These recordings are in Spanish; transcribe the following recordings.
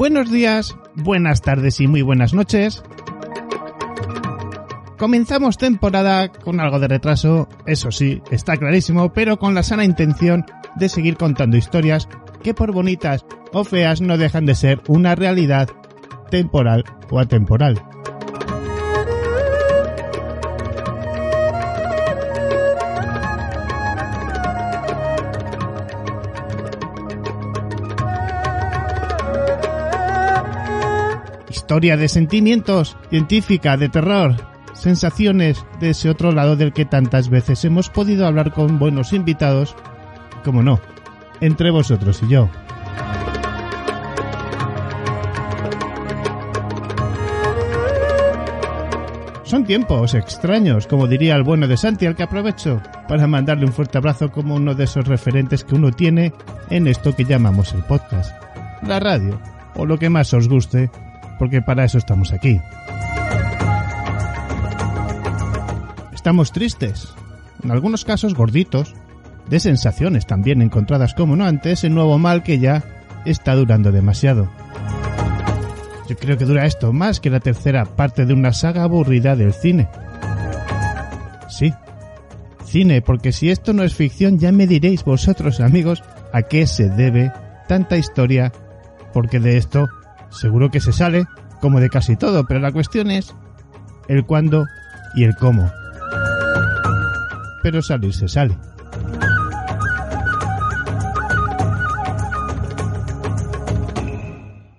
Buenos días, buenas tardes y muy buenas noches. Comenzamos temporada con algo de retraso, eso sí, está clarísimo, pero con la sana intención de seguir contando historias que por bonitas o feas no dejan de ser una realidad temporal o atemporal. Historia de sentimientos, científica, de terror, sensaciones de ese otro lado del que tantas veces hemos podido hablar con buenos invitados, como no, entre vosotros y yo. Son tiempos extraños, como diría el bueno de Santi, al que aprovecho para mandarle un fuerte abrazo como uno de esos referentes que uno tiene en esto que llamamos el podcast, la radio, o lo que más os guste, porque para eso estamos aquí. Estamos tristes, en algunos casos gorditos, de sensaciones también encontradas como no antes, el nuevo mal que ya está durando demasiado. Yo creo que dura esto más que la tercera parte de una saga aburrida del cine. Sí, cine, porque si esto no es ficción ya me diréis vosotros amigos a qué se debe tanta historia, porque de esto seguro que se sale, como de casi todo, pero la cuestión es el cuándo y el cómo. Pero salir se sale.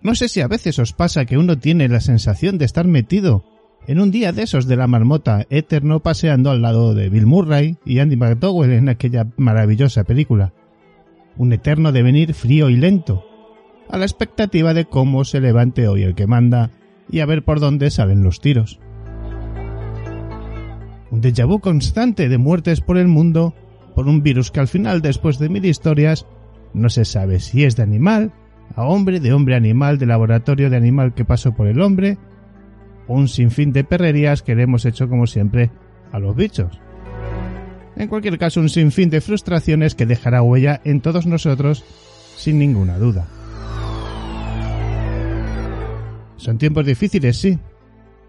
No sé si a veces os pasa que uno tiene la sensación de estar metido en un día de esos de la marmota eterno paseando al lado de Bill Murray y Andy McDowell en aquella maravillosa película. Un eterno devenir frío y lento, a la expectativa de cómo se levante hoy el que manda y a ver por dónde salen los tiros. Un déjà vu constante de muertes por el mundo por un virus que al final, después de mil historias, no se sabe si es de animal, a hombre, de hombre animal, de laboratorio de animal que pasó por el hombre, un sinfín de perrerías que le hemos hecho como siempre a los bichos. En cualquier caso, un sinfín de frustraciones que dejará huella en todos nosotros sin ninguna duda. Son tiempos difíciles, sí,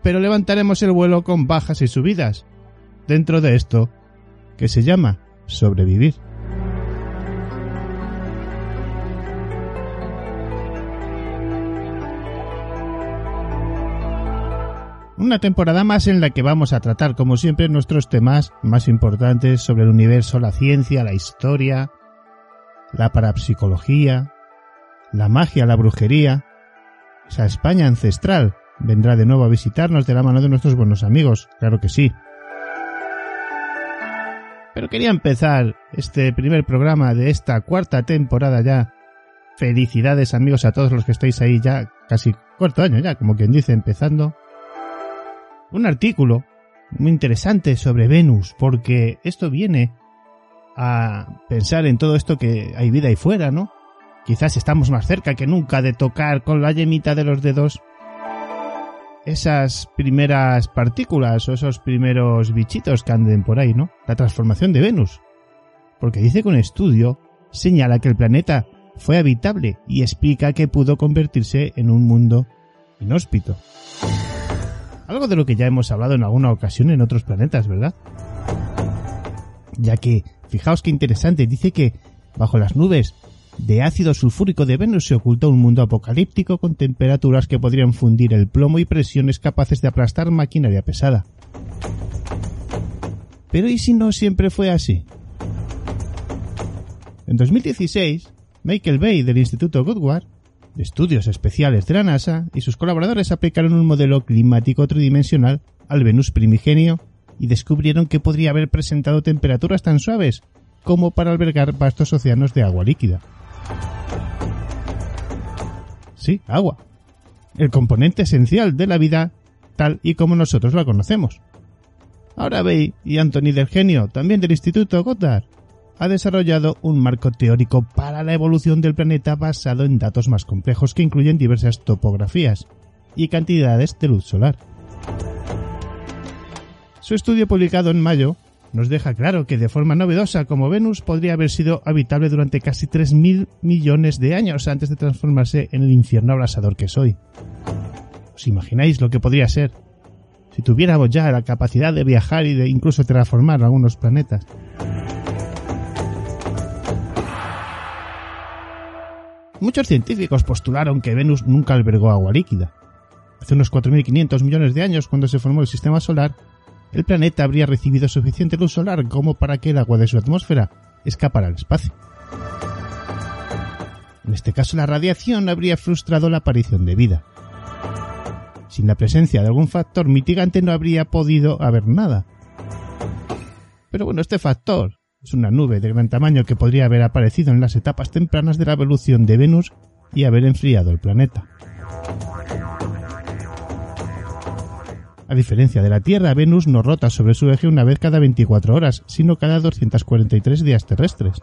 pero levantaremos el vuelo con bajas y subidas, dentro de esto que se llama sobrevivir. Una temporada más en la que vamos a tratar, como siempre, nuestros temas más importantes sobre el universo, la ciencia, la historia, la parapsicología, la magia, la brujería. Esa España ancestral vendrá de nuevo a visitarnos de la mano de nuestros buenos amigos, claro que sí. Pero quería empezar este primer programa de esta cuarta temporada ya. Felicidades amigos a todos los que estáis ahí ya casi cuarto año ya, como quien dice, empezando un artículo muy interesante sobre Venus, porque esto viene a pensar en todo esto que hay vida ahí fuera, ¿no? Quizás estamos más cerca que nunca de tocar con la yemita de los dedos esas primeras partículas o esos primeros bichitos que anden por ahí, ¿no? La transformación de Venus. Porque dice que un estudio señala que el planeta fue habitable y explica que pudo convertirse en un mundo inhóspito. Algo de lo que ya hemos hablado en alguna ocasión en otros planetas, ¿verdad? Ya que, fijaos qué interesante, dice que bajo las nubes de ácido sulfúrico de Venus se oculta un mundo apocalíptico con temperaturas que podrían fundir el plomo y presiones capaces de aplastar maquinaria pesada. Pero ¿y si no siempre fue así? En 2016, Michael Bay del Instituto Goodward de Estudios Especiales de la NASA y sus colaboradores aplicaron un modelo climático tridimensional al Venus primigenio y descubrieron que podría haber presentado temperaturas tan suaves como para albergar vastos océanos de agua líquida. Sí, agua. El componente esencial de la vida tal y como nosotros la conocemos. Ahora Bay y Anthony del Genio, también del Instituto Goddard, ha desarrollado un marco teórico para la evolución del planeta basado en datos más complejos que incluyen diversas topografías y cantidades de luz solar. Su estudio publicado en mayo nos deja claro que de forma novedosa como Venus podría haber sido habitable durante casi 3.000 millones de años antes de transformarse en el infierno abrasador que soy. ¿Os imagináis lo que podría ser? Si tuviéramos ya la capacidad de viajar y de incluso transformar algunos planetas. Muchos científicos postularon que Venus nunca albergó agua líquida. Hace unos 4.500 millones de años, cuando se formó el sistema solar, el planeta habría recibido suficiente luz solar como para que el agua de su atmósfera escapara al espacio. En este caso, la radiación habría frustrado la aparición de vida. Sin la presencia de algún factor mitigante no habría podido haber nada. Pero bueno, este factor es una nube de gran tamaño que podría haber aparecido en las etapas tempranas de la evolución de Venus y haber enfriado el planeta. A diferencia de la Tierra, Venus no rota sobre su eje una vez cada 24 horas, sino cada 243 días terrestres.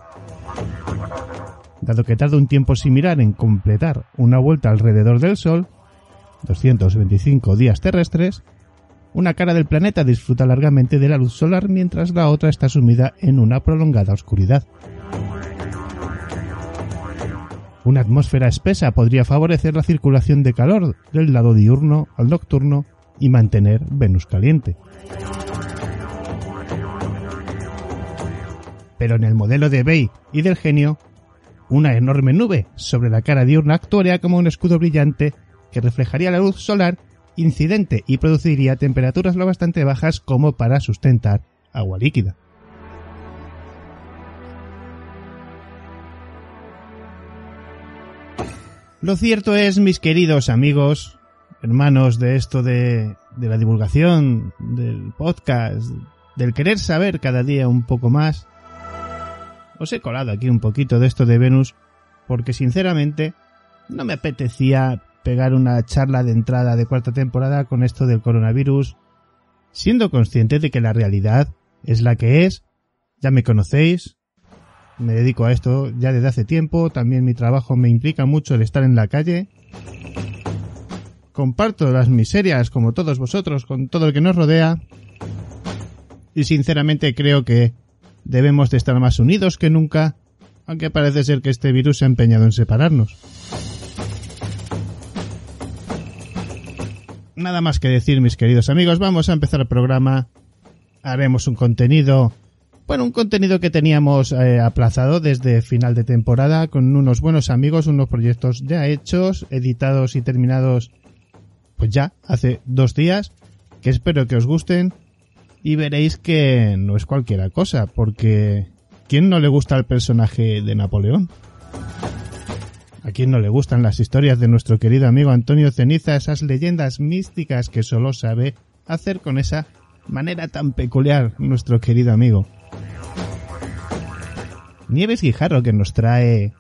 Dado que tarda un tiempo similar en completar una vuelta alrededor del Sol, 225 días terrestres, una cara del planeta disfruta largamente de la luz solar mientras la otra está sumida en una prolongada oscuridad. Una atmósfera espesa podría favorecer la circulación de calor del lado diurno al nocturno y mantener Venus caliente. Pero en el modelo de Bay y del genio, una enorme nube sobre la cara diurna actuaría como un escudo brillante que reflejaría la luz solar incidente y produciría temperaturas lo bastante bajas como para sustentar agua líquida. Lo cierto es, mis queridos amigos, hermanos de esto de, de la divulgación, del podcast, del querer saber cada día un poco más, os he colado aquí un poquito de esto de Venus porque sinceramente no me apetecía pegar una charla de entrada de cuarta temporada con esto del coronavirus, siendo consciente de que la realidad es la que es, ya me conocéis, me dedico a esto ya desde hace tiempo, también mi trabajo me implica mucho el estar en la calle, comparto las miserias como todos vosotros con todo el que nos rodea y sinceramente creo que debemos de estar más unidos que nunca, aunque parece ser que este virus se ha empeñado en separarnos. Nada más que decir, mis queridos amigos, vamos a empezar el programa. Haremos un contenido, bueno, un contenido que teníamos eh, aplazado desde final de temporada con unos buenos amigos, unos proyectos ya hechos, editados y terminados pues ya hace dos días, que espero que os gusten y veréis que no es cualquiera cosa, porque ¿quién no le gusta el personaje de Napoleón? ¿A quién no le gustan las historias de nuestro querido amigo Antonio Ceniza, esas leyendas místicas que solo sabe hacer con esa manera tan peculiar nuestro querido amigo? Nieves Guijarro que nos trae,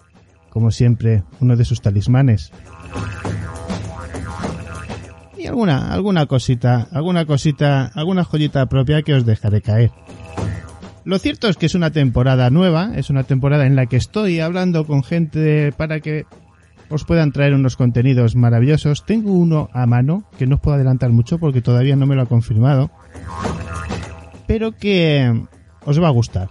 como siempre, uno de sus talismanes, alguna, alguna cosita, alguna cosita, alguna joyita propia que os dejaré caer. Lo cierto es que es una temporada nueva, es una temporada en la que estoy hablando con gente para que os puedan traer unos contenidos maravillosos. Tengo uno a mano que no os puedo adelantar mucho porque todavía no me lo ha confirmado, pero que os va a gustar.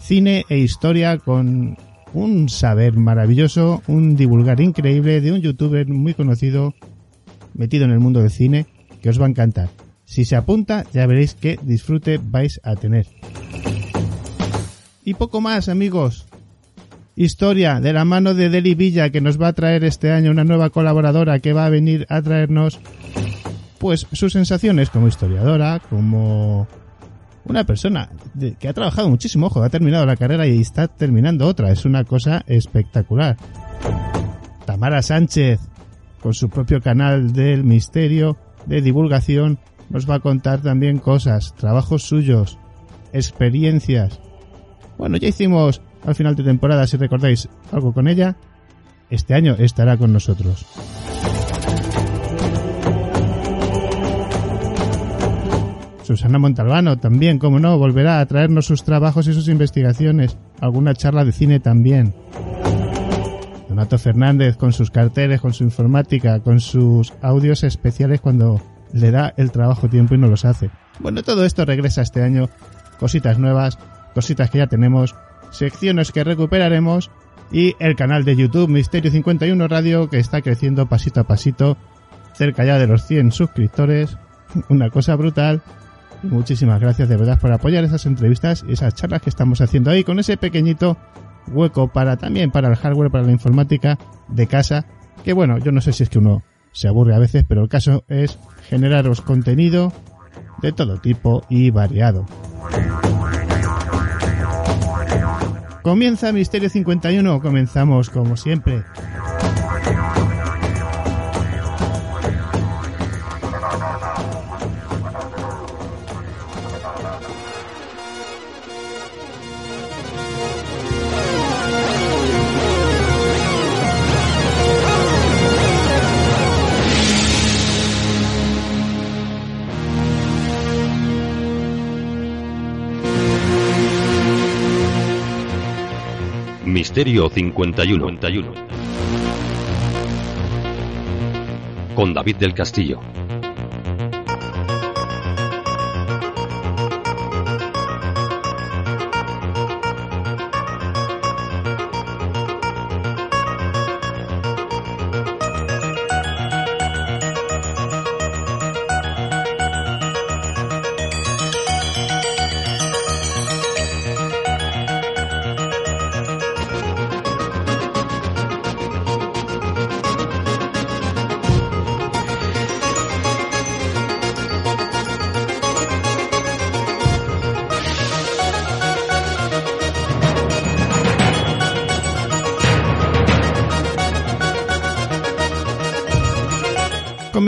Cine e historia con un saber maravilloso, un divulgar increíble de un youtuber muy conocido metido en el mundo del cine que os va a encantar. Si se apunta, ya veréis qué disfrute vais a tener. Y poco más, amigos. Historia de la mano de Deli Villa que nos va a traer este año una nueva colaboradora que va a venir a traernos pues sus sensaciones como historiadora, como una persona que ha trabajado muchísimo, ojo, ha terminado la carrera y está terminando otra, es una cosa espectacular. Tamara Sánchez, con su propio canal del misterio de divulgación, nos va a contar también cosas, trabajos suyos, experiencias. Bueno, ya hicimos al final de temporada, si recordáis, algo con ella. Este año estará con nosotros. Susana Montalbano también, como no, volverá a traernos sus trabajos y sus investigaciones. Alguna charla de cine también. Donato Fernández con sus carteles, con su informática, con sus audios especiales cuando le da el trabajo tiempo y no los hace. Bueno, todo esto regresa este año cositas nuevas, cositas que ya tenemos, secciones que recuperaremos y el canal de YouTube Misterio 51 Radio que está creciendo pasito a pasito, cerca ya de los 100 suscriptores, una cosa brutal. muchísimas gracias de verdad por apoyar esas entrevistas y esas charlas que estamos haciendo ahí con ese pequeñito hueco para también para el hardware, para la informática de casa, que bueno, yo no sé si es que uno se aburre a veces, pero el caso es generaros contenido de todo tipo y variado. Comienza Misterio 51, comenzamos como siempre. Misterio 51. Con David del Castillo.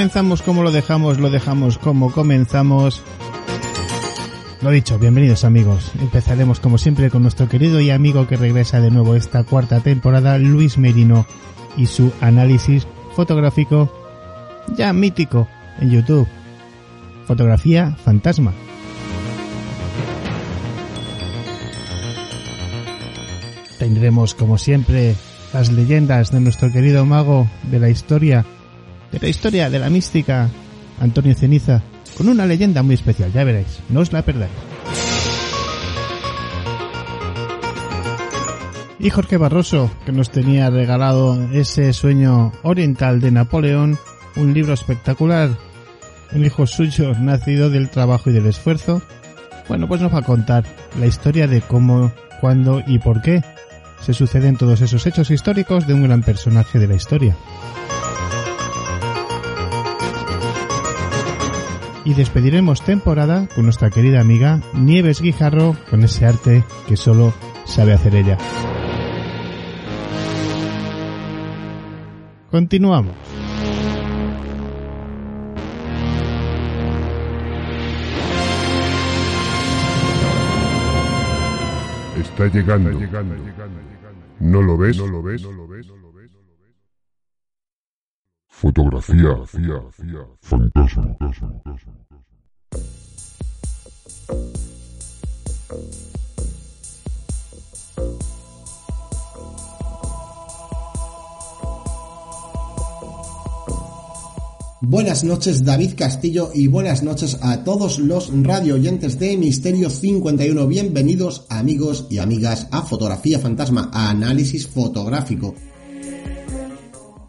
Comenzamos como lo dejamos, lo dejamos como comenzamos. Lo dicho, bienvenidos amigos. Empezaremos como siempre con nuestro querido y amigo que regresa de nuevo esta cuarta temporada, Luis Merino, y su análisis fotográfico ya mítico en YouTube. Fotografía fantasma. Tendremos como siempre las leyendas de nuestro querido mago de la historia de la historia de la mística Antonio Ceniza, con una leyenda muy especial, ya veréis, no os la perdáis. Y Jorge Barroso, que nos tenía regalado ese sueño oriental de Napoleón, un libro espectacular, un hijo suyo nacido del trabajo y del esfuerzo. Bueno, pues nos va a contar la historia de cómo, cuándo y por qué se suceden todos esos hechos históricos de un gran personaje de la historia. Y despediremos temporada con nuestra querida amiga Nieves Guijarro con ese arte que solo sabe hacer ella. Continuamos. Está llegando. ¿No lo ves? ¿No lo ves? Fotografía, fantasma. Buenas noches David Castillo y buenas noches a todos los radio oyentes de Misterio 51. Bienvenidos amigos y amigas a Fotografía Fantasma, a análisis fotográfico.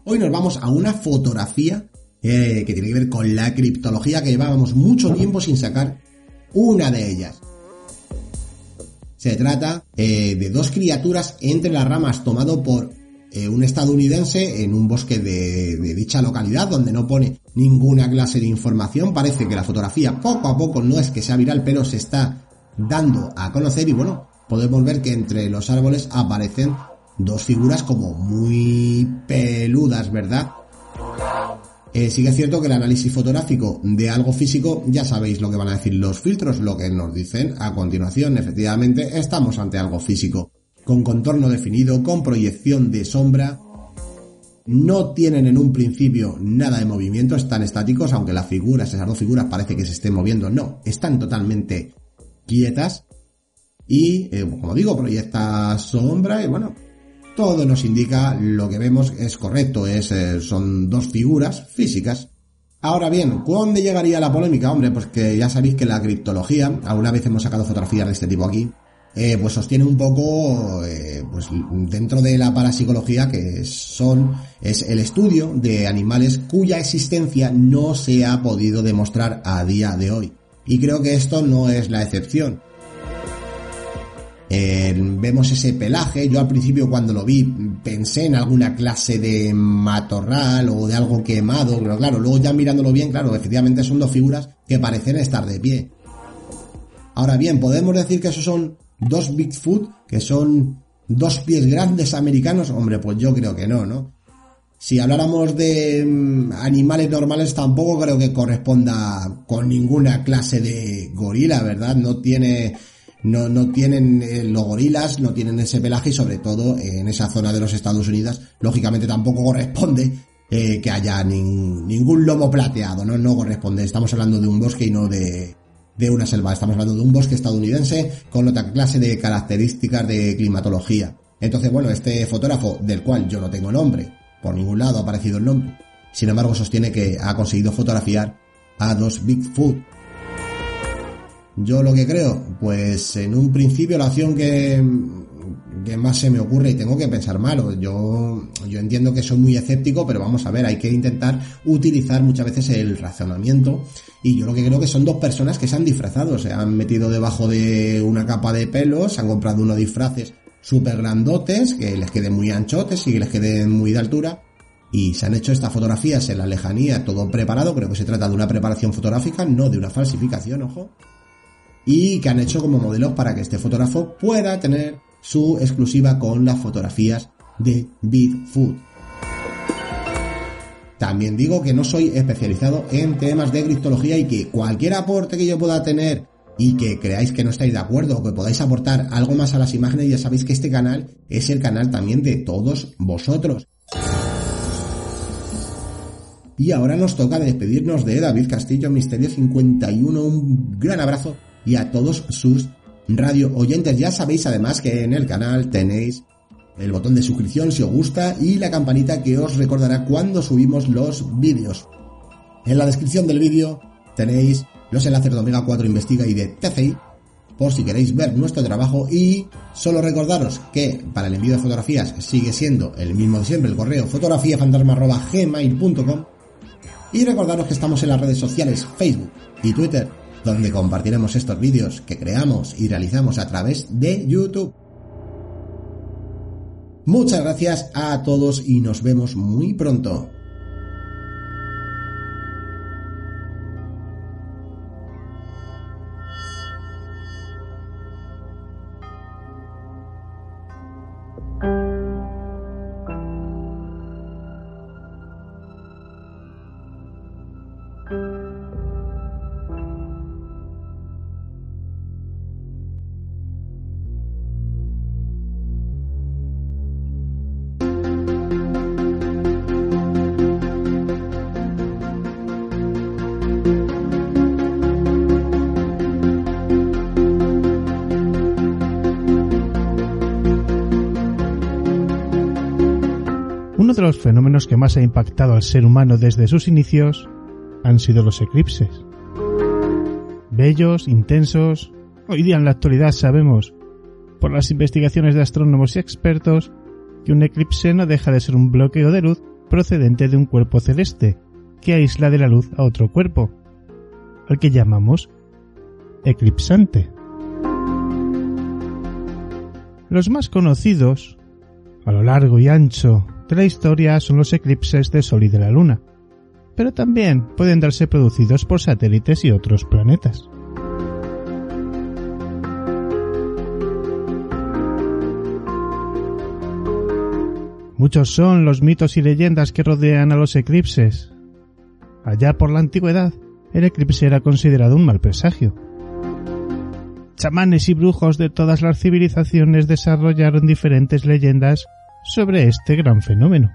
Hoy nos vamos a una fotografía eh, que tiene que ver con la criptología que llevábamos mucho tiempo sin sacar una de ellas. Se trata eh, de dos criaturas entre las ramas tomado por eh, un estadounidense en un bosque de, de, dicha localidad donde no pone ninguna clase de información. Parece que la fotografía poco a poco no es que sea viral, pero se está dando a conocer y bueno, podemos ver que entre los árboles aparecen dos figuras como muy peludas, ¿verdad? Eh, sí que es cierto que el análisis fotográfico de algo físico, ya sabéis lo que van a decir los filtros, lo que nos dicen a continuación. Efectivamente, estamos ante algo físico, con contorno definido, con proyección de sombra. No tienen en un principio nada de movimiento, están estáticos, aunque las figuras, esas dos figuras parece que se estén moviendo. No, están totalmente quietas. Y, eh, como digo, proyecta sombra y bueno, todo nos indica lo que vemos es correcto, es, eh, son dos figuras físicas, Ahora bien, ¿cuándo llegaría la polémica? Hombre, pues que ya sabéis que la criptología, alguna vez hemos sacado fotografías de este tipo aquí, eh, pues sostiene un poco, eh, pues dentro de la parapsicología que son, es el estudio de animales cuya existencia no se ha podido demostrar a día de hoy. Y creo que esto no es la excepción. Eh, vemos ese pelaje, yo al principio cuando lo vi pensé en alguna clase de matorral o de algo quemado, pero claro, luego ya mirándolo bien, claro, efectivamente son dos figuras que parecen estar de pie. Ahora bien, podemos decir que esos son dos Bigfoot, que son dos pies grandes americanos, hombre, pues yo creo que no, ¿no? Si habláramos de mm, animales normales tampoco creo que corresponda con ninguna clase de gorila, ¿verdad? No tiene no, no tienen eh, los gorilas, no tienen ese pelaje y sobre todo en esa zona de los Estados Unidos, lógicamente tampoco corresponde eh, que haya ningún lomo plateado, ¿no? No corresponde. Estamos hablando de un bosque y no de, de una selva. Estamos hablando de un bosque estadounidense con otra clase de características de climatología. Entonces, bueno, este fotógrafo, del cual yo no tengo nombre, por ningún lado ha aparecido el nombre, sin embargo sostiene que ha conseguido fotografiar a dos Bigfoot yo lo que creo, pues en un principio la acción que, que más se me ocurre y tengo que pensar malo. Yo, yo entiendo que soy muy escéptico, pero vamos a ver, hay que intentar utilizar muchas veces el razonamiento. Y yo lo que creo que son dos personas que se han disfrazado, se han metido debajo de una capa de pelos, se han comprado unos disfraces súper grandotes, que les queden muy anchotes y que les queden muy de altura. Y se han hecho estas fotografías en la lejanía, todo preparado, creo que se trata de una preparación fotográfica, no de una falsificación, ojo y que han hecho como modelos para que este fotógrafo pueda tener su exclusiva con las fotografías de Bigfoot. También digo que no soy especializado en temas de criptología y que cualquier aporte que yo pueda tener y que creáis que no estáis de acuerdo o que podáis aportar algo más a las imágenes, ya sabéis que este canal es el canal también de todos vosotros. Y ahora nos toca despedirnos de David Castillo Misterio 51. Un gran abrazo y a todos sus radio oyentes. Ya sabéis además que en el canal tenéis el botón de suscripción si os gusta y la campanita que os recordará cuando subimos los vídeos. En la descripción del vídeo tenéis los enlaces de Omega 4 Investiga y de TCI por si queréis ver nuestro trabajo y solo recordaros que para el envío de fotografías sigue siendo el mismo de siempre, el correo fotografiafantasma.gmail.com y recordaros que estamos en las redes sociales Facebook y Twitter donde compartiremos estos vídeos que creamos y realizamos a través de YouTube. Muchas gracias a todos y nos vemos muy pronto. Que más ha impactado al ser humano desde sus inicios han sido los eclipses. Bellos, intensos, hoy día en la actualidad sabemos, por las investigaciones de astrónomos y expertos, que un eclipse no deja de ser un bloqueo de luz procedente de un cuerpo celeste, que aísla de la luz a otro cuerpo, al que llamamos eclipsante. Los más conocidos, a lo largo y ancho de la historia son los eclipses de Sol y de la Luna, pero también pueden darse producidos por satélites y otros planetas. Muchos son los mitos y leyendas que rodean a los eclipses. Allá por la antigüedad, el eclipse era considerado un mal presagio. Chamanes y brujos de todas las civilizaciones desarrollaron diferentes leyendas sobre este gran fenómeno.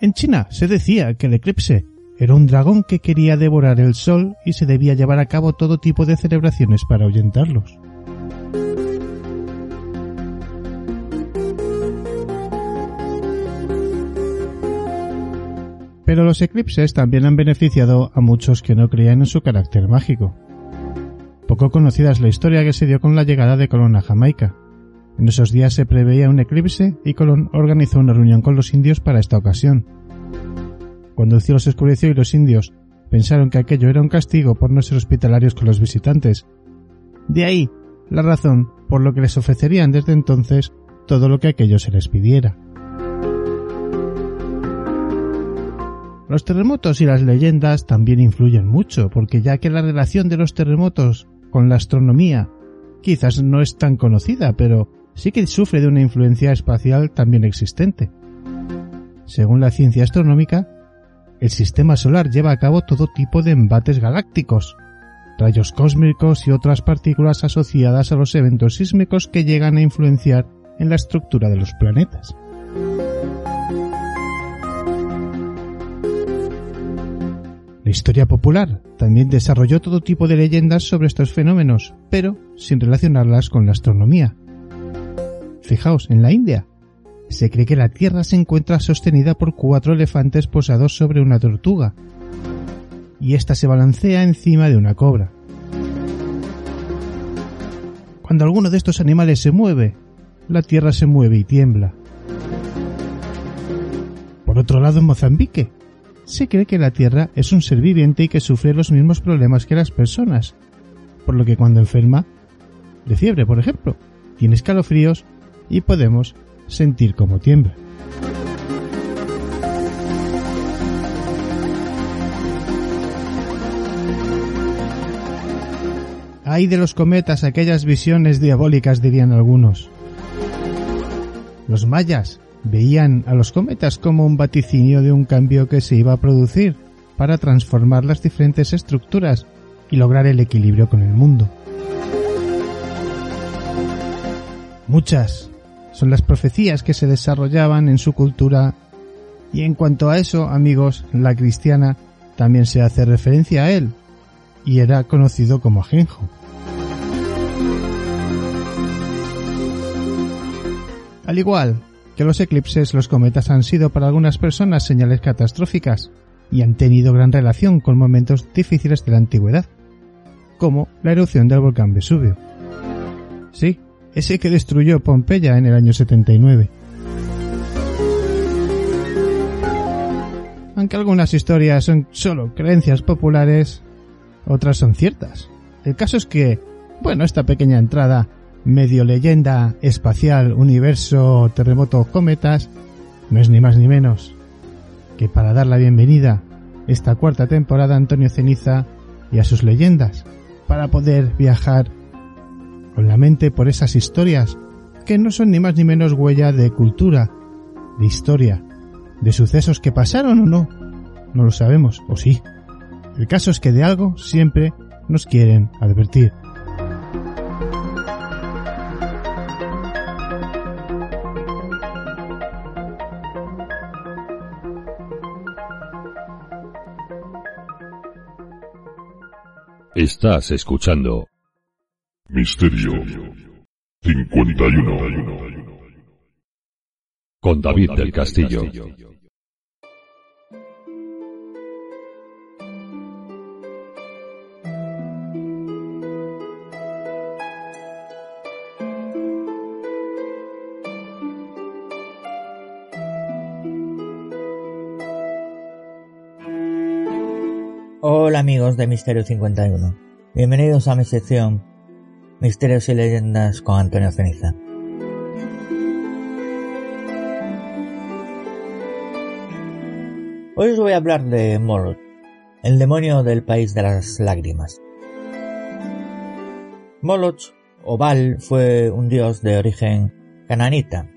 En China se decía que el eclipse era un dragón que quería devorar el sol y se debía llevar a cabo todo tipo de celebraciones para ahuyentarlos. Pero los eclipses también han beneficiado a muchos que no creían en su carácter mágico. Poco conocida es la historia que se dio con la llegada de Colón a Jamaica. En esos días se preveía un eclipse y Colón organizó una reunión con los indios para esta ocasión. Cuando el cielo se oscureció y los indios pensaron que aquello era un castigo por no ser hospitalarios con los visitantes. De ahí la razón por lo que les ofrecerían desde entonces todo lo que aquello se les pidiera. Los terremotos y las leyendas también influyen mucho, porque ya que la relación de los terremotos con la astronomía quizás no es tan conocida, pero sí que sufre de una influencia espacial también existente. Según la ciencia astronómica, el sistema solar lleva a cabo todo tipo de embates galácticos, rayos cósmicos y otras partículas asociadas a los eventos sísmicos que llegan a influenciar en la estructura de los planetas. La historia popular también desarrolló todo tipo de leyendas sobre estos fenómenos, pero sin relacionarlas con la astronomía. Fijaos, en la India se cree que la Tierra se encuentra sostenida por cuatro elefantes posados sobre una tortuga, y ésta se balancea encima de una cobra. Cuando alguno de estos animales se mueve, la Tierra se mueve y tiembla. Por otro lado, en Mozambique, se cree que la Tierra es un ser viviente y que sufre los mismos problemas que las personas, por lo que cuando enferma, de fiebre por ejemplo, tiene escalofríos y podemos sentir como tiembla. Hay de los cometas aquellas visiones diabólicas dirían algunos. Los mayas veían a los cometas como un vaticinio de un cambio que se iba a producir para transformar las diferentes estructuras y lograr el equilibrio con el mundo. Muchas son las profecías que se desarrollaban en su cultura y en cuanto a eso, amigos, la cristiana también se hace referencia a él y era conocido como Ajenjo. Al igual que los eclipses, los cometas han sido para algunas personas señales catastróficas y han tenido gran relación con momentos difíciles de la antigüedad, como la erupción del volcán Vesubio. Sí, ese que destruyó Pompeya en el año 79. Aunque algunas historias son solo creencias populares, otras son ciertas. El caso es que, bueno, esta pequeña entrada medio leyenda espacial, universo, terremoto, cometas, no es ni más ni menos que para dar la bienvenida esta cuarta temporada Antonio Ceniza y a sus leyendas, para poder viajar con la mente por esas historias que no son ni más ni menos huella de cultura, de historia, de sucesos que pasaron o no, no lo sabemos, o sí. El caso es que de algo siempre nos quieren advertir. Estás escuchando Misterio 51. con David del Castillo. Hola amigos de Misterio 51. Bienvenidos a mi sección Misterios y Leyendas con Antonio Ceniza. Hoy os voy a hablar de Moloch, el demonio del país de las lágrimas. Moloch o Baal fue un dios de origen cananita,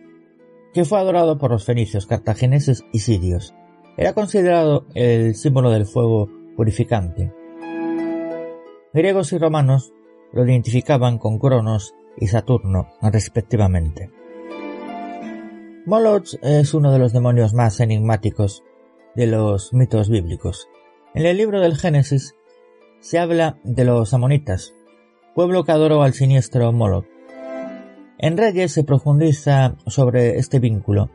que fue adorado por los fenicios, cartagineses y sirios. Era considerado el símbolo del fuego purificante. Griegos y romanos lo identificaban con Cronos y Saturno, respectivamente. Moloch es uno de los demonios más enigmáticos de los mitos bíblicos. En el libro del Génesis se habla de los amonitas, pueblo que adoró al siniestro Moloch. En Reyes se profundiza sobre este vínculo,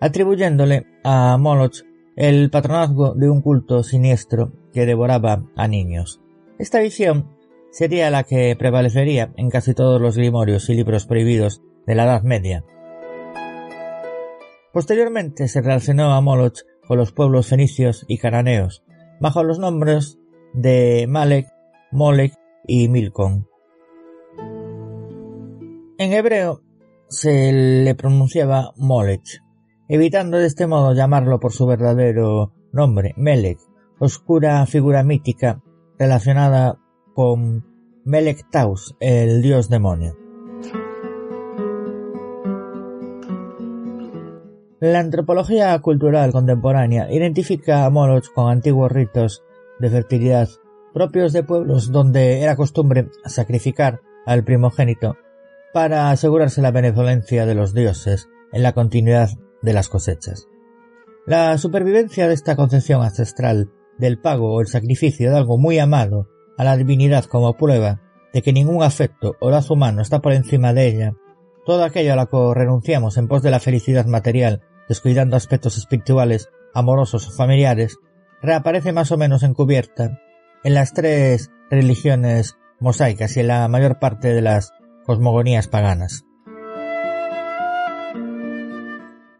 atribuyéndole a Moloch el patronazgo de un culto siniestro que devoraba a niños. Esta visión sería la que prevalecería en casi todos los grimorios y libros prohibidos de la Edad Media. Posteriormente se relacionó a Moloch con los pueblos fenicios y cananeos, bajo los nombres de Malek, Molek y Milcom. En hebreo se le pronunciaba Molech, evitando de este modo llamarlo por su verdadero nombre, Melek, oscura figura mítica relacionada con Melek Taus, el dios demonio. La antropología cultural contemporánea identifica a Moloch con antiguos ritos de fertilidad propios de pueblos donde era costumbre sacrificar al primogénito para asegurarse la benevolencia de los dioses en la continuidad de las cosechas. La supervivencia de esta concepción ancestral del pago o el sacrificio de algo muy amado a la divinidad como prueba de que ningún afecto o lazo humano está por encima de ella, todo aquello a lo que renunciamos en pos de la felicidad material descuidando aspectos espirituales, amorosos o familiares, reaparece más o menos encubierta en las tres religiones mosaicas y en la mayor parte de las cosmogonías paganas.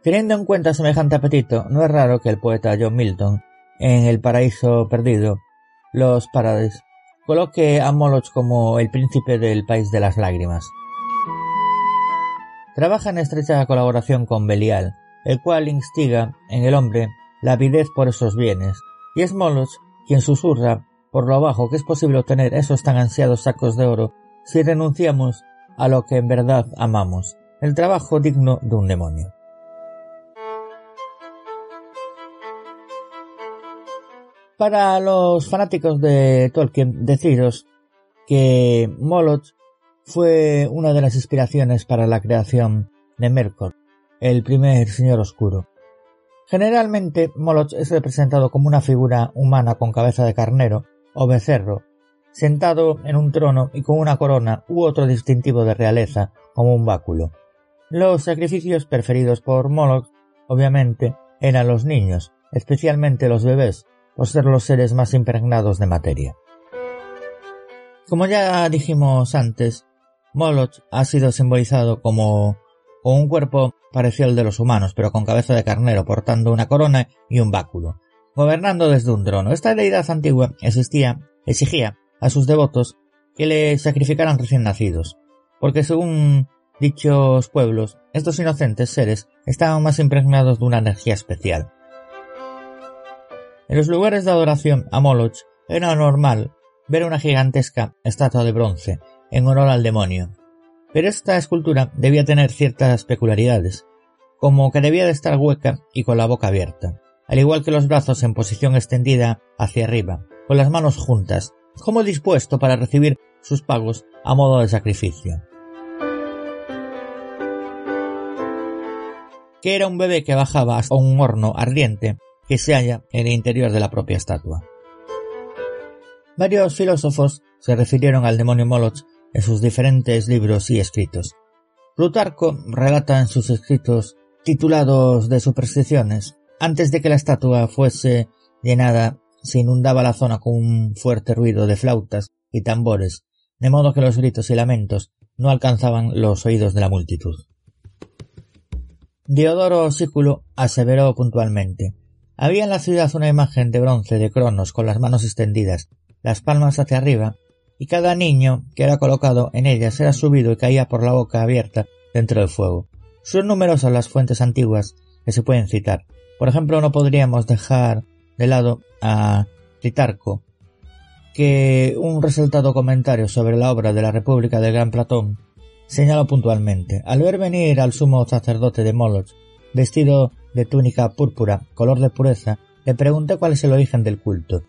Teniendo en cuenta semejante apetito, no es raro que el poeta John Milton, en El paraíso perdido, Los Paradis, coloque a Moloch como el príncipe del país de las lágrimas. Trabaja en estrecha colaboración con Belial, el cual instiga en el hombre la avidez por esos bienes, y es Moloch quien susurra por lo bajo que es posible obtener esos tan ansiados sacos de oro si renunciamos a lo que en verdad amamos, el trabajo digno de un demonio. Para los fanáticos de Tolkien, deciros que Moloch fue una de las inspiraciones para la creación de Mercor, el primer señor oscuro. Generalmente Moloch es representado como una figura humana con cabeza de carnero o becerro, sentado en un trono y con una corona u otro distintivo de realeza como un báculo. Los sacrificios preferidos por Moloch, obviamente, eran los niños, especialmente los bebés, por ser los seres más impregnados de materia. Como ya dijimos antes, Moloch ha sido simbolizado como un cuerpo parecido al de los humanos, pero con cabeza de carnero, portando una corona y un báculo, gobernando desde un trono. Esta deidad antigua existía, exigía a sus devotos que le sacrificaran recién nacidos, porque según dichos pueblos, estos inocentes seres estaban más impregnados de una energía especial. En los lugares de adoración a Moloch era normal ver una gigantesca estatua de bronce en honor al demonio, pero esta escultura debía tener ciertas peculiaridades, como que debía de estar hueca y con la boca abierta, al igual que los brazos en posición extendida hacia arriba, con las manos juntas, como dispuesto para recibir sus pagos a modo de sacrificio. Que era un bebé que bajaba hasta un horno ardiente que se halla en el interior de la propia estatua. Varios filósofos se refirieron al demonio Moloch en sus diferentes libros y escritos. Plutarco relata en sus escritos titulados de supersticiones, antes de que la estatua fuese llenada, se inundaba la zona con un fuerte ruido de flautas y tambores, de modo que los gritos y lamentos no alcanzaban los oídos de la multitud. Diodoro Sículo aseveró puntualmente había en la ciudad una imagen de bronce de Cronos con las manos extendidas, las palmas hacia arriba, y cada niño que era colocado en ellas era subido y caía por la boca abierta dentro del fuego. Son numerosas las fuentes antiguas que se pueden citar. Por ejemplo, no podríamos dejar de lado a Tritarco, que un resaltado comentario sobre la obra de la República del Gran Platón señaló puntualmente. Al ver venir al sumo sacerdote de Moloch, vestido de túnica púrpura, color de pureza, le pregunté cuál es el origen del culto.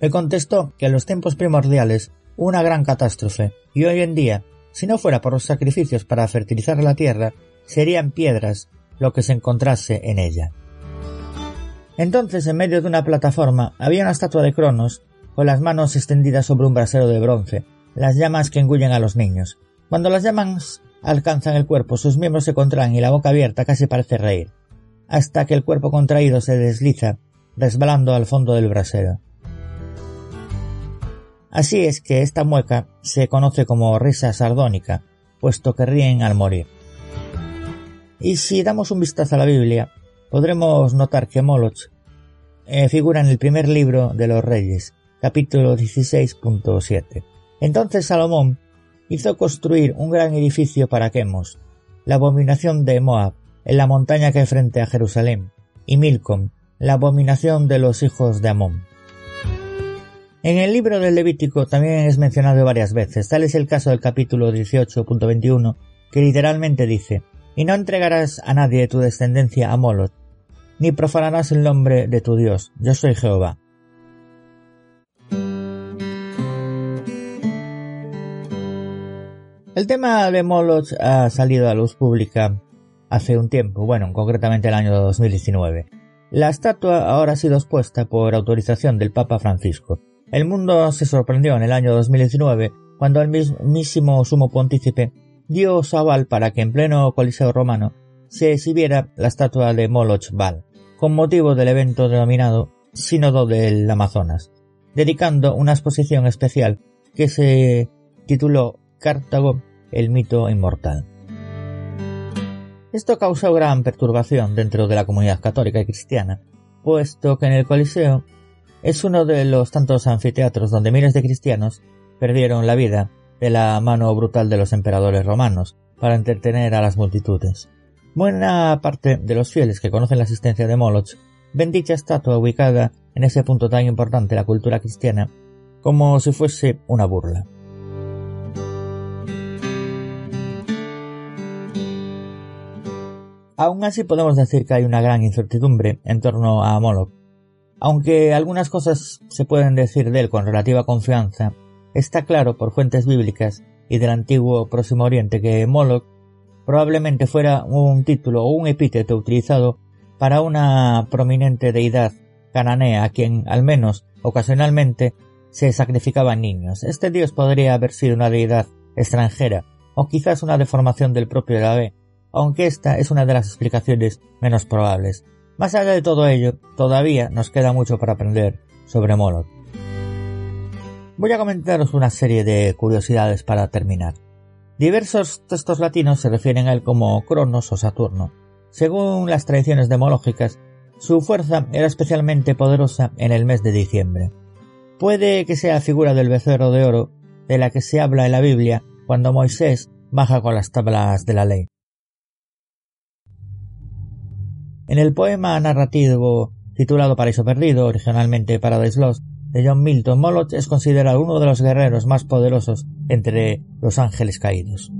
Me contestó que en los tiempos primordiales hubo una gran catástrofe, y hoy en día, si no fuera por los sacrificios para fertilizar la tierra, serían piedras lo que se encontrase en ella. Entonces, en medio de una plataforma, había una estatua de Cronos, con las manos extendidas sobre un brasero de bronce, las llamas que engullen a los niños. Cuando las llamas alcanzan el cuerpo, sus miembros se contraen y la boca abierta casi parece reír. Hasta que el cuerpo contraído se desliza, resbalando al fondo del brasero. Así es que esta mueca se conoce como risa sardónica, puesto que ríen al morir. Y si damos un vistazo a la Biblia, podremos notar que Moloch eh, figura en el primer libro de los Reyes, capítulo 16.7. Entonces Salomón hizo construir un gran edificio para Quemos, la abominación de Moab, en la montaña que frente a Jerusalén, y Milcom, la abominación de los hijos de Amón. En el libro del Levítico también es mencionado varias veces, tal es el caso del capítulo 18.21, que literalmente dice, y no entregarás a nadie de tu descendencia a Moloch, ni profanarás el nombre de tu Dios, yo soy Jehová. El tema de Moloch ha salido a luz pública hace un tiempo, bueno, concretamente el año 2019. La estatua ahora ha sido expuesta por autorización del Papa Francisco. El mundo se sorprendió en el año 2019 cuando el mismísimo sumo pontícipe dio su aval para que en pleno Coliseo romano se exhibiera la estatua de Moloch Bal, con motivo del evento denominado Sínodo del Amazonas, dedicando una exposición especial que se tituló Cartago, el mito inmortal. Esto causó gran perturbación dentro de la comunidad católica y cristiana, puesto que en el Coliseo es uno de los tantos anfiteatros donde miles de cristianos perdieron la vida de la mano brutal de los emperadores romanos para entretener a las multitudes. Buena parte de los fieles que conocen la existencia de Moloch ven dicha estatua ubicada en ese punto tan importante de la cultura cristiana como si fuese una burla. Aún así podemos decir que hay una gran incertidumbre en torno a Moloch. Aunque algunas cosas se pueden decir de él con relativa confianza, está claro por fuentes bíblicas y del antiguo Próximo Oriente que Moloch probablemente fuera un título o un epíteto utilizado para una prominente deidad cananea a quien, al menos ocasionalmente, se sacrificaban niños. Este dios podría haber sido una deidad extranjera o quizás una deformación del propio Yahvé, aunque esta es una de las explicaciones menos probables. Más allá de todo ello, todavía nos queda mucho para aprender sobre Moloch. Voy a comentaros una serie de curiosidades para terminar. Diversos textos latinos se refieren a él como Cronos o Saturno. Según las tradiciones demológicas, su fuerza era especialmente poderosa en el mes de diciembre. Puede que sea figura del becerro de oro de la que se habla en la Biblia cuando Moisés baja con las tablas de la ley. En el poema narrativo titulado Paraíso Perdido, originalmente Paradise Lost, de John Milton, Moloch es considerado uno de los guerreros más poderosos entre los ángeles caídos.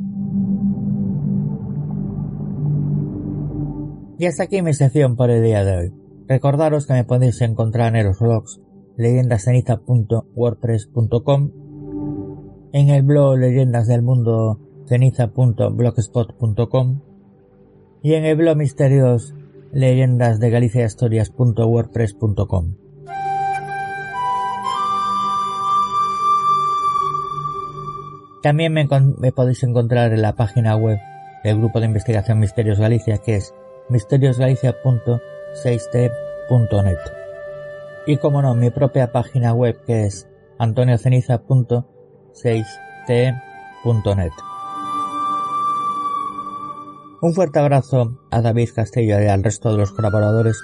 Y hasta aquí mi sección por el día de hoy. Recordaros que me podéis encontrar en los blogs leyendasceniza.wordpress.com, en el blog Leyendas del Mundo ceniza.blogspot.com y en el blog Misterios leyendas de galiciahistorias.wordpress.com. También me, podéis encontrar en la página web del grupo de investigación Misterios Galicia que es misteriosgalicia.6t.net y como no mi propia página web que es antonioceniza.6t.net. Un fuerte abrazo a David Castillo y al resto de los colaboradores.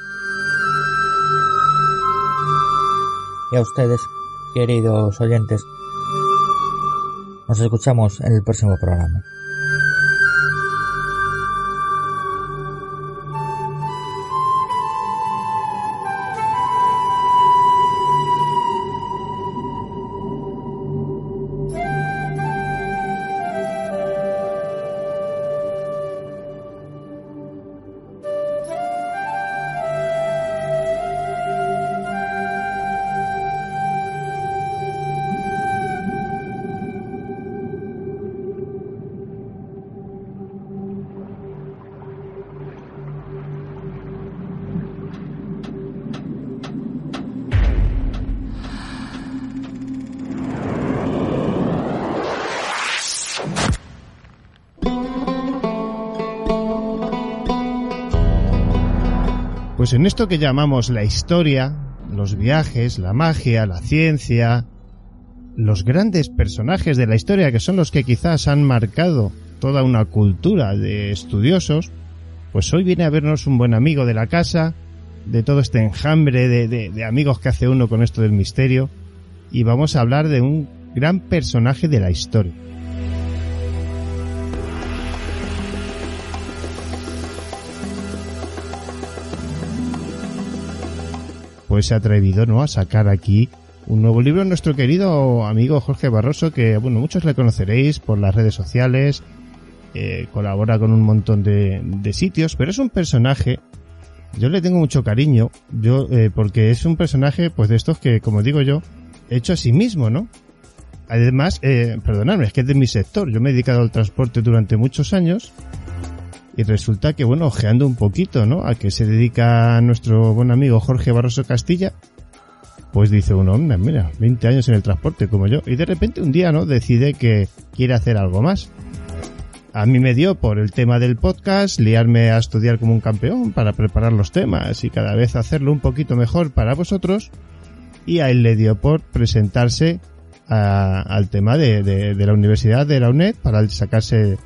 Y a ustedes, queridos oyentes. Nos escuchamos en el próximo programa. Pues en esto que llamamos la historia, los viajes, la magia, la ciencia, los grandes personajes de la historia que son los que quizás han marcado toda una cultura de estudiosos, pues hoy viene a vernos un buen amigo de la casa, de todo este enjambre de, de, de amigos que hace uno con esto del misterio, y vamos a hablar de un gran personaje de la historia. Pues se ha atrevido, ¿no?, a sacar aquí un nuevo libro nuestro querido amigo Jorge Barroso, que, bueno, muchos le conoceréis por las redes sociales, eh, colabora con un montón de, de, sitios, pero es un personaje, yo le tengo mucho cariño, yo, eh, porque es un personaje, pues de estos que, como digo yo, hecho a sí mismo, ¿no? Además, eh, perdonadme, es que es de mi sector. Yo me he dedicado al transporte durante muchos años y resulta que, bueno, ojeando un poquito, ¿no? A que se dedica nuestro buen amigo Jorge Barroso Castilla, pues dice uno, mira, 20 años en el transporte como yo. Y de repente un día, ¿no? Decide que quiere hacer algo más. A mí me dio por el tema del podcast liarme a estudiar como un campeón para preparar los temas y cada vez hacerlo un poquito mejor para vosotros. Y a él le dio por presentarse al tema de, de, de, la Universidad de la UNED para sacarse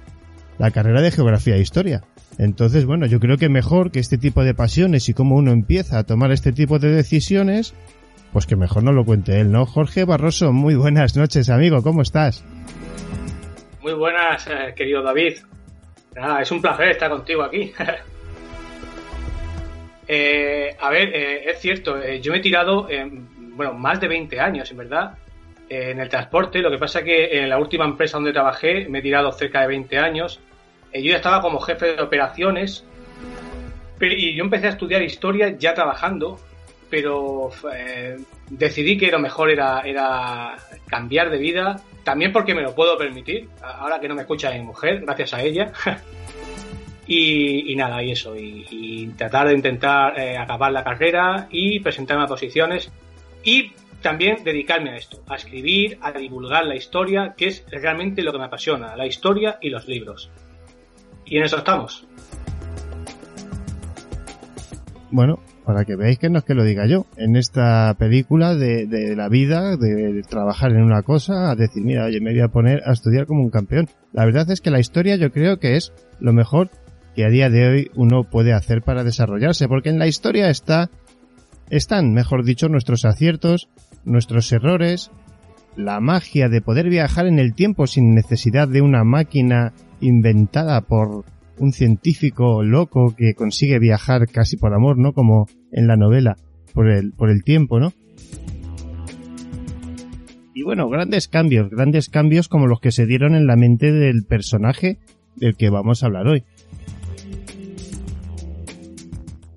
la carrera de Geografía e Historia. Entonces, bueno, yo creo que mejor que este tipo de pasiones y cómo uno empieza a tomar este tipo de decisiones, pues que mejor no lo cuente él, ¿no? Jorge Barroso, muy buenas noches, amigo, ¿cómo estás? Muy buenas, eh, querido David. Nada, es un placer estar contigo aquí. eh, a ver, eh, es cierto, eh, yo me he tirado, bueno, más de 20 años, en verdad, en el transporte. Lo que pasa es que en la última empresa donde trabajé me he tirado cerca de 20 años. yo ya estaba como jefe de operaciones pero, y yo empecé a estudiar historia ya trabajando, pero eh, decidí que lo mejor era, era cambiar de vida, también porque me lo puedo permitir, ahora que no me escucha mi mujer, gracias a ella. y, y, nada, y eso, y, y tratar de intentar eh, acabar la carrera y presentarme a posiciones. Y también dedicarme a esto, a escribir, a divulgar la historia, que es realmente lo que me apasiona, la historia y los libros. Y en eso estamos. Bueno, para que veáis que no es que lo diga yo, en esta película de, la vida, de, de, trabajar en una cosa, a decir, mira, oye, me voy a poner a estudiar como un campeón. La verdad es que la historia yo creo que es lo mejor que a día de hoy uno puede hacer para desarrollarse, porque en la historia está, están, mejor dicho, nuestros aciertos, nuestros errores, la magia de poder viajar en el tiempo sin necesidad de una máquina inventada por un científico loco que consigue viajar casi por amor, ¿no? Como en la novela, por el, por el tiempo, ¿no? Y bueno, grandes cambios, grandes cambios como los que se dieron en la mente del personaje del que vamos a hablar hoy.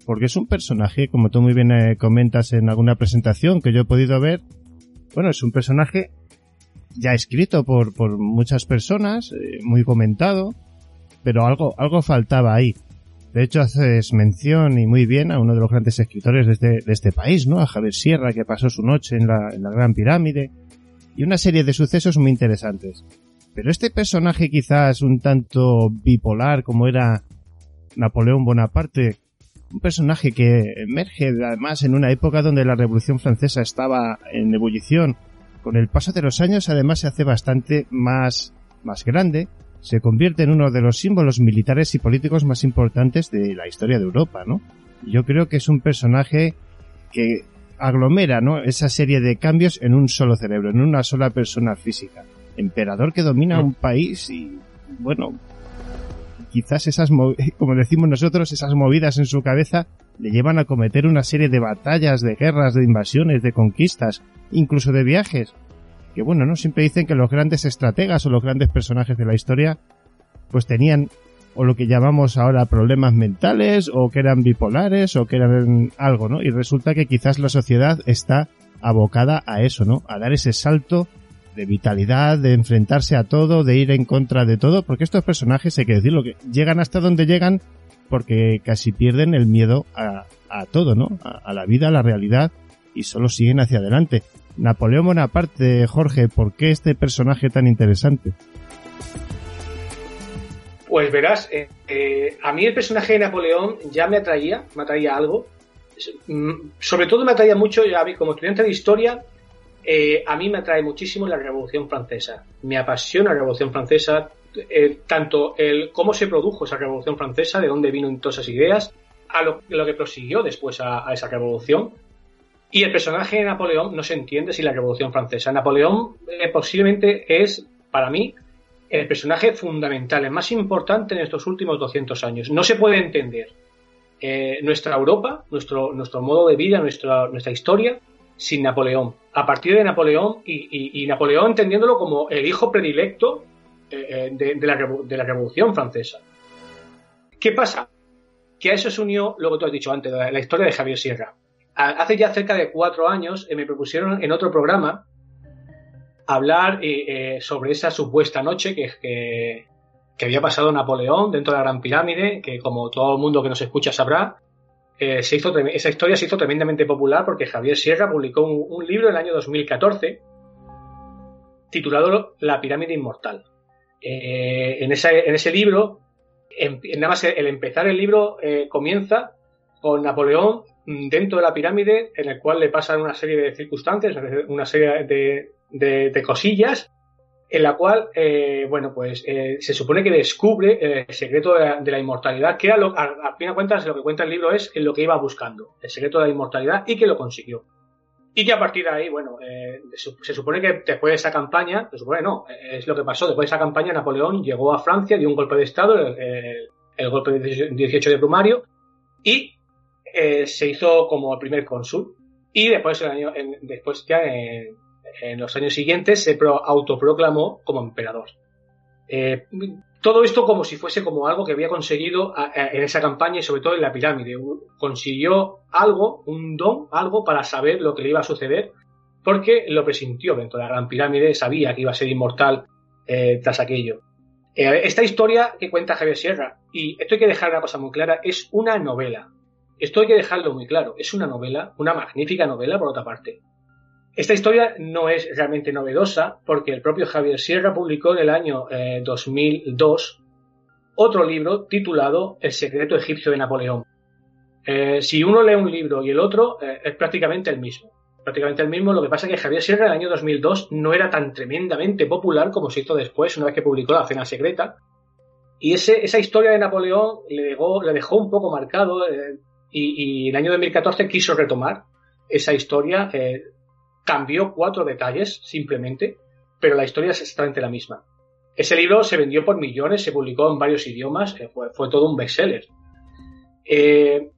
Porque es un personaje, como tú muy bien eh, comentas en alguna presentación que yo he podido ver, bueno, es un personaje ya escrito por, por muchas personas, eh, muy comentado, pero algo, algo faltaba ahí. De hecho, haces mención y muy bien a uno de los grandes escritores de este, de este país, ¿no? A Javier Sierra, que pasó su noche en la, en la Gran Pirámide, y una serie de sucesos muy interesantes. Pero este personaje quizás un tanto bipolar como era Napoleón Bonaparte, un personaje que emerge además en una época donde la Revolución Francesa estaba en ebullición. Con el paso de los años además se hace bastante más, más grande, se convierte en uno de los símbolos militares y políticos más importantes de la historia de Europa, ¿no? Yo creo que es un personaje que aglomera, ¿no? Esa serie de cambios en un solo cerebro, en una sola persona física. Emperador que domina un país y, bueno, quizás esas, como decimos nosotros, esas movidas en su cabeza le llevan a cometer una serie de batallas, de guerras, de invasiones, de conquistas, incluso de viajes. Que bueno, ¿no? Siempre dicen que los grandes estrategas o los grandes personajes de la historia pues tenían o lo que llamamos ahora problemas mentales o que eran bipolares o que eran algo, ¿no? Y resulta que quizás la sociedad está abocada a eso, ¿no? A dar ese salto de vitalidad, de enfrentarse a todo, de ir en contra de todo, porque estos personajes, hay que decirlo, que llegan hasta donde llegan porque casi pierden el miedo a, a todo, ¿no? A, la vida, a la realidad, y solo siguen hacia adelante. Napoleón Bonaparte, Jorge, ¿por qué este personaje tan interesante? Pues verás, eh, eh, a mí el personaje de Napoleón ya me atraía, me atraía algo, mm, sobre todo me atraía mucho, a mí como estudiante de historia, eh, a mí me atrae muchísimo la Revolución Francesa. Me apasiona la Revolución Francesa, eh, tanto el cómo se produjo esa Revolución Francesa, de dónde vino todas esas ideas, a lo, que prosiguió después a, esa revolución. Y el personaje de Napoleón no se entiende sin la Revolución Francesa. Napoleón eh, posiblemente es, para mí, el personaje fundamental, el más importante en estos últimos 200 años. No se puede entender nuestra Europa, nuestro, nuestro modo de vida, nuestra, nuestra historia, sin Napoleón. A partir de Napoleón, y, Napoleón entendiéndolo como el hijo predilecto eh, de, la, de la Revolución Francesa. ¿Qué pasa? Que a eso se unió lo que tú has dicho antes, la, historia de Javier Sierra. Hace ya cerca de cuatro años eh, me propusieron en otro programa hablar eh, sobre esa supuesta noche que, había pasado Napoleón dentro de la Gran Pirámide, que como todo el mundo que nos escucha sabrá, eh, esa historia se hizo tremendamente popular porque Javier Sierra publicó un, libro en el año 2014 titulado La pirámide inmortal. Eh, en, en, ese libro, nada más el empezar el libro eh, comienza con Napoleón dentro de la pirámide en el cual le pasan una serie de circunstancias, una serie de, de cosillas en la cual, eh, bueno, pues eh, se supone que descubre el secreto de la, inmortalidad, que a, a, fin de cuentas lo que cuenta el libro es lo que iba buscando, el secreto de la inmortalidad y que lo consiguió. Y que a partir de ahí, bueno, eh, se, supone que después de esa campaña, se supone no, es lo que pasó, después de esa campaña Napoleón llegó a Francia, dio un golpe de Estado, el, golpe de 18 de Plumario, y se hizo como primer cónsul. Y después, después ya en en los años siguientes se autoproclamó como emperador. Eh, todo esto como si fuese como algo que había conseguido en esa campaña y sobre todo en la pirámide. Consiguió algo, un don, algo para saber lo que le iba a suceder porque lo presintió dentro de la gran pirámide, sabía que iba a ser inmortal eh, tras aquello. Eh, esta historia que cuenta Javier Sierra, y esto hay que dejar una cosa muy clara, es una novela. Esto hay que dejarlo muy claro, es una novela, una magnífica novela por otra parte. Esta historia no es realmente novedosa porque el propio Javier Sierra publicó en el año 2002 eh, otro libro titulado El secreto egipcio de Napoleón. Eh, si uno lee un libro y el otro eh, es prácticamente el mismo. Prácticamente el mismo, lo que pasa es que Javier Sierra en el año 2002 no era tan tremendamente popular como se hizo después, una vez que publicó La Cena Secreta. Y ese, esa historia de Napoleón le dejó, un poco marcado y, y, en el año 2014 quiso retomar esa historia cambió cuatro detalles simplemente, pero la historia es exactamente la misma. Ese libro se vendió por millones, se publicó en varios idiomas, eh, fue, todo un bestseller. Eh,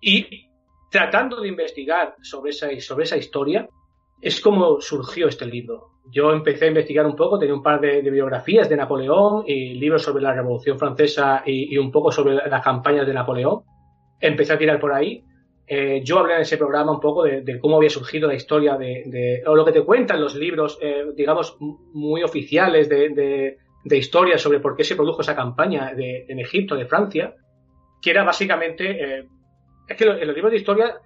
y tratando de investigar sobre esa, historia, es como surgió este libro. Yo empecé a investigar un poco, tenía un par de, biografías de Napoleón y libros sobre la Revolución Francesa y, y, un poco sobre las campañas de Napoleón. Empecé a tirar por ahí eh, yo hablé en ese programa un poco de, cómo había surgido la historia de, o lo que te cuentan los libros, eh, digamos, muy oficiales de, historia sobre por qué se produjo esa campaña en Egipto, de Francia, que era básicamente, eh, es que en los libros de historia,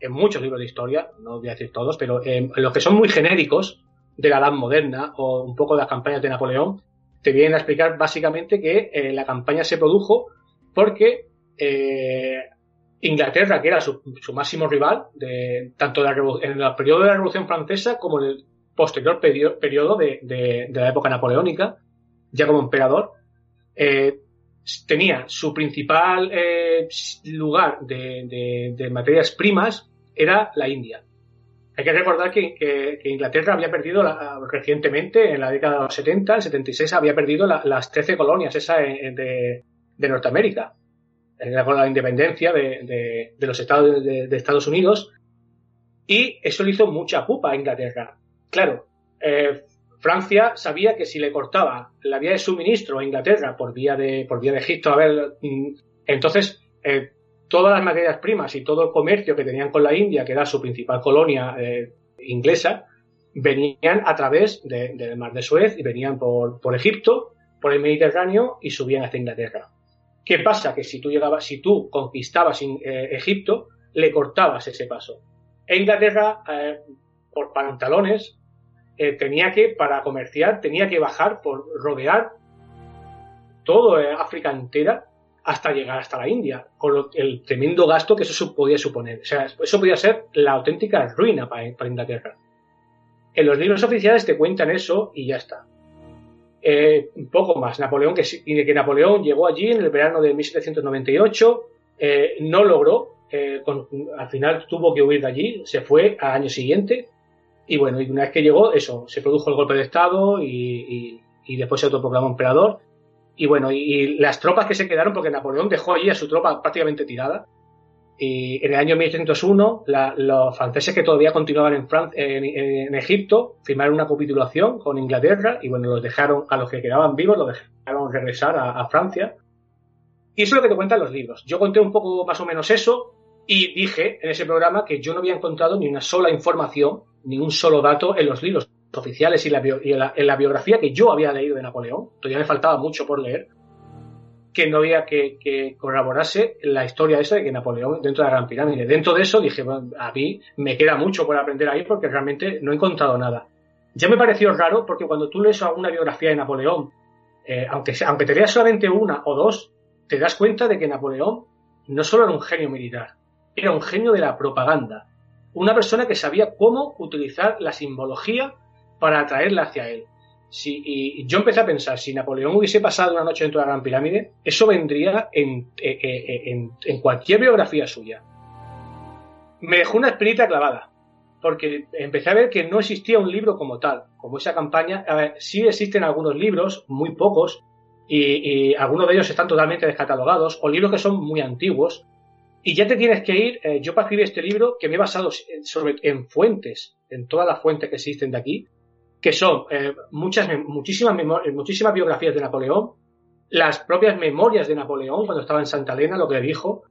en muchos libros de historia, no voy a decir todos, pero en los que son muy genéricos de la edad moderna o un poco de las campañas de Napoleón, te vienen a explicar básicamente que la campaña se produjo porque Inglaterra, que era su, máximo rival, tanto en el periodo de la Revolución Francesa como en el posterior periodo de, la época napoleónica, ya como emperador, eh, tenía su principal eh, lugar de, materias primas era la India. Hay que recordar que, Inglaterra había perdido recientemente, en la década de los 70, el 76, había perdido las 13 colonias esa de, Norteamérica con la independencia de, los estados de, Estados Unidos y eso le hizo mucha pupa a Inglaterra. Claro, eh, Francia sabía que si le cortaba la vía de suministro a Inglaterra por vía de, por vía de Egipto, a ver, mm, entonces eh, todas las materias primas y todo el comercio que tenían con la India, que era su principal colonia eh, inglesa, venían a través del mar de Suez y venían por, por Egipto, por el Mediterráneo y subían hasta Inglaterra. ¿Qué pasa? Que si tú llegabas, si tú conquistabas eh, Egipto, le cortabas ese paso. E Inglaterra, eh, por pantalones, eh, tenía que, para comerciar, tenía que bajar por rodear todo África entera hasta llegar hasta la India, con el tremendo gasto que eso podía suponer. O sea, eso podía ser la auténtica ruina para, para Inglaterra. En los libros oficiales te cuentan eso y ya está. Eh, un poco más. Napoleón, que, que Napoleón llegó allí en el verano de 1798, eh, no logró, eh, con- al final tuvo que huir de allí, se fue al año siguiente y bueno, y una vez que llegó, eso, se produjo el golpe de Estado y, y- y después se autoproclamó emperador. Y bueno, y las tropas que se quedaron, porque Napoleón dejó allí a su tropa prácticamente tirada. Y en el año 1301, la- los franceses que todavía continuaban en, Fran- en, Egipto firmaron una capitulación con Inglaterra y bueno, los dejaron, a los que quedaban vivos, los dejaron regresar a, Francia. Y eso es lo que te cuentan los libros. Yo conté un poco más o menos eso y dije en ese programa que yo no había encontrado ni una sola información, ni un solo dato en los libros oficiales y, en la biografía que yo había leído de Napoleón. Todavía me faltaba mucho por leer que no había que, que corroborase la historia esa de que Napoleón dentro de la Gran Pirámide. Dentro de eso dije, a mí me queda mucho por aprender ahí porque realmente no he encontrado nada. Ya me pareció raro porque cuando tú lees alguna biografía de Napoleón, eh, aunque, aunque te leas solamente una o dos, te das cuenta de que Napoleón no solo era un genio militar, era un genio de la propaganda. Una persona que sabía cómo utilizar la simbología para atraerla hacia él. Y yo empecé a pensar, si Napoleón hubiese pasado una noche dentro de la Gran Pirámide, eso vendría en, eh, eh, en, en cualquier biografía suya. Me dejó una espinita clavada, porque empecé a ver que no existía un libro como tal, como esa campaña. A ver, sí existen algunos libros, muy pocos, y, algunos de ellos están totalmente descatalogados, o libros que son muy antiguos, y ya te tienes que ir, eh, yo para escribir este libro, que me he basado en fuentes, en todas las fuentes que existen de aquí, que son eh, muchas, memo- eh, muchísimas biografías de Napoleón, las propias memorias de Napoleón cuando estaba en Santa Elena, lo que dijo,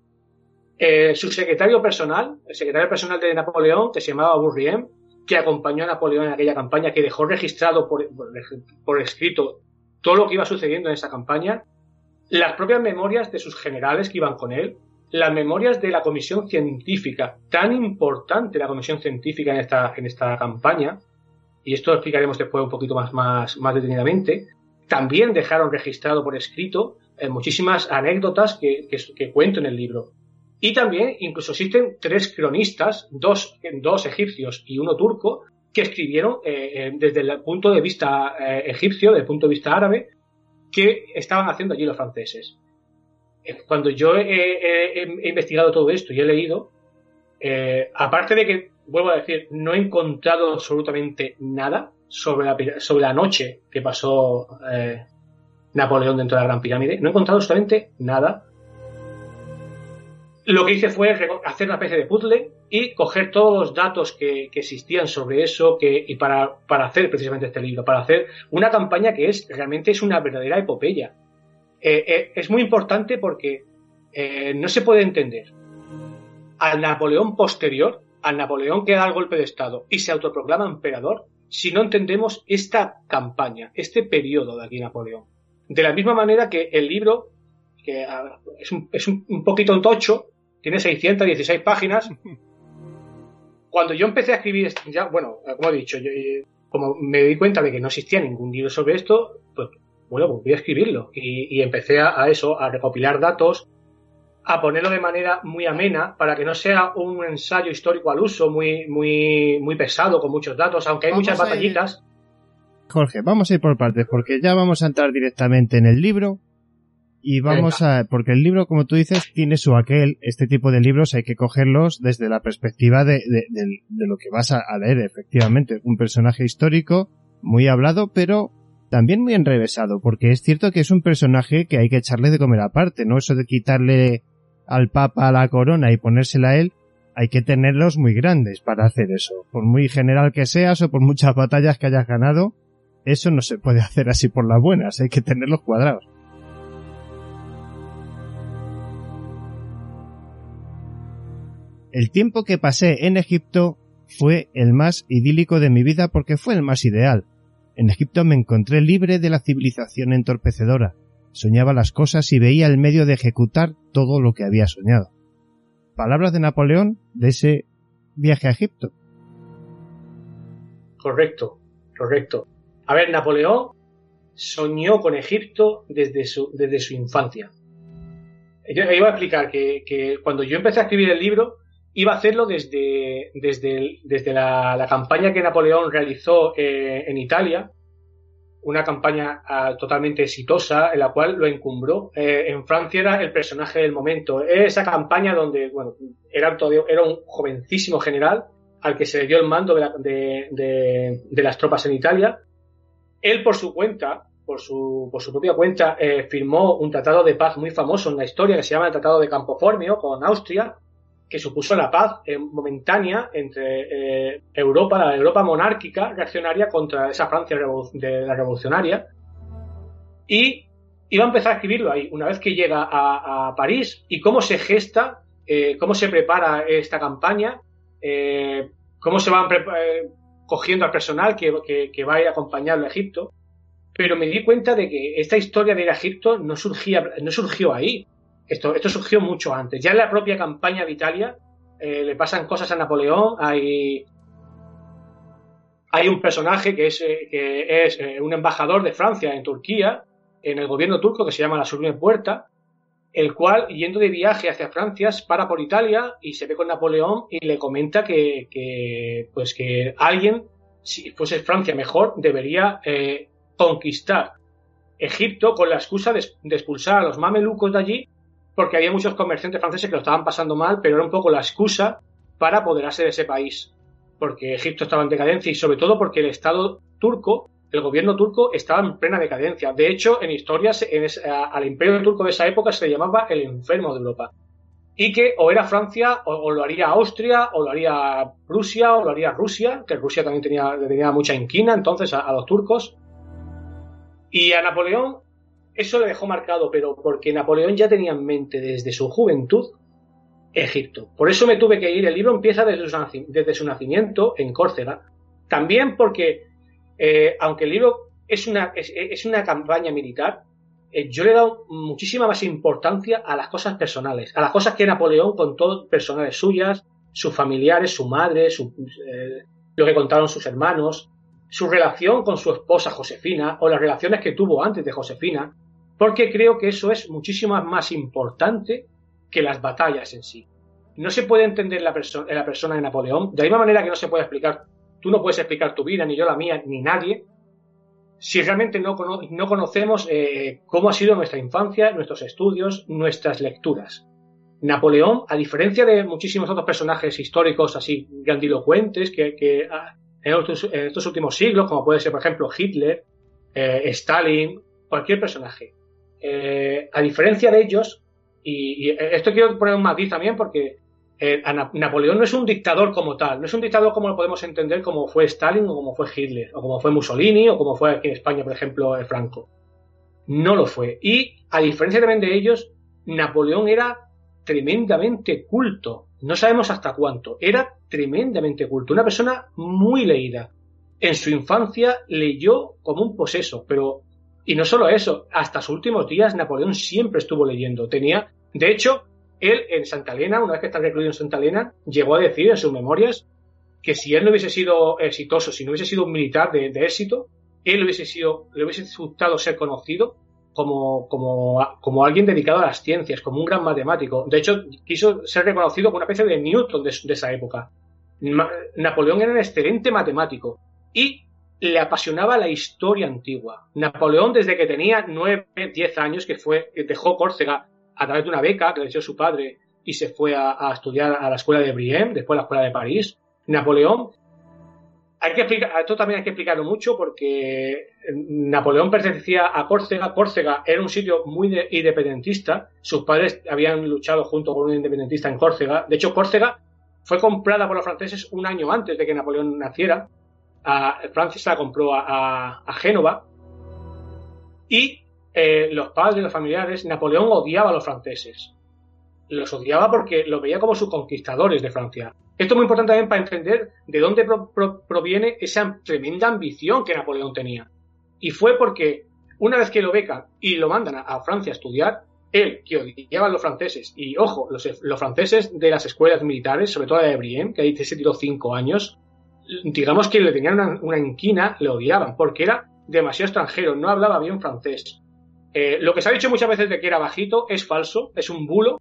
eh, su secretario personal, el secretario personal de Napoleón, que se llamaba Bourriem, que acompañó a Napoleón en aquella campaña, que dejó registrado por, por- por escrito todo lo que iba sucediendo en esa campaña, las propias memorias de sus generales que iban con él, las memorias de la comisión científica, tan importante la comisión científica en esta, en esta campaña, y esto lo explicaremos después un poquito más, más, más detenidamente, también dejaron registrado por escrito eh, muchísimas anécdotas que, que, cuento en el libro. Y también incluso existen tres cronistas, dos, dos egipcios y uno turco, que escribieron eh, eh, desde el punto de vista egipcio, desde el punto de vista árabe, que estaban haciendo allí los franceses. Cuando yo he, he- investigado todo esto y he leído, aparte de que, vuelvo a decir, no he encontrado absolutamente nada sobre la, sobre la noche que pasó eh, Napoleón dentro de la Gran Pirámide, no he encontrado absolutamente nada. Lo que hice fue hacer una especie de puzzle y coger todos los datos que, existían sobre eso y para, para hacer precisamente este libro, para hacer una campaña que es realmente es una verdadera epopeya. Eh, eh, es muy importante porque no se puede entender al Napoleón posterior, al Napoleón que da el golpe de Estado y se autoproclama emperador, si no entendemos esta campaña, este periodo de aquí Napoleón. De la misma manera que el libro, que ah, es un, es un, poquito tocho, tiene 616 páginas, cuando yo empecé a escribir, este- ya, bueno, como he dicho, yo, eh, como me di cuenta de que no existía ningún libro sobre esto, pues bueno, pues voy a escribirlo. Y, y empecé a, a eso, a recopilar datos, a ponerlo de manera muy amena para que no sea un ensayo histórico al uso muy, muy, muy pesado con muchos datos, aunque hay Vamos muchas batallitas. Jorge, vamos a ir por partes, porque ya vamos a entrar directamente en el libro. Y vamos a, porque el libro, como tú dices, tiene su aquel, este tipo de libros hay que cogerlos desde la perspectiva de, de, de- de lo que vas a, a leer, efectivamente. Un personaje histórico, muy hablado, pero también muy enrevesado, porque es cierto que es un personaje que hay que echarle de comer aparte, ¿no? Eso de quitarle al Papa la corona y ponérsela a él, hay que tenerlos muy grandes para hacer eso. Por muy general que seas o por muchas batallas que hayas ganado, eso no se puede hacer así por las buenas, hay que tenerlos cuadrados. El tiempo que pasé en Egipto fue el más idílico de mi vida porque fue el más ideal. En Egipto me encontré libre de la civilización entorpecedora. Soñaba las cosas y veía el medio de ejecutar todo lo que había soñado. Palabras de Napoleón de ese viaje a Egipto. Correcto, correcto. A ver, Napoleón soñó con Egipto desde su, desde su infancia. yo iba a explicar que, que cuando yo empecé a escribir el libro, iba a hacerlo desde, desde, desde la, la, campaña que Napoleón realizó eh, en Italia, una campaña uh, totalmente exitosa en la cual lo encumbró. Eh, en Francia era el personaje del momento. Esa campaña donde, bueno, era, un jovencísimo general al que se le dio el mando de, de, las tropas en Italia. Él por su cuenta, por su, por su propia cuenta, eh, firmó un tratado de paz muy famoso en la historia que se llama el Tratado de Campoformio con Austria, que supuso la paz eh, momentánea entre eh, Europa, la Europa monárquica reaccionaria contra esa Francia de la revolucionaria. Y iba a empezar a escribirlo ahí, una vez que llega a, París, y cómo se gesta, eh, cómo se prepara esta campaña, cómo se van cogiendo al personal que, va a ir a acompañarlo a Egipto. Pero me di cuenta de que esta historia de ir a Egipto no, surgía, no surgió ahí. Esto, esto surgió mucho antes. Ya en la propia campaña de Italia eh, le pasan cosas a Napoleón. Hay, hay un personaje que es, eh, que es eh, un embajador de Francia en Turquía, en el gobierno turco, que se llama la Sublime Puerta, el cual, yendo de viaje hacia Francia, para por Italia y se ve con Napoleón y le comenta que, que pues que alguien, si fuese Francia mejor, debería conquistar Egipto con la excusa de, expulsar a los mamelucos de allí, porque había muchos comerciantes franceses que lo estaban pasando mal, pero era un poco la excusa para apoderarse de ese país, porque Egipto estaba en decadencia y sobre todo porque el Estado turco el gobierno turco estaba en plena decadencia. De hecho, en historias, al imperio turco de esa época se le llamaba el enfermo de Europa. Y que o era Francia, o, lo haría Austria, o lo haría Prusia, o lo haría Rusia, que Rusia también tenía, tenía mucha inquina entonces a los turcos. Y a Napoleón eso le dejó marcado, pero porque Napoleón ya tenía en mente desde su juventud Egipto. Por eso me tuve que ir. El libro empieza desde su, nacimiento en Córcega. También porque eh, aunque el libro es una, es, una campaña militar, eh, yo le he dado muchísima más importancia a las cosas personales, a las cosas que Napoleón contó personales suyas, sus familiares, su madre, eh, lo que contaron sus hermanos, su relación con su esposa Josefina o las relaciones que tuvo antes de Josefina, porque creo que eso es muchísimo más importante que las batallas en sí. No se puede entender la, perso la persona de Napoleón de la misma manera que no se puede explicar tú no puedes explicar tu vida, ni yo la mía, ni nadie, si realmente no, no conocemos eh, cómo ha sido nuestra infancia, nuestros estudios, nuestras lecturas. Napoleón, a diferencia de muchísimos otros personajes históricos así grandilocuentes que, que en, estos, en, estos, últimos siglos, como puede ser, por ejemplo, Hitler, eh, Stalin, cualquier personaje, eh, a diferencia de ellos, y, y, esto quiero poner un matiz también porque eh, Napoleón no es un dictador como tal, no es un dictador como lo podemos entender como fue Stalin o como fue Hitler, o como fue Mussolini, o como fue aquí en España, por ejemplo, Franco. No lo fue. Y, a diferencia también de ellos, Napoleón era tremendamente culto. No sabemos hasta cuánto. Era tremendamente culto. Una persona muy leída. En su infancia leyó como un poseso, pero... Y no solo eso, hasta sus últimos días Napoleón siempre estuvo leyendo. Tenía, de hecho, él en Santa Elena, una vez que está recluido en Santa Elena, llegó a decir en sus memorias que si él no hubiese sido exitoso, si no hubiese sido un militar de, éxito, él hubiese sido, le hubiese gustado ser conocido como, como, como alguien dedicado a las ciencias, como un gran matemático. De hecho, quiso ser reconocido como una especie de Newton de, de esa época. Ma Napoleón era un excelente matemático y le apasionaba la historia antigua. Napoleón, desde que tenía 9, 10 años, que fue, dejó Córcega a través de una beca que le dio su padre y se fue a, estudiar a la escuela de Brienne, después a la escuela de París. Napoleón. Hay que explicar, esto también hay que explicarlo mucho porque Napoleón pertenecía a Córcega. Córcega era un sitio muy de, independentista. Sus padres habían luchado junto con un independentista en Córcega. De hecho, Córcega fue comprada por los franceses un año antes de que Napoleón naciera. A, Francia la compró a, a, Génova. Y eh, los padres, los familiares, Napoleón odiaba a los franceses. Los odiaba porque los veía como sus conquistadores de Francia. Esto es muy importante también para entender de dónde pro, pro, proviene esa tremenda ambición que Napoleón tenía. Y fue porque una vez que lo becan y lo mandan a, a Francia a estudiar, él, que odiaba a los franceses, y ojo, los, los, franceses de las escuelas militares, sobre todo la de Brienne, que ahí se tiró cinco años, digamos que le tenían una, una inquina, le odiaban, porque era demasiado extranjero, no hablaba bien francés Eh, lo que se ha dicho muchas veces de que era bajito es falso, es un bulo.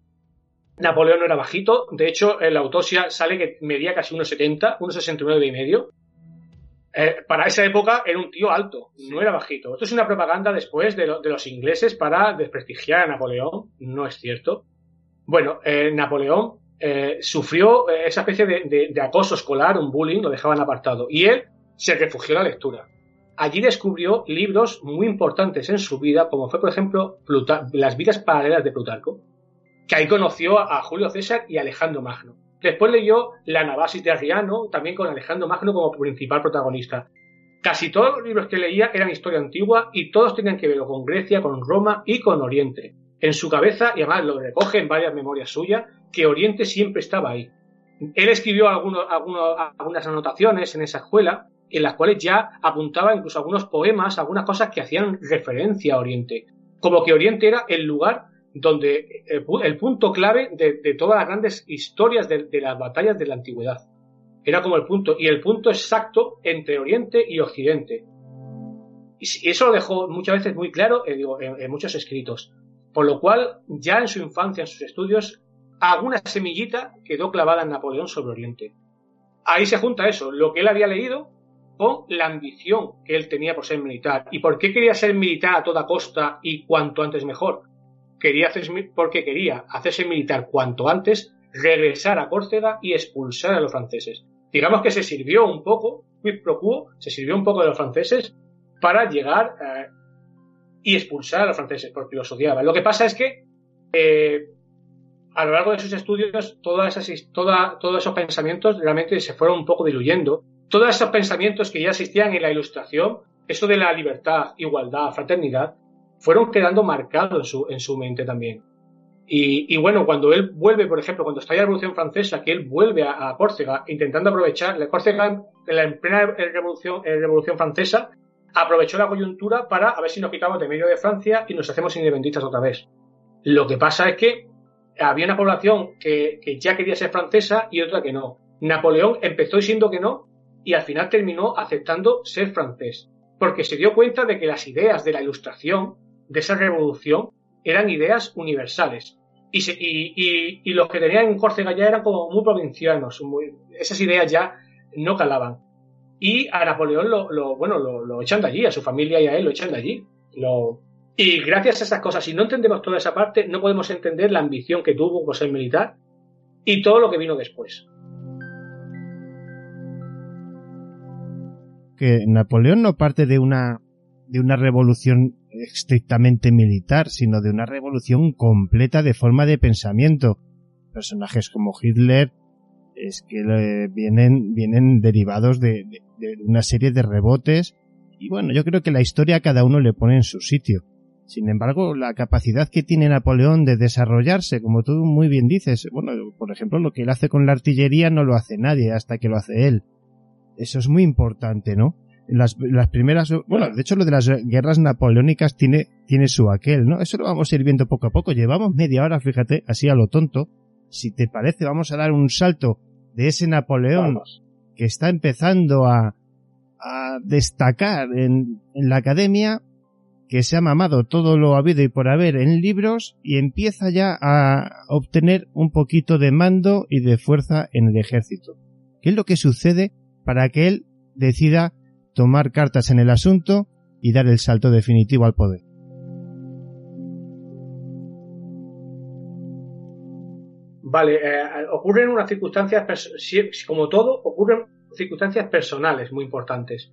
Napoleón no era bajito, de hecho en la autopsia sale que medía casi 1,70, 1,69 y medio. Eh, para esa época era un tío alto, no era bajito. Esto es una propaganda después de, lo- de los ingleses para desprestigiar a Napoleón, no es cierto. Bueno, eh, Napoleón eh, sufrió eh, esa especie de, acoso escolar, un bullying, lo dejaban apartado, y él se refugió en la lectura. Allí descubrió libros muy importantes en su vida, como fue, por ejemplo, Las vidas paralelas de Plutarco, que ahí conoció a Julio César y Alejandro Magno. Después leyó La Navasis de Arriano, también con Alejandro Magno como principal protagonista. Casi todos los libros que leía eran historia antigua y todos tenían que ver con Grecia, con Roma y con Oriente. En su cabeza, y además lo recoge en varias memorias suyas, que Oriente siempre estaba ahí. Él escribió algunas anotaciones en esa escuela en las cuales ya apuntaba incluso algunos poemas, algunas cosas que hacían referencia a Oriente. Como que Oriente era el lugar donde el, pu- el punto clave de, todas las grandes historias de, las batallas de la antigüedad. Era como el punto, y el punto exacto entre Oriente y Occidente. Y eso lo dejó muchas veces muy claro eh, en muchos escritos. Por lo cual, ya en su infancia, en sus estudios, alguna semillita quedó clavada en Napoleón sobre Oriente. Ahí se junta eso, lo que él había leído con la ambición que él tenía por ser militar. ¿Y por qué quería ser militar a toda costa y cuanto antes mejor? Quería hacerse, porque quería hacerse militar cuanto antes, regresar a Córcega y expulsar a los franceses. Digamos que se sirvió un poco, quid pro quo, se sirvió un poco de los franceses para llegar eh, y expulsar a los franceses porque los odiaban. Lo que pasa es que eh, a lo largo de sus estudios todas esas, toda- todos esos pensamientos realmente se fueron un poco diluyendo. Todos esos pensamientos que ya existían en la ilustración, eso de la libertad, igualdad, fraternidad, fueron quedando marcados en su, en su mente también. Y, bueno, cuando él vuelve, por ejemplo, cuando está la Revolución Francesa, que él vuelve a, a Córcega intentando aprovechar, la Córcega en, la en plena Revolución, en Revolución Francesa, aprovechó la coyuntura para a ver si nos quitamos de medio de Francia y nos hacemos independentistas otra vez. Lo que pasa es que había una población que, ya quería ser francesa y otra que no. Napoleón empezó diciendo que no y al final terminó aceptando ser francés, porque se dio cuenta de que las ideas de la ilustración, de esa revolución, eran ideas universales. Y, y, los que tenían en Córcega eran como muy provincianos, esas ideas ya no calaban. Y a Napoleón lo, lo- bueno, lo, lo echan de allí, a su familia y a él lo echan de allí. Y gracias a esas cosas, si no entendemos toda esa parte, no podemos entender la ambición que tuvo por ser militar y todo lo que vino después. que Napoleón no parte de una de una revolución estrictamente militar, sino de una revolución completa de forma de pensamiento. Personajes como Hitler es que vienen vienen derivados de, de- de una serie de rebotes y bueno, yo creo que la historia cada uno le pone en su sitio. Sin embargo, la capacidad que tiene Napoleón de desarrollarse, como tú muy bien dices, bueno, por ejemplo, lo que él hace con la artillería no lo hace nadie hasta que lo hace él. Eso es muy importante, ¿no? Las, las primeras, bueno, de hecho lo de las guerras napoleónicas tiene, tiene su aquel, ¿no? Eso lo vamos a ir viendo poco a poco. Llevamos media hora, fíjate, así a lo tonto. Si te parece, vamos a dar un salto de ese Napoleón Vamos. que está empezando a, a destacar en, en la academia, que se ha mamado todo lo habido y por haber en libros y empieza ya a obtener un poquito de mando y de fuerza en el ejército. ¿Qué es lo que sucede para que él decida tomar cartas en el asunto y dar el salto definitivo al poder? Vale, eh, ocurren unas circunstancias, como todo, ocurren circunstancias personales muy importantes.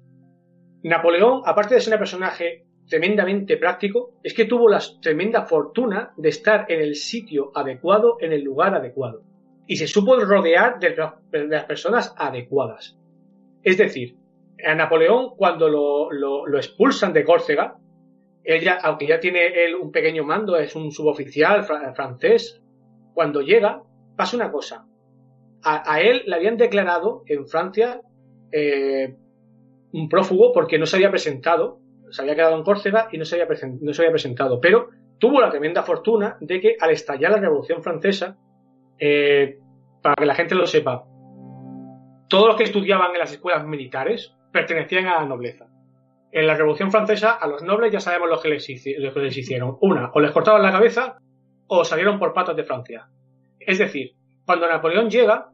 Napoleón, aparte de ser un personaje tremendamente práctico, es que tuvo la tremenda fortuna de estar en el sitio adecuado, en el lugar adecuado. Y se supo rodear de, la- de las personas adecuadas. Es decir, a Napoleón, cuando lo, lo- expulsan de Córcega, ella, aunque ya tiene él un pequeño mando, es un suboficial fra- francés, cuando llega, pasa una cosa. A, él le habían declarado en Francia eh, un prófugo porque no se había presentado, se había quedado en Córcega y no se había, presentado, pero tuvo la tremenda fortuna de que al estallar la Revolución Francesa, eh, para que la gente lo sepa, todos los que estudiaban en las escuelas militares pertenecían a la nobleza. En la Revolución Francesa, a los nobles ya sabemos que les, lo que les hicieron. Una, o les cortaban la cabeza o salieron por patas de Francia. Es decir, cuando Napoleón llega,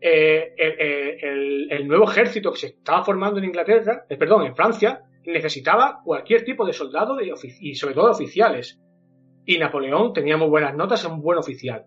eh, el, el, nuevo ejército que se estaba formando en Inglaterra, eh, perdón, en Francia, necesitaba cualquier tipo de soldado y sobre todo oficiales. Y Napoleón tenía muy buenas notas, en un buen oficial.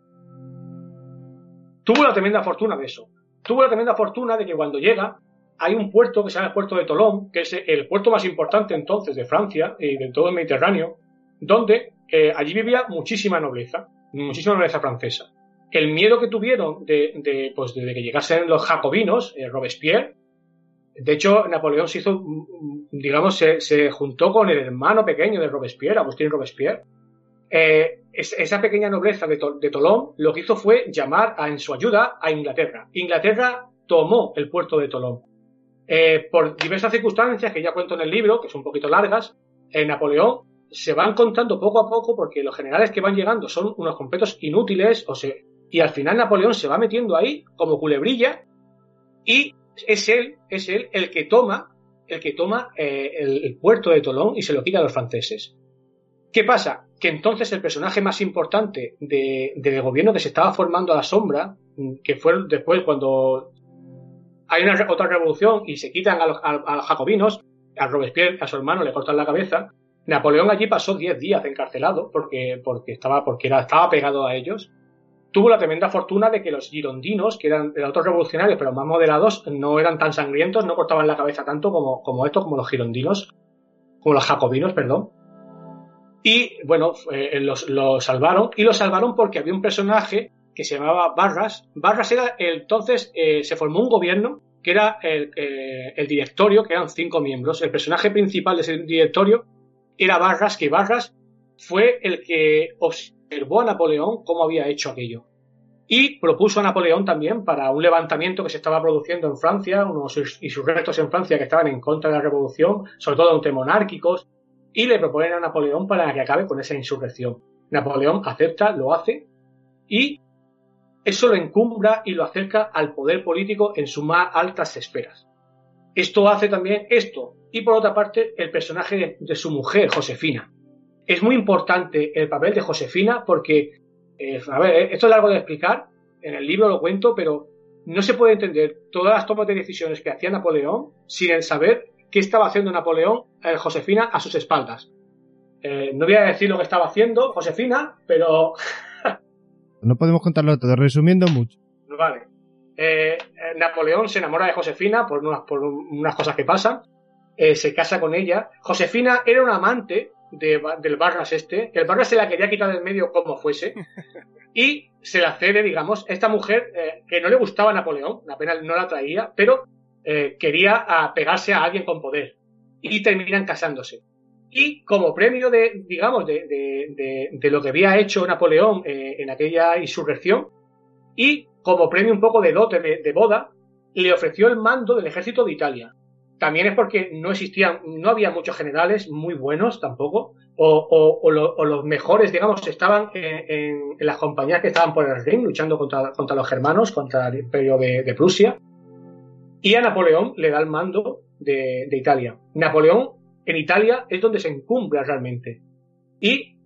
Tuvo la tremenda fortuna de eso. Tuvo la tremenda fortuna de que cuando llega, hay un puerto que se llama el puerto de Tolón, que es el puerto más importante entonces de Francia y de todo el Mediterráneo, donde eh, allí vivía muchísima nobleza, muchísima nobleza francesa. El miedo que tuvieron de, pues, de que llegasen los jacobinos, eh, Robespierre, de hecho, Napoleón se hizo, digamos, se, juntó con el hermano pequeño de Robespierre, Agustín Robespierre. Eh, esa pequeña nobleza de, Tolón lo que hizo fue llamar en su ayuda a Inglaterra. Inglaterra tomó el puerto de Tolón. Eh, por diversas circunstancias que ya cuento en el libro, que son un poquito largas, en Napoleón se van contando poco a poco porque los generales que van llegando son unos completos inútiles o se, y al final Napoleón se va metiendo ahí como culebrilla y es él, es él el que toma, el que toma eh, el, puerto de Tolón y se lo quita a los franceses. ¿Qué pasa? Que entonces el personaje más importante del gobierno que se estaba formando a la sombra, que fue después cuando hay una otra revolución y se quitan a los, jacobinos, a Robespierre, a su hermano, le cortan la cabeza. Napoleón allí pasó 10 días encarcelado porque, porque, estaba, porque era, estaba pegado a ellos tuvo la tremenda fortuna de que los girondinos, que eran, otros revolucionarios, pero más moderados, no eran tan sangrientos, no cortaban la cabeza tanto como, como estos, como los girondinos, como los jacobinos, perdón. Y bueno, eh, los, salvaron, y los salvaron porque había un personaje que se llamaba Barras. Barras era, entonces, eh, se formó un gobierno que era el, eh, el, directorio, que eran cinco miembros. El personaje principal de ese directorio era Barras, que Barras fue el que observó a Napoleón cómo había hecho aquello. Y propuso a Napoleón también para un levantamiento que se estaba produciendo en Francia, unos insurrectos en Francia que estaban en contra de la revolución, sobre todo entre monárquicos, y le proponen a Napoleón para que acabe con esa insurrección. Napoleón acepta, lo hace, y eso lo encumbra y lo acerca al poder político en sus más altas esferas. Esto hace también esto, y por otra parte el personaje de su mujer, Josefina, es muy importante el papel de Josefina porque, eh, a ver, eh, esto es largo de explicar, en el libro lo cuento, pero no se puede entender todas las tomas de decisiones que hacía Napoleón sin el saber qué estaba haciendo Napoleón, eh, Josefina, a sus espaldas. no voy a decir lo que estaba haciendo Josefina, pero... no podemos contarlo todo, resumiendo mucho. Vale. Napoleón se enamora de Josefina por unas, por unas cosas que pasan, se casa con ella. Josefina era una amante del Barras este. El Barras se la quería quitar del medio como fuese. Y se la cede, digamos, esta mujer eh, que no le gustaba a Napoleón, apenas no la traía, pero eh, quería pegarse a alguien con poder. Y terminan casándose. Y como premio de, digamos, de, de, lo que había hecho Napoleón eh, en aquella insurrección, y como premio un poco de dote de boda, le ofreció el mando del ejército de Italia también es porque no existían, no había muchos generales muy buenos tampoco, o, los mejores, digamos, estaban en, las compañías que estaban por el Rin luchando contra, los germanos, contra el imperio de, Prusia. Y a Napoleón le da el mando de, Italia. Napoleón en Italia es donde se encumbra realmente. Y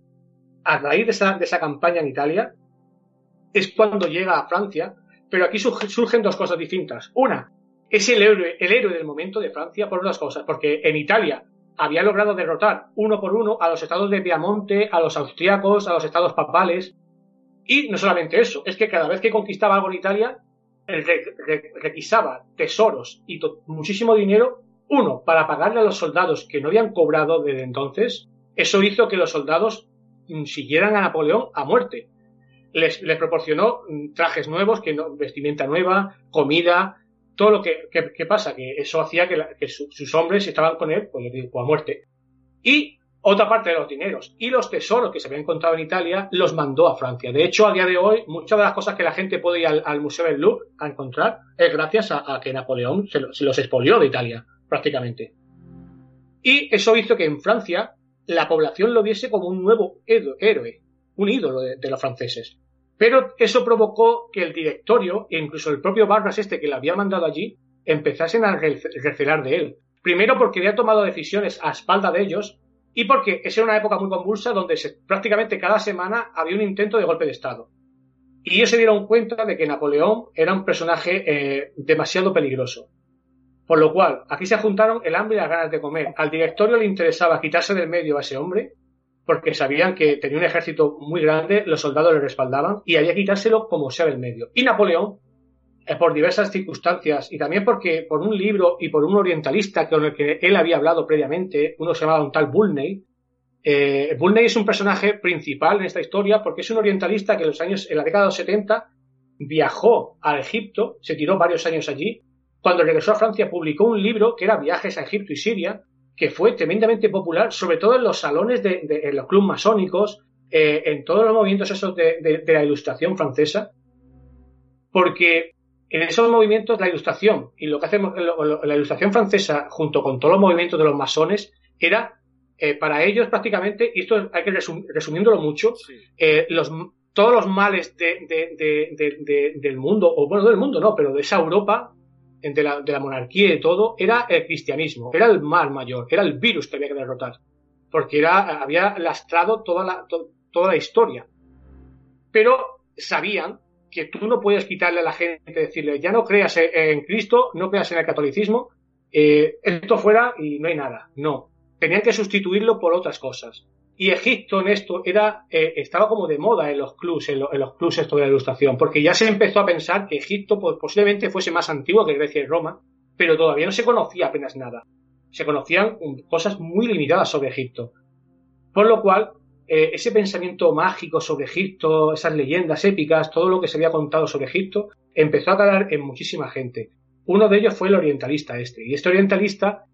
a raíz de esa, de esa campaña en Italia es cuando llega a Francia, pero aquí surgen dos cosas distintas. Una, es el héroe, el héroe del momento de Francia por unas cosas, porque en Italia había logrado derrotar uno por uno a los estados de Piamonte, a los austriacos, a los estados papales. Y no solamente eso, es que cada vez que conquistaba algo en Italia, requisaba tesoros y muchísimo dinero, uno, para pagarle a los soldados que no habían cobrado desde entonces. Eso hizo que los soldados mm, siguieran a Napoleón a muerte. Les, proporcionó mm, trajes nuevos, que vestimenta nueva, comida, todo lo que, pasa, que eso hacía que, sus hombres estaban con él, pues, a muerte. Y otra parte de los dineros y los tesoros que se habían encontrado en Italia los mandó a Francia. De hecho, a día de hoy, muchas de las cosas que la gente puede ir al, Museo del Louvre a encontrar es gracias a, que Napoleón se, los expolió de Italia, prácticamente. Y eso hizo que en Francia la población lo viese como un nuevo héroe, un ídolo de los franceses. Pero eso provocó que el directorio e incluso el propio Vargas este que le había mandado allí empezasen a recelar de él. Primero porque había tomado decisiones a espalda de ellos y porque esa era una época muy convulsa donde prácticamente cada semana había un intento de golpe de Estado. Y ellos se dieron cuenta de que Napoleón era un personaje eh, demasiado peligroso. Por lo cual, aquí se juntaron el hambre y las ganas de comer. Al directorio le interesaba quitarse del medio a ese hombre, porque sabían que tenía un ejército muy grande, los soldados le respaldaban, y había que quitárselo como sea del medio. Y Napoleón, eh, por diversas circunstancias, y también porque por un libro y por un orientalista con el que él había hablado previamente, uno se llamaba un tal Bulney, eh, Bulney es un personaje principal en esta historia porque es un orientalista que en los años, en la década de los 70, viajó a Egipto, se tiró varios años allí. Cuando regresó a Francia publicó un libro que era Viajes a Egipto y Siria, que fue tremendamente popular, sobre todo en los salones de, en los clubes masónicos, eh, en todos los movimientos esos de, la ilustración francesa, porque en esos movimientos la ilustración y lo que hacemos, la ilustración francesa junto con todos los movimientos de los masones era eh, para ellos prácticamente, y esto hay que resumiéndolo mucho, eh, los, todos los males del mundo, o bueno, del mundo no, pero de esa Europa, de la, monarquía y todo, era el cristianismo, era el mal mayor, era el virus que había que derrotar, porque era, había lastrado toda la, toda la historia. Pero sabían que tú no puedes quitarle a la gente, decirle, ya no creas en Cristo, no creas en el catolicismo, eh, esto fuera y no hay nada. No, tenían que sustituirlo por otras cosas. Y Egipto en esto era, eh, estaba como de moda en los clubs, en, los clubs esto de la ilustración, porque ya se empezó a pensar que Egipto pues, posiblemente fuese más antiguo que Grecia y Roma, pero todavía no se conocía apenas nada. Se conocían cosas muy limitadas sobre Egipto. Por lo cual, eh, ese pensamiento mágico sobre Egipto, esas leyendas épicas, todo lo que se había contado sobre Egipto, empezó a calar en muchísima gente. Uno de ellos fue el orientalista este. Y este orientalista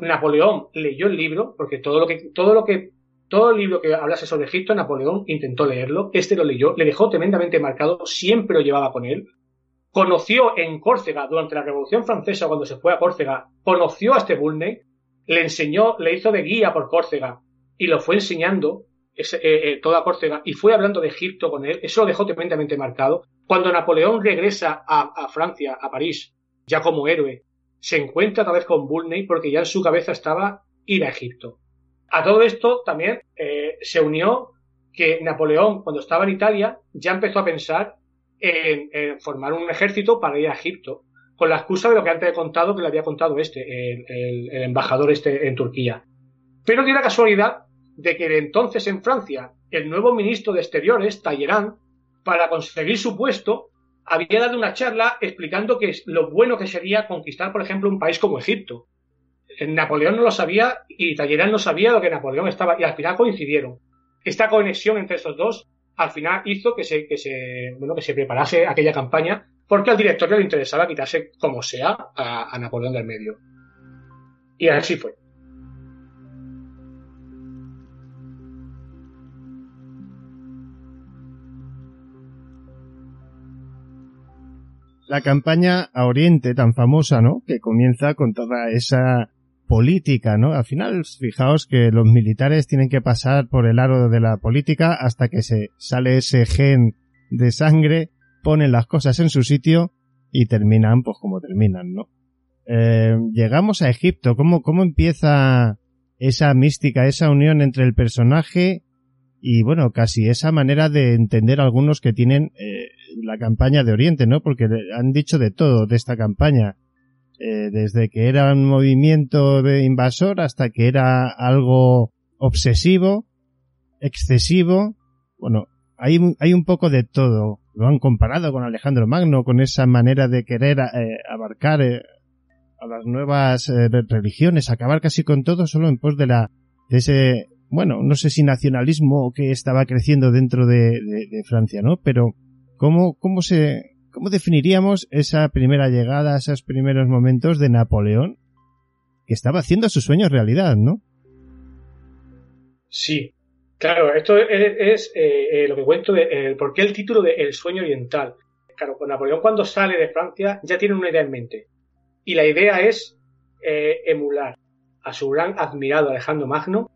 Napoleón leyó el libro, porque todo lo que, todo lo que, todo el libro que hablase sobre Egipto, Napoleón intentó leerlo, este lo leyó, le dejó tremendamente marcado, siempre lo llevaba con él. Conoció en Córcega, durante la Revolución Francesa, cuando se fue a Córcega, conoció a este Bulney, le enseñó, le hizo de guía por Córcega, y lo fue enseñando eh, eh, toda Córcega, y fue hablando de Egipto con él, eso lo dejó tremendamente marcado. Cuando Napoleón regresa a Francia, a París, ya como héroe, se encuentra otra vez con Bulney porque ya en su cabeza estaba ir a Egipto. A todo esto también eh, se unió que Napoleón, cuando estaba en Italia, ya empezó a pensar en, formar un ejército para ir a Egipto, con la excusa de lo que antes he contado, que le había contado este, el, embajador este en Turquía. Pero dio la casualidad de que entonces en Francia, el nuevo ministro de Exteriores, Talleyrand, para conseguir su puesto, había dado una charla explicando que lo bueno que sería conquistar, por ejemplo, un país como Egipto. Napoleón no lo sabía y Talleyrand no sabía lo que Napoleón estaba, y al final coincidieron. Esta conexión entre esos dos al final hizo que se, que se, bueno, que se preparase aquella campaña, porque al directorio le interesaba quitarse como sea a Napoleón del medio. Y así fue. la campaña a Oriente tan famosa, ¿no? Que comienza con toda esa política, ¿no? Al final, fijaos que los militares tienen que pasar por el aro de la política hasta que se sale ese gen de sangre, ponen las cosas en su sitio y terminan, pues como terminan, ¿no? Eh, llegamos a Egipto. ¿Cómo, ¿Cómo empieza esa mística, esa unión entre el personaje y, bueno, casi esa manera de entender algunos que tienen eh, la campaña de Oriente, ¿no? Porque han dicho de todo de esta campaña. Eh, desde que era un movimiento de invasor hasta que era algo obsesivo, excesivo. Bueno, hay, hay un poco de todo. Lo han comparado con Alejandro Magno, con esa manera de querer eh, abarcar eh, a las nuevas religiones, acabar casi con todo solo en pos de la, de ese, bueno, no sé si nacionalismo que estaba creciendo dentro de, de Francia, ¿no? Pero ¿Cómo, cómo se, cómo definiríamos esa primera llegada, esos primeros momentos de Napoleón que estaba haciendo sus sueños realidad, ¿no? Sí, claro, esto es, eh, eh, lo que cuento de eh, por qué el título de El sueño oriental. Claro, Napoleón cuando sale de Francia ya tiene una idea en mente. Y la idea es emular a su gran admirado Alejandro Magno.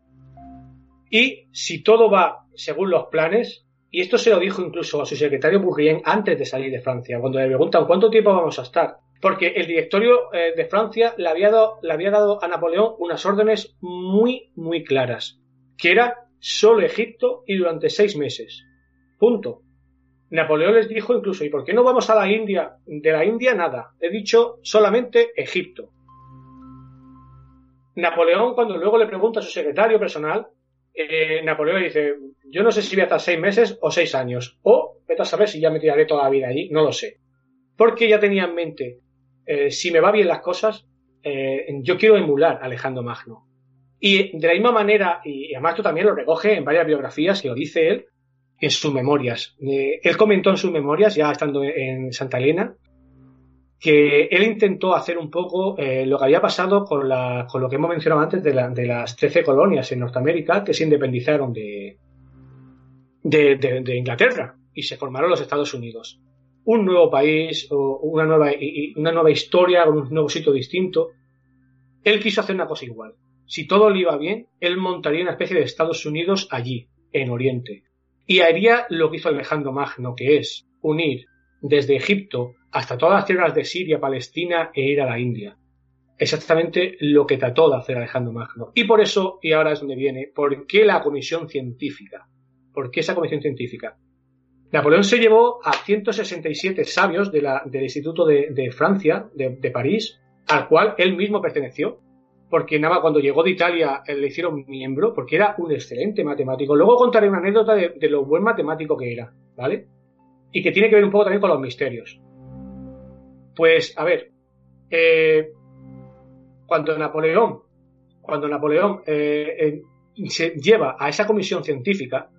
Y si todo va según los planes, y esto se lo dijo incluso a su secretario Bourrienne antes de salir de Francia, cuando le preguntan cuánto tiempo vamos a estar. Porque el directorio eh, de Francia le había, dado, le había dado a Napoleón unas órdenes muy, muy claras, que era solo Egipto y durante seis meses. Punto. Napoleón les dijo incluso, ¿y por qué no vamos a la India? De la India nada. He dicho solamente Egipto. Napoleón, cuando luego le pregunta a su secretario personal, eh, Napoleón le dice, yo no sé si voy a estar seis meses o seis años, o vete a saber si ya me tiraré toda la vida allí, no lo sé. Porque ya tenía en mente, eh, si me va bien las cosas, eh, yo quiero emular a Alejandro Magno. Y de la misma manera, y además tú también lo recoge en varias biografías que lo dice él, en sus memorias. él comentó en sus memorias, ya estando en Santa Elena, que él intentó hacer un poco eh, lo que había pasado con, la, con lo que hemos mencionado antes de, de las 13 colonias en Norteamérica que se independizaron de, de, Inglaterra y se formaron los Estados Unidos. Un nuevo país, una nueva, una nueva historia, un nuevo sitio distinto. Él quiso hacer una cosa igual. Si todo le iba bien, él montaría una especie de Estados Unidos allí, en Oriente. Y haría lo que hizo Alejandro Magno, que es unir desde Egipto hasta todas las tierras de Siria, Palestina e ir a la India. Exactamente lo que trató de hacer Alejandro Magno. Y por eso, y ahora es donde viene, ¿por qué la comisión científica? ¿Por qué esa comisión científica? Napoleón se llevó a 167 sabios del Instituto de, Francia, de, París, al cual él mismo perteneció, porque nada, cuando llegó de Italia le hicieron miembro, porque era un excelente matemático. Luego contaré una anécdota de, de lo buen matemático que era, ¿vale? Y que tiene que ver un poco también con los misterios. Pues, a ver, eh, cuando Napoleón, cuando Napoleón eh, se lleva a esa comisión científica,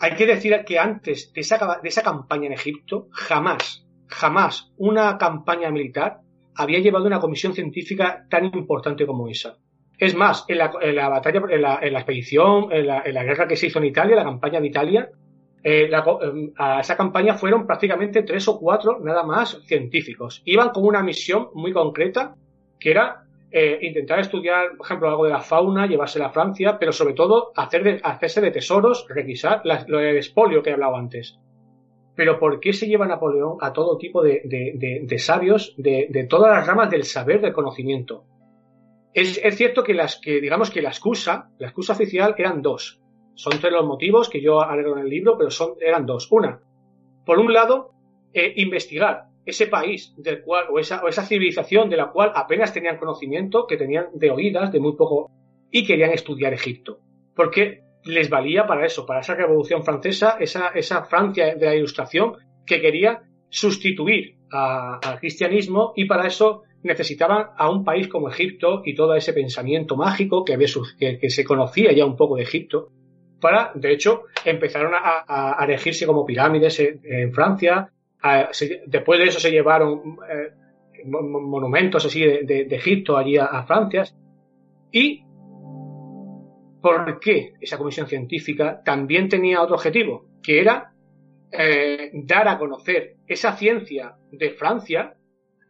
hay que decir que antes de esa, de esa campaña en Egipto, jamás, jamás una campaña militar había llevado una comisión científica tan importante como esa. Es más, en la, batalla, en la, expedición, en la, guerra que se hizo en Italia, la campaña de Italia, eh, em, a esa campaña fueron prácticamente tres o cuatro nada más científicos. Iban con una misión muy concreta que era eh, intentar estudiar, por ejemplo, algo de la fauna, llevársela a Francia, pero sobre todo hacer hacerse de tesoros, requisar lo del espolio que he hablado antes. Pero ¿por qué se lleva Napoleón a todo tipo de, de, sabios de, todas las ramas del saber, del conocimiento? Es, es, cierto que las que, digamos que la excusa, la excusa oficial eran dos. Son tres los motivos que yo agrego en el libro, pero son, eran dos. Una, por un lado, eh, investigar ese país del cual, o esa, o esa civilización de la cual apenas tenían conocimiento, que tenían de oídas, de muy poco, y querían estudiar Egipto. Porque les valía para eso, para esa revolución francesa, esa, esa Francia de la Ilustración, que quería sustituir al cristianismo y para eso necesitaban a un país como Egipto y todo ese pensamiento mágico que, se conocía ya un poco de Egipto para, de hecho, empezaron a, a, como pirámides en, Francia. después de eso se llevaron eh, monumentos así de, Egipto allí a, Francia. Y ¿por qué esa comisión científica también tenía otro objetivo? Que era eh, dar a conocer esa ciencia de Francia,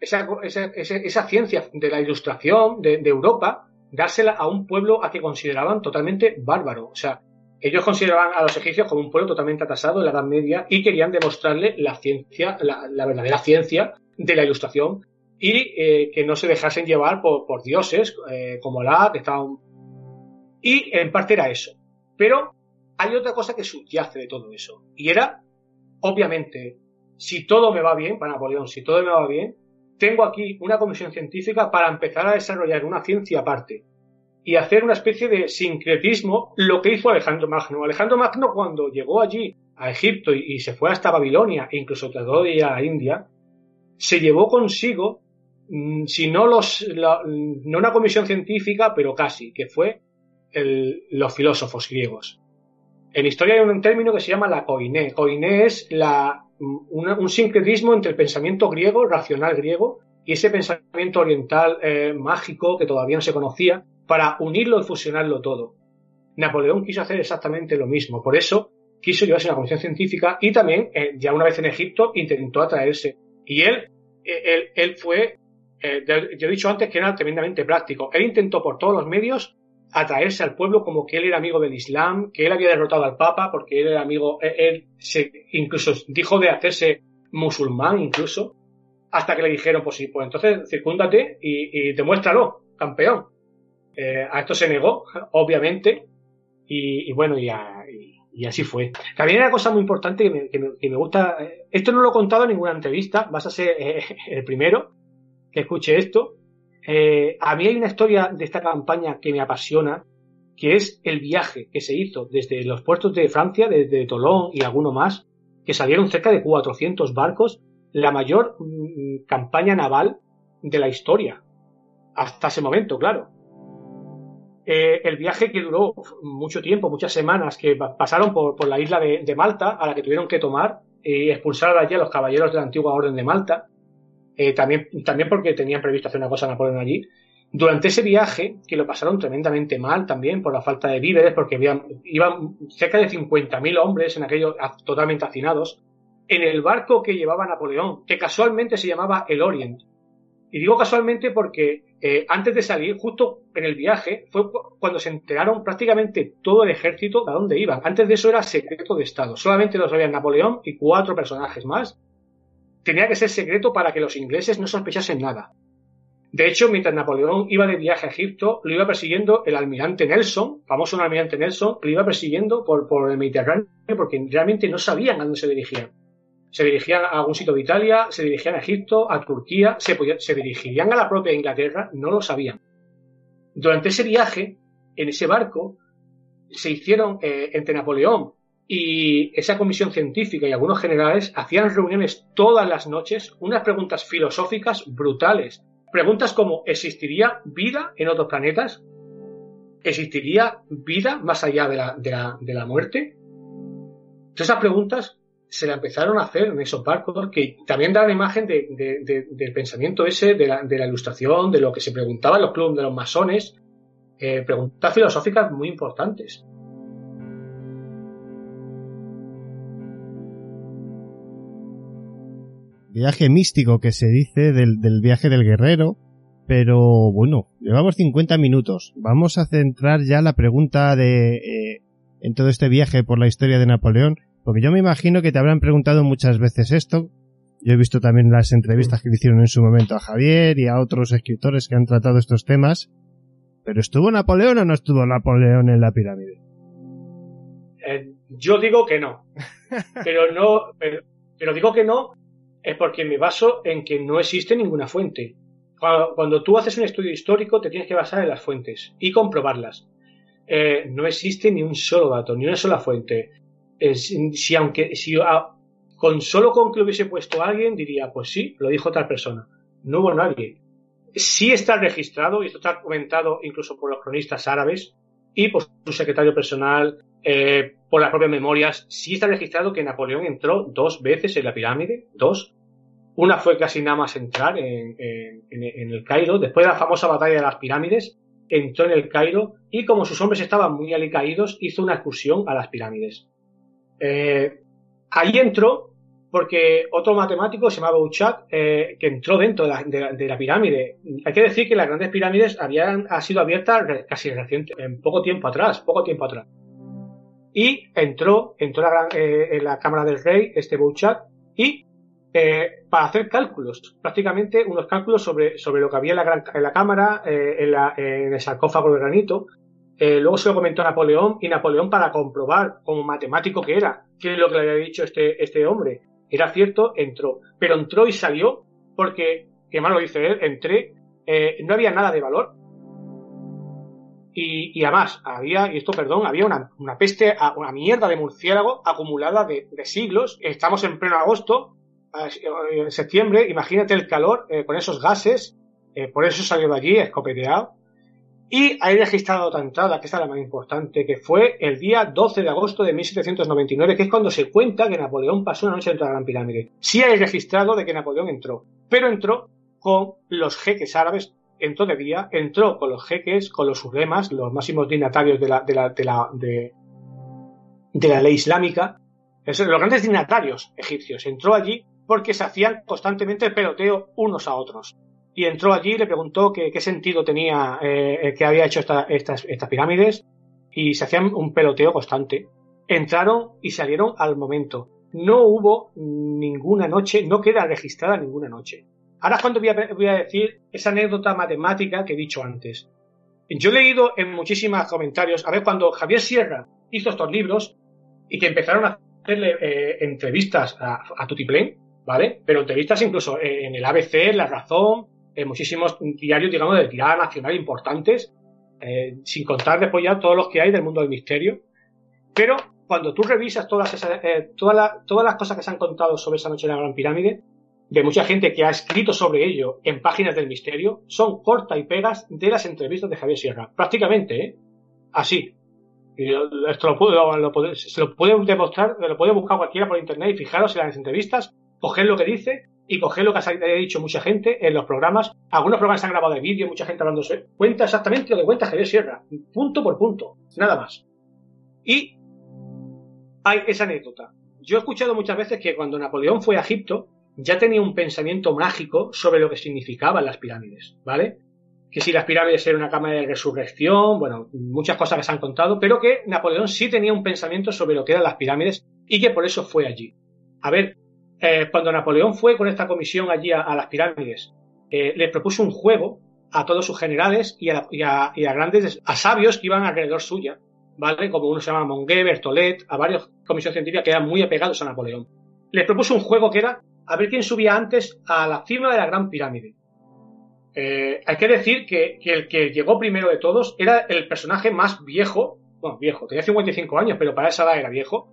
esa, esa, ciencia de la ilustración de, de, Europa, dársela a un pueblo a que consideraban totalmente bárbaro. O sea, ellos consideraban a los egipcios como un pueblo totalmente atasado en la Edad Media y querían demostrarle la ciencia, la, verdadera ciencia de la ilustración y eh, que no se dejasen llevar por, dioses eh, como la que estaban. Y en parte era eso. Pero hay otra cosa que subyace de todo eso. Y era, obviamente, si todo me va bien, para Napoleón, si todo me va bien, tengo aquí una comisión científica para empezar a desarrollar una ciencia aparte y hacer una especie de sincretismo, lo que hizo Alejandro Magno. Alejandro Magno cuando llegó allí a Egipto y, se fue hasta Babilonia e incluso trató de a India, se llevó consigo, mm, si no los, no una comisión científica, pero casi, que fue los filósofos griegos. En historia hay un término que se llama la koiné. Koiné es la, un sincretismo entre el pensamiento griego, racional griego, y ese pensamiento oriental eh, mágico que todavía no se conocía, para unirlo y fusionarlo todo. Napoleón quiso hacer exactamente lo mismo, por eso quiso llevarse una comisión científica y también, eh, ya una vez en Egipto, intentó atraerse. Y él, eh, él, él fue, eh, yo he dicho antes que era tremendamente práctico. Él intentó por todos los medios atraerse al pueblo como que él era amigo del Islam, que él había derrotado al Papa porque él era amigo, él, se, incluso dijo de hacerse musulmán incluso, hasta que le dijeron, pues sí, pues entonces circúndate y, demuéstralo, campeón. Eh, a esto se negó, obviamente, y, bueno, y, y, así fue. También hay una cosa muy importante que me, gusta, eh, esto no lo he contado en ninguna entrevista, vas a ser eh, el primero que escuche esto. a mí hay una historia de esta campaña que me apasiona, que es el viaje que se hizo desde los puertos de Francia, desde Tolón y alguno más, que salieron cerca de 400 barcos la mayor mm, campaña naval de la historia. Hasta ese momento, claro. Eh, el viaje que duró mucho tiempo, muchas semanas, que pasaron por, la isla de, Malta, a la que tuvieron que tomar y expulsar allí a los caballeros de la antigua Orden de Malta, eh, también, también porque tenían previsto hacer una cosa Napoleón allí. Durante ese viaje, que lo pasaron tremendamente mal también por la falta de víveres, porque iban cerca de 50.000 hombres en aquellos totalmente hacinados, en el barco que llevaba Napoleón, que casualmente se llamaba el Orient. Y digo casualmente porque eh, antes de salir, justo en el viaje, fue cuando se enteraron prácticamente todo el ejército de a dónde iban. Antes de eso era secreto de Estado. Solamente lo sabían Napoleón y cuatro personajes más. Tenía que ser secreto para que los ingleses no sospechasen nada. De hecho, mientras Napoleón iba de viaje a Egipto, lo iba persiguiendo el almirante Nelson, famoso almirante Nelson, lo iba persiguiendo por, por el Mediterráneo porque realmente no sabían a dónde se dirigían se dirigían a algún sitio de Italia, se dirigían a Egipto, a Turquía, se, dirigirían a la propia Inglaterra, no lo sabían. Durante ese viaje, en ese barco, se hicieron eh, entre Napoleón y esa comisión científica y algunos generales hacían reuniones todas las noches, unas preguntas filosóficas brutales. Preguntas como ¿existiría vida en otros planetas? ¿Existiría vida más allá de la, de la, de la muerte? Todas esas preguntas se la empezaron a hacer en esos barcos que también dan la imagen del pensamiento ese, de la, ilustración, de lo que se preguntaba en los clubes de los masones, eh, preguntas filosóficas muy importantes. Viaje místico que se dice del, viaje del guerrero, pero bueno, llevamos 50 minutos. Vamos a centrar ya la pregunta de eh, en todo este viaje por la historia de Napoleón porque yo me imagino que te habrán preguntado muchas veces esto. Yo he visto también las entrevistas que le hicieron en su momento a Javier y a otros escritores que han tratado estos temas. ¿Pero estuvo Napoleón o no estuvo Napoleón en la pirámide? Eh, yo digo que no. pero no, pero, digo que no es porque me baso en que no existe ninguna fuente. Cuando, tú haces un estudio histórico te tienes que basar en las fuentes y comprobarlas. Eh, no existe ni un solo dato, ni una sola fuente si aunque si con solo con que hubiese puesto alguien diría pues sí lo dijo otra persona. No hubo nadie. Sí está registrado y esto está comentado incluso por los cronistas árabes y por su secretario personal eh, por las propias memorias. Sí está registrado que Napoleón entró dos veces en la pirámide dos. Una fue casi nada más entrar en, en el Cairo. Después de la famosa batalla de las pirámides entró en el Cairo y como sus hombres estaban muy alicaídos hizo una excursión a las pirámides eh, ahí entró porque otro matemático se llamaba Uchak, eh, que entró dentro de la, pirámide. Hay que decir que las grandes pirámides habían ha sido abiertas casi reciente, en poco tiempo atrás, poco tiempo atrás. Y entró, entró eh, en la cámara del rey, este Bouchak, y para hacer cálculos, prácticamente unos cálculos sobre, sobre lo que había en la, la cámara, en, el sarcófago de granito, eh, luego se lo comentó a Napoleón y Napoleón para comprobar como matemático que era, qué es lo que le había dicho este, este hombre. Era cierto, entró. Pero entró y salió porque, que más lo dice él, entré, eh, no había nada de valor. Y, además, había, y esto perdón, había una, peste, una mierda de murciélago acumulada de, siglos. Estamos en pleno agosto, en septiembre, imagínate el calor con esos gases, por eso salió de allí escopeteado y hay registrado otra entrada, que es la más importante, que fue el día 12 de agosto de 1799, que es cuando se cuenta que Napoleón pasó una noche dentro de la Gran Pirámide. Sí hay registrado de que Napoleón entró, pero entró con los jeques árabes, entró de día, entró con los jeques, con los suremas, los máximos dignatarios de la, de la, de la, de, la ley islámica, los grandes dignatarios egipcios. Entró allí porque se hacían constantemente el peloteo unos a otros y entró allí y le preguntó qué sentido tenía eh, que había hecho estas, estas pirámides y se hacían un peloteo constante. Entraron y salieron al momento. No hubo ninguna noche, no queda registrada ninguna noche. ahora es cuando voy a, voy a decir esa anécdota matemática que he dicho antes. Yo he leído en muchísimos comentarios, a ver, cuando Javier Sierra hizo estos libros y que empezaron a hacerle eh, entrevistas a, a Tutiplén, ¿vale? Pero entrevistas incluso en el ABC, La Razón, en muchísimos diarios, digamos, de tirada nacional importantes, eh, sin contar después ya todos los que hay del mundo del misterio. Pero cuando tú revisas todas, eh, todas, todas las cosas que se han contado sobre esa noche de la Gran Pirámide, de mucha gente que ha escrito sobre ello en páginas del misterio, son corta y pegas de las entrevistas de Javier Sierra. Prácticamente, ¿eh? Así. Esto lo puedo, lo puede, se lo puede demostrar, lo puede buscar cualquiera por internet y fijaros en las entrevistas, coger lo que dice y coger lo que ha dicho mucha gente en los programas. Algunos programas han grabado de vídeo, mucha gente hablando. Cuenta exactamente lo que cuenta Javier Sierra, punto por punto, nada más. Y hay esa anécdota. Yo he escuchado muchas veces que cuando Napoleón fue a Egipto, ya tenía un pensamiento mágico sobre lo que significaban las pirámides, ¿vale? Que si las pirámides eran una cámara de resurrección, bueno, muchas cosas que se han contado, pero que Napoleón sí tenía un pensamiento sobre lo que eran las pirámides y que por eso fue allí. A ver, eh, cuando Napoleón fue con esta comisión allí a, las pirámides, eh, les propuso un juego a todos sus generales y a, y, a, grandes, a sabios que iban alrededor suya, ¿vale? Como uno se llama Mongué, Bertolet, a varios comisiones científicas que eran muy apegados a Napoleón. Les propuso un juego que era a ver quién subía antes a la cima de la Gran Pirámide. Eh, hay que decir que, que, el que llegó primero de todos era el personaje más viejo, bueno, viejo, tenía 55 años, pero para esa edad era viejo,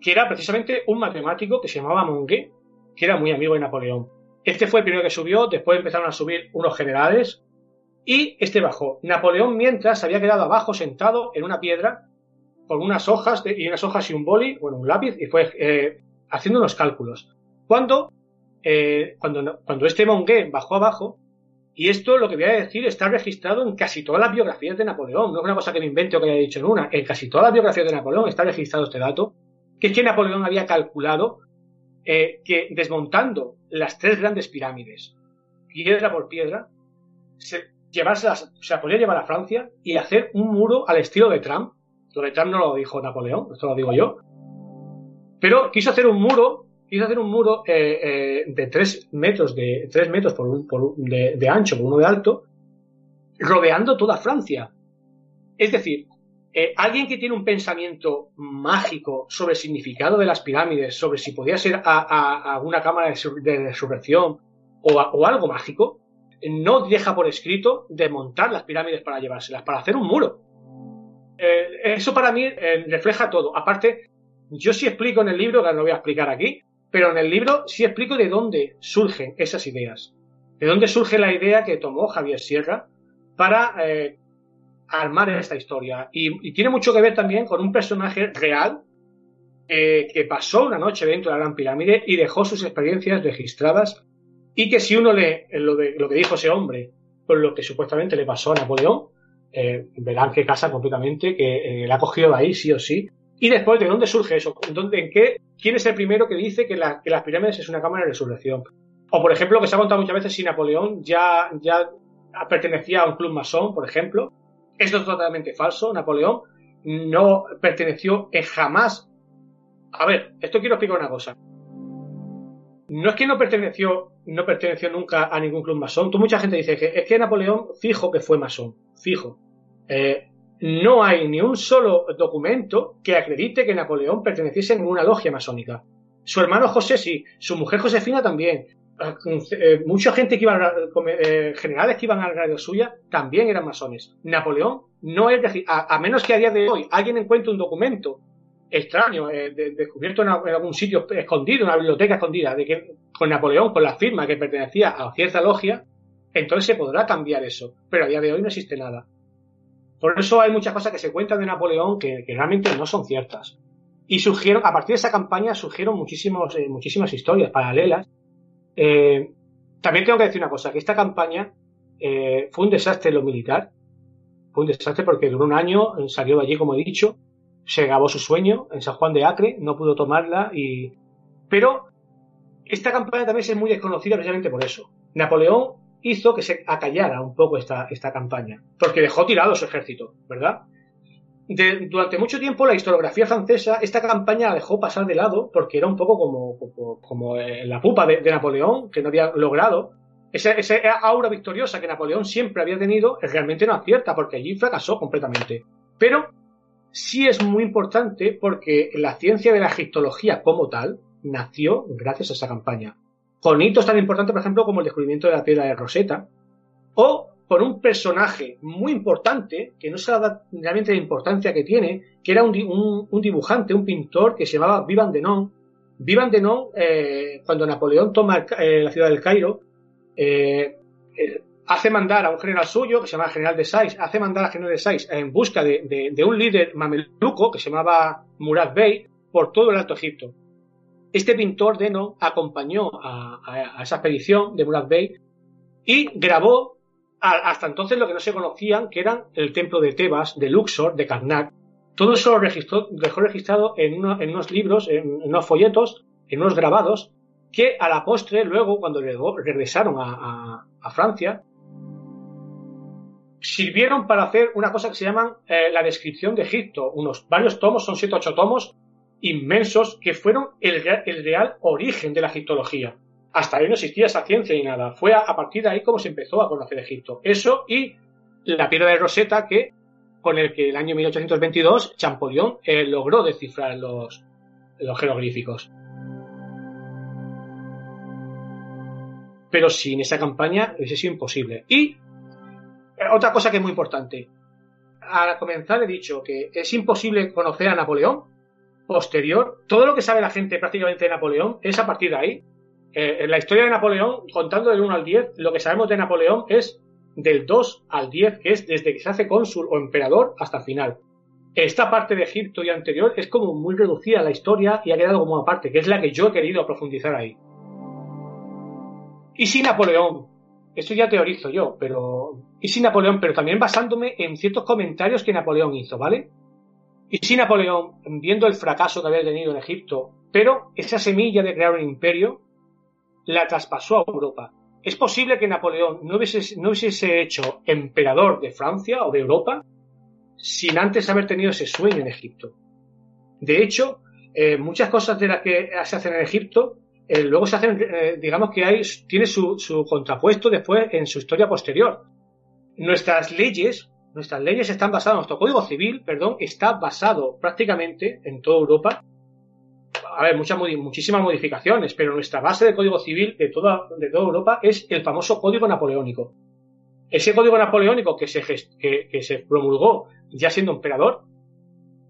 que era precisamente un matemático que se llamaba Mongué, que era muy amigo de Napoleón. Este fue el primero que subió, después empezaron a subir unos generales, y este bajó. Napoleón, mientras, había quedado abajo sentado en una piedra, con unas hojas de, y unas hojas y un boli, bueno, un lápiz, y fue eh, haciendo unos cálculos. Cuando, eh, cuando, cuando este Mongué bajó abajo, y esto lo que voy a decir está registrado en casi todas las biografías de Napoleón, no es una cosa que me invente o que haya dicho en una, en casi todas las biografías de Napoleón está registrado este dato, que es que Napoleón había calculado eh, que desmontando las tres grandes pirámides, piedra por piedra, se, se podía llevar a Francia y hacer un muro al estilo de Trump. Lo de Trump no lo dijo Napoleón, esto lo digo yo. Pero quiso hacer un muro quiso hacer un muro eh, eh, de 3 metros, de, 3 metros por un, por de, ancho por uno de alto, rodeando toda Francia. Es decir, eh, alguien que tiene un pensamiento mágico sobre el significado de las pirámides, sobre si podía ser a, una cámara de, de resurrección o, algo mágico, no deja por escrito desmontar las pirámides para llevárselas, para hacer un muro. Eh, eso para mí eh, refleja todo. Aparte, yo sí explico en el libro, que no lo voy a explicar aquí, pero en el libro sí explico de dónde surgen esas ideas. De dónde surge la idea que tomó Javier Sierra para armar esta historia. Y, tiene mucho que ver también con un personaje real eh, que pasó una noche dentro de la Gran Pirámide y dejó sus experiencias registradas. Y que si uno lee lo, de, lo que dijo ese hombre con lo que supuestamente le pasó a Napoleón, eh, verán que casa completamente, que eh, la ha cogido ahí sí o sí. Y después, ¿de dónde surge eso? ¿Dónde, ¿En qué? ¿Quién es el primero que dice que, la, que las pirámides es una cámara de resurrección? O, por ejemplo, que se ha contado muchas veces si Napoleón ya, ya pertenecía a un club masón, por ejemplo. Esto es totalmente falso. Napoleón no perteneció jamás. A ver, esto quiero explicar una cosa. No es que no perteneció, no perteneció nunca a ningún club masón. Tú mucha gente dice que es que Napoleón fijo que fue masón. Fijo. Eh, no hay ni un solo documento que acredite que Napoleón perteneciese a ninguna logia masónica. Su hermano José sí, su mujer Josefina también. Eh, mucha gente que iba a, eh, generales que iban a la radio suya también eran masones. Napoleón no es a, a, menos que a día de hoy alguien encuentre un documento extraño, eh, de, descubierto en, algún sitio escondido, una biblioteca escondida, de que con Napoleón, con la firma que pertenecía a cierta logia, entonces se podrá cambiar eso. Pero a día de hoy no existe nada. Por eso hay muchas cosas que se cuentan de Napoleón que, que realmente no son ciertas. Y surgieron, a partir de esa campaña surgieron muchísimos, eh, muchísimas historias paralelas. Eh, también tengo que decir una cosa, que esta campaña eh, fue un desastre en lo militar. Fue un desastre porque duró un año, salió de allí, como he dicho, se acabó su sueño en San Juan de Acre, no pudo tomarla y... Pero esta campaña también es muy desconocida precisamente por eso. Napoleón hizo que se acallara un poco esta, esta campaña, porque dejó tirado su ejército, ¿verdad? Durante mucho tiempo la historiografía francesa esta campaña la dejó pasar de lado porque era un poco como, como, eh, la pupa de, Napoleón, que no había logrado. Esa, esa aura victoriosa que Napoleón siempre había tenido eh, realmente no acierta porque allí fracasó completamente. Pero sí es muy importante porque la ciencia de la egiptología como tal nació gracias a esa campaña. Con hitos tan importantes, por ejemplo, como el descubrimiento de la piedra de Rosetta, o por un personaje muy importante, que no se da realmente la importancia que tiene, que era un, un- dibujante, un pintor que se llamaba Vivan Denon. Vivan Denon, eh, cuando Napoleón toma eh, la ciudad del Cairo, eh, hace mandar a un general suyo, que se llama General de Sais, hace mandar al General de Sais en busca de, un líder mameluco, que se llamaba Murad Bey, por todo el Alto Egipto. Este pintor Denon acompañó a, esa expedición de Murad Bey y grabó hasta entonces lo que no se conocían, que eran el templo de Tebas, de Luxor, de Karnak. Todo eso lo registró, dejó registrado en, uno- en unos libros, en, unos folletos, en unos grabados, que a la postre, luego, cuando regresaron a, Francia, sirvieron para hacer una cosa que se llaman eh, la descripción de Egipto. Unos varios tomos, son siete o ocho tomos inmensos, que fueron el, el real origen de la egiptología. Hasta ahí no existía esa ciencia ni nada. Fue a, partir de ahí como se empezó a conocer Egipto. Eso y la piedra de Rosetta que con el que el año 1822 Champollion eh, logró descifrar los, los jeroglíficos. Pero sin esa campaña hubiese sido imposible. Y eh, otra cosa que es muy importante. Al comenzar he dicho que es imposible conocer a Napoleón posterior. Todo lo que sabe la gente prácticamente de Napoleón es a partir de ahí. Eh, en la historia de Napoleón, contando del 1 al 10, lo que sabemos de Napoleón es del 2 al 10, que es desde que se hace cónsul o emperador hasta el final. Esta parte de Egipto y anterior es como muy reducida a la historia y ha quedado como aparte, que es la que yo he querido profundizar ahí. Y si Napoleón, esto ya teorizo yo, pero. Y si Napoleón, pero también basándome en ciertos comentarios que Napoleón hizo, ¿vale? Y si Napoleón, viendo el fracaso que había tenido en Egipto, pero esa semilla de crear un imperio, la traspasó a Europa. Es posible que Napoleón no hubiese, no hubiese hecho emperador de Francia o de Europa sin antes haber tenido ese sueño en Egipto. De hecho, eh, muchas cosas de las que se hacen en Egipto, eh, luego se hacen, eh, digamos que hay, tiene su, su contrapuesto después en su historia posterior. Nuestras leyes, nuestras leyes están basadas, nuestro código civil, perdón, está basado prácticamente en toda Europa a ver, muchas, muchísimas modificaciones, pero nuestra base de código civil de toda, de toda Europa es el famoso código napoleónico. Ese código napoleónico que se, que, se promulgó ya siendo emperador,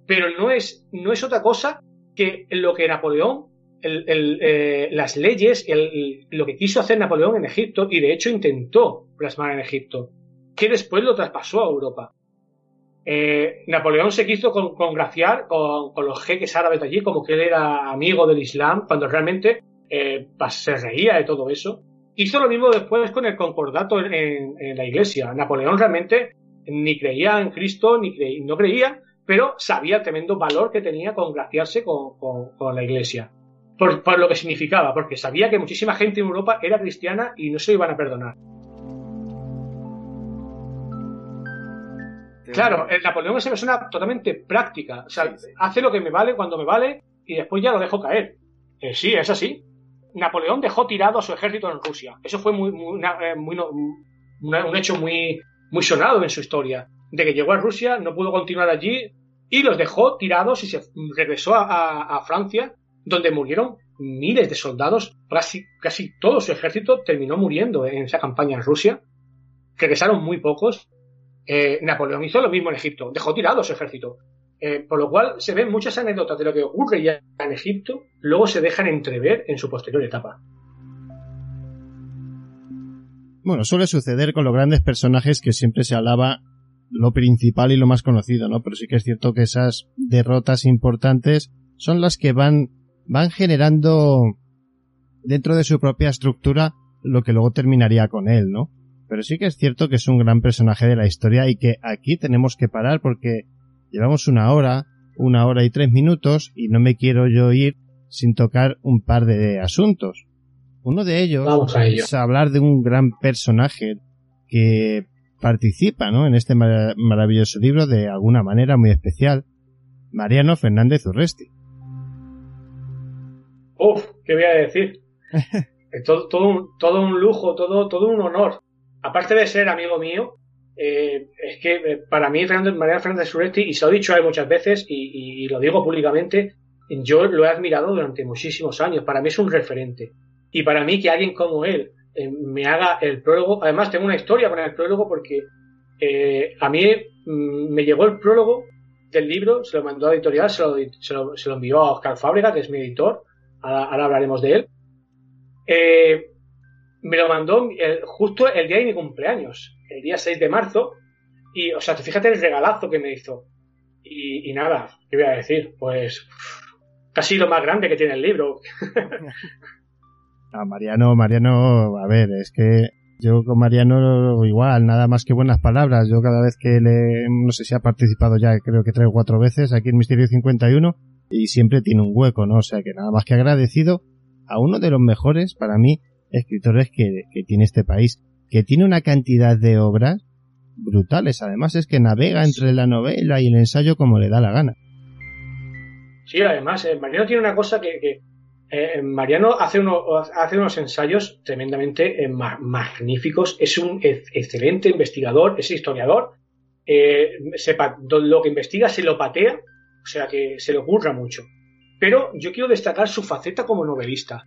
pero no es, otra cosa que lo que Napoleón, eh, las leyes, el- lo que quiso hacer Napoleón en Egipto, y de hecho intentó plasmar en Egipto, que después lo traspasó a Europa. Eh, Napoleón se quiso con- congraciar con, los jeques árabes allí, como que él era amigo del Islam, cuando realmente eh, se reía de todo eso. Hizo lo mismo después con el concordato en, la iglesia. Napoleón realmente ni creía en Cristo, ni cre- no creía, pero sabía el tremendo valor que tenía congraciarse con, la iglesia. Por, lo que significaba, porque sabía que muchísima gente en Europa era cristiana y no se iban a perdonar. Claro, el Napoleón es una persona totalmente práctica. O sea, Sí, sí. hace lo que me vale cuando me vale y después ya lo dejo caer. Eh, sí, es así. Napoleón dejó tirado a su ejército en Rusia. Eso fue muy, muy, eh, muy un hecho muy, muy sonado en su historia. De que llegó a Rusia, no pudo continuar allí y los dejó tirados y se regresó a, a- a Francia, donde murieron miles de soldados. Casi, casi todo su ejército terminó muriendo en esa campaña en Rusia. Regresaron muy pocos eh, Napoleón hizo lo mismo en Egipto, dejó tirado su ejército. Eh, por lo cual se ven muchas anécdotas de lo que ocurre ya en Egipto, luego se dejan entrever en su posterior etapa. Bueno, suele suceder con los grandes personajes que siempre se alaba lo principal y lo más conocido, ¿no? Pero sí que es cierto que esas derrotas importantes son las que van, van generando dentro de su propia estructura lo que luego terminaría con él, ¿no? Pero sí que es cierto que es un gran personaje de la historia y que aquí tenemos que parar porque llevamos una hora, una hora y tres minutos y no me quiero yo ir sin tocar un par de asuntos. Uno de ellos Vamos a ello. es hablar de un gran personaje que participa ¿no? en este mar- maravilloso libro de alguna manera muy especial, Mariano Fernández Urresti. Uf, ¿qué voy a decir? Todo, todo, un, todo un lujo, todo, todo un honor. Aparte de ser amigo mío, eh, es que eh, para mí Fernando, Mariano Fernández Suresti, y se lo he dicho a muchas veces y, lo digo públicamente, yo lo he admirado durante muchísimos años. Para mí es un referente. Y para mí que alguien como él eh, me haga el prólogo, además tengo una historia con el prólogo porque a mí mm, me llegó el prólogo del libro, se lo mandó a la editorial, se lo, envió a Oscar Fábrega, que es mi editor, ahora, hablaremos de él. Me lo mandó eh, justo el día de mi cumpleaños, el día 6 de marzo, y, o sea, fíjate el regalazo que me hizo. Y, nada, ¿qué voy a decir? Pues casi lo más grande que tiene el libro. A Mariano, Mariano, a ver, es que yo con Mariano igual, nada más que buenas palabras. Yo cada vez que le, no sé si ha participado ya, creo que tres o cuatro veces aquí en Misterio 51 y siempre tiene un hueco, ¿no? O sea que nada más que agradecido a uno de los mejores, para mí, escritores que, que tiene este país, que tiene una cantidad de obras brutales. Además es que navega entre la novela y el ensayo como le da la gana. Sí, además, eh, Mariano tiene una cosa que, que, eh, Mariano hace, uno, hace unos ensayos tremendamente eh, ma- magníficos, es un ex- excelente investigador, es historiador, se pa- do- lo que investiga se lo patea, o sea que se le ocurra mucho. Pero yo quiero destacar su faceta como novelista.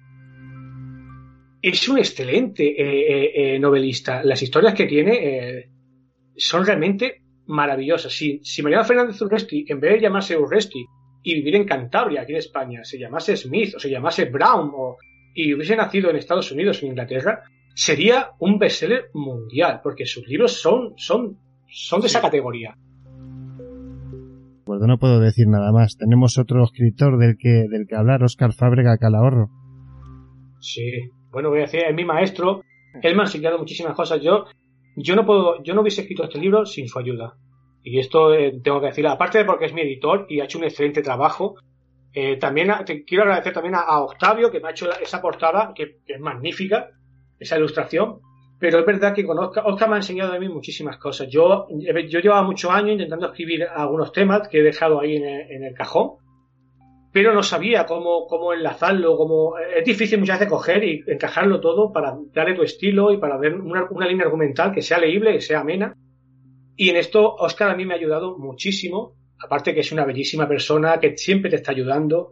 Es un excelente eh, eh, eh, novelista. Las historias que tiene eh, son realmente maravillosas. Si, si Mariano Fernández Urresti, en vez de llamarse Urresti, y vivir en Cantabria, aquí en España, se llamase Smith o se llamase Brown o, y hubiese nacido en Estados Unidos o en Inglaterra, sería un bestseller mundial, porque sus libros son, son, son de esa categoría. Pues no puedo decir nada más. Tenemos otro escritor del que, del que hablar, Oscar Fábrega Calahorro. Sí, bueno, voy a decir, es mi maestro, él me ha enseñado muchísimas cosas. Yo, yo no puedo, yo no hubiese escrito este libro sin su ayuda. Y esto eh, tengo que decir, aparte de porque es mi editor y ha hecho un excelente trabajo, eh, también te quiero agradecer también a, Octavio que me ha hecho esa portada que, es magnífica, esa ilustración. Pero es verdad que con Oscar, me ha enseñado a mí muchísimas cosas. Yo, yo llevaba muchos años intentando escribir algunos temas que he dejado ahí en el cajón, pero no sabía cómo, cómo enlazarlo, cómo es difícil muchas veces coger y encajarlo todo para darle tu estilo y para ver una, una línea argumental que sea leíble, que sea amena. Y en esto Oscar a mí me ha ayudado muchísimo, aparte que es una bellísima persona que siempre te está ayudando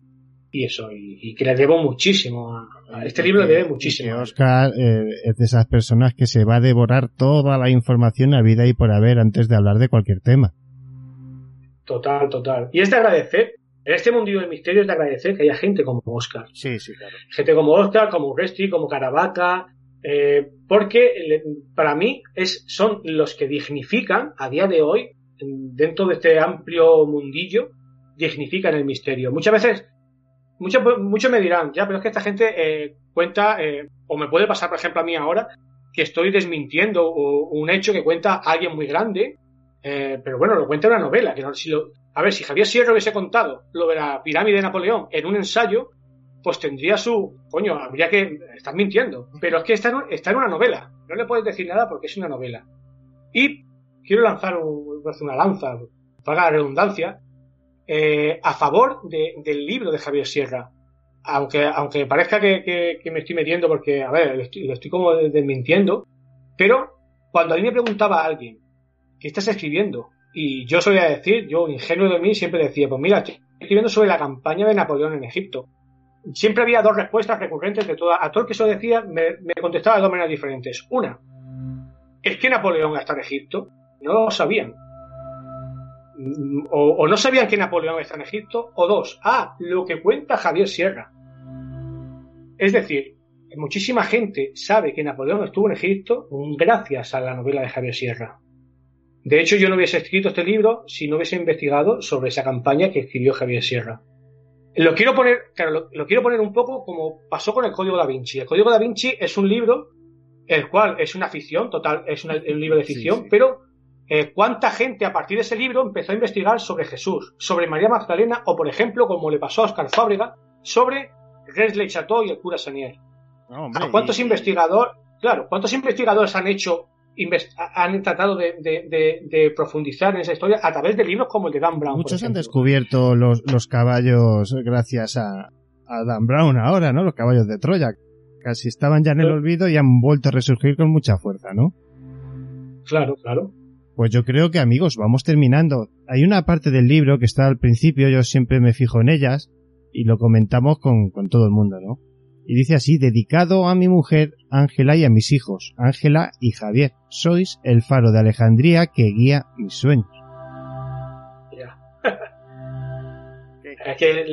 y eso, y, y que le debo muchísimo. A, a este libro le debe muchísimo. Que Oscar eh, es de esas personas que se va a devorar toda la información a vida y por haber antes de hablar de cualquier tema. Total, total. Y es de agradecer, en este mundillo del misterio es de agradecer que haya gente como Oscar. Sí, sí, claro. gente como Oscar, como Urresti, como Caravaca, eh, porque para mí es, son los que dignifican a día de hoy, en- dentro de este amplio mundillo, dignifican el misterio. Muchas veces, muchos, me dirán, ya, pero es que esta gente eh, cuenta, eh, o me puede pasar, por ejemplo, a mí ahora, que estoy desmintiendo un hecho que cuenta alguien muy grande, eh, pero bueno, lo cuenta en una novela. Que no, si lo- a ver, si Javier Sierra hubiese contado lo de la pirámide de Napoleón en un ensayo, pues tendría su. Coño, habría que. Estás mintiendo. Pero es que está en, está en una novela. No le puedes decir nada porque es una novela. Y quiero lanzar un- una lanza, para la redundancia, eh, a favor de- del libro de Javier Sierra. Aunque, aunque parezca que me estoy metiendo porque, a ver, lo estoy, lo estoy como desmintiendo. Pero cuando a mí me preguntaba a alguien, ¿qué estás escribiendo? Y yo solía decir, yo ingenuo de mí, siempre decía, pues mira, estoy escribiendo sobre la campaña de Napoleón en Egipto siempre había dos respuestas recurrentes de toda. A todo el que eso decía, me, contestaba de dos maneras diferentes. Una, es que Napoleón está en Egipto. No lo sabían. Mm, O, o no sabían que Napoleón está en Egipto. O dos, ah, lo que cuenta Javier Sierra. Es decir, muchísima gente sabe que Napoleón estuvo en Egipto gracias a la novela de Javier Sierra. De hecho, yo no hubiese escrito este libro si no hubiese investigado sobre esa campaña que escribió Javier Sierra. Lo quiero poner, claro, lo, lo, quiero poner un poco como pasó con el Código da Vinci. El Código da Vinci es un libro, el cual es una ficción, total, es una, un libro de ficción, sí, sí. pero eh, cuánta gente a partir de ese libro empezó a investigar sobre Jesús, sobre María Magdalena, o por ejemplo, como le pasó a Oscar Fábrega, sobre Resley Chateau y el cura Sanier. No, ¿A cuántos investigadores, claro, cuántos investigadores han hecho han tratado de, profundizar en esa historia a través de libros como el de Dan Brown. Muchos han descubierto los, los caballos gracias a, a, Dan Brown ahora, ¿no? Los caballos de Troya. Casi estaban ya en el olvido y han vuelto a resurgir con mucha fuerza, ¿no? Claro, claro. Pues yo creo que amigos, vamos terminando. Hay una parte del libro que está al principio, yo siempre me fijo en ellas y lo comentamos con, con todo el mundo, ¿no? Y dice así, dedicado a mi mujer, Ángela y a mis hijos, Ángela y Javier. Sois el faro de Alejandría que guía mis sueños. es que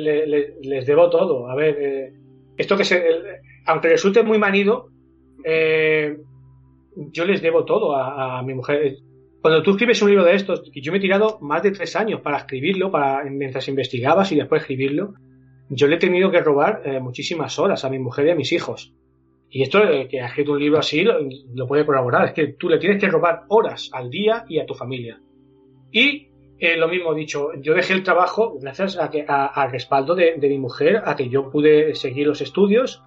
les debo todo. A ver, eh, esto que se, aunque resulte muy manido, eh, yo les debo todo a, mi mujer. Cuando tú escribes un libro de estos, yo me he tirado más de tres años para escribirlo, para mientras investigabas y después escribirlo, yo le he tenido que robar eh, muchísimas horas a mi mujer y a mis hijos. Y esto, eh, que ha escrito un libro así, lo, puede colaborar. Es que tú le tienes que robar horas al día y a tu familia. Y eh, lo mismo dicho, yo dejé el trabajo gracias a que, al respaldo de, mi mujer, a que yo pude seguir los estudios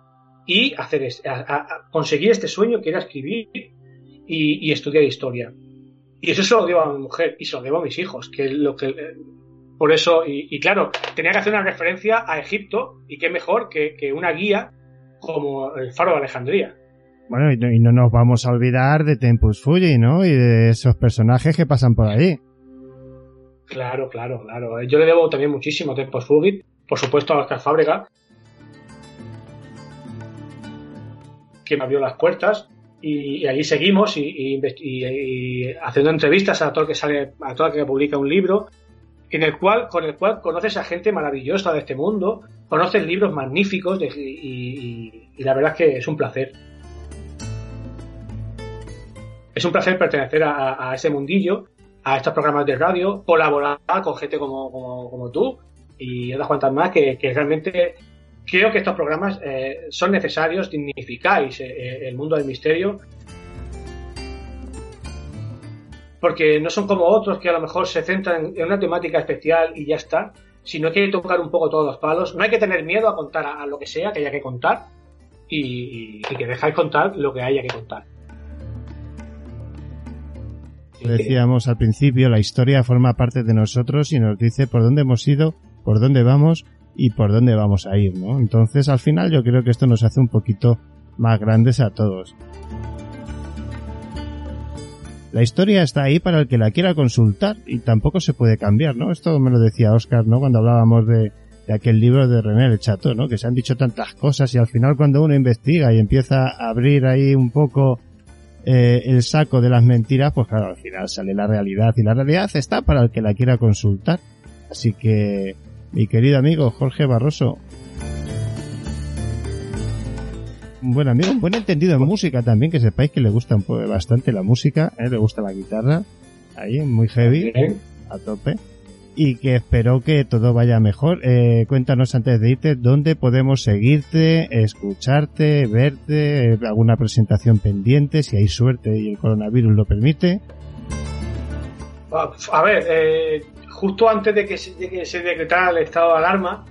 y hacer a, conseguir este sueño que era escribir y, estudiar historia. Y eso se lo debo a mi mujer y se lo debo a mis hijos, que lo que por eso, y, claro, tenía que hacer una referencia a Egipto, y qué mejor que, una guía como el faro de Alejandría. Bueno, y no, nos vamos a olvidar de Tempus Fuji, ¿no? Y de esos personajes que pasan por ahí. Claro, claro, claro. Yo le debo también muchísimo a Tempus Fugit, por supuesto a Oscar Fábrega, que me abrió las puertas y, allí seguimos y, haciendo entrevistas a todo el que sale, a todo el que publica un libro en el cual, con el cual conoces a gente maravillosa de este mundo, conoces libros magníficos y, la verdad es que es un placer. Es un placer pertenecer a, ese mundillo, a estos programas de radio, colaborar con gente como, tú y otras cuantas más que, realmente creo que estos programas eh, son necesarios, dignificáis eh, el mundo del misterio porque no son como otros que a lo mejor se centran en una temática especial y ya está, sino que hay que tocar un poco todos los palos. No hay que tener miedo a contar a, lo que sea que haya que contar y, que dejáis contar lo que haya que contar. Decíamos al principio, la historia forma parte de nosotros y nos dice por dónde hemos ido, por dónde vamos y por dónde vamos a ir, ¿no? Entonces, al final yo creo que esto nos hace un poquito más grandes a todos. La historia está ahí para el que la quiera consultar y tampoco se puede cambiar, ¿no? Esto me lo decía Oscar, ¿no? Cuando hablábamos de, aquel libro de René El Chato, ¿no? Que se han dicho tantas cosas y al final cuando uno investiga y empieza a abrir ahí un poco eh, el saco de las mentiras, pues claro, al final sale la realidad y la realidad está para el que la quiera consultar. Así que, mi querido amigo Jorge Barroso, un buen amigo, un buen entendido en música también, que sepáis que le gusta bastante la música, ¿eh? le gusta la guitarra, ahí, muy heavy, a tope, y que espero que todo vaya mejor. Eh, cuéntanos antes de irte dónde podemos seguirte, escucharte, verte, alguna presentación pendiente, si hay suerte y el coronavirus lo permite. A ver, eh, justo antes de que, de que se decretara el estado de alarma,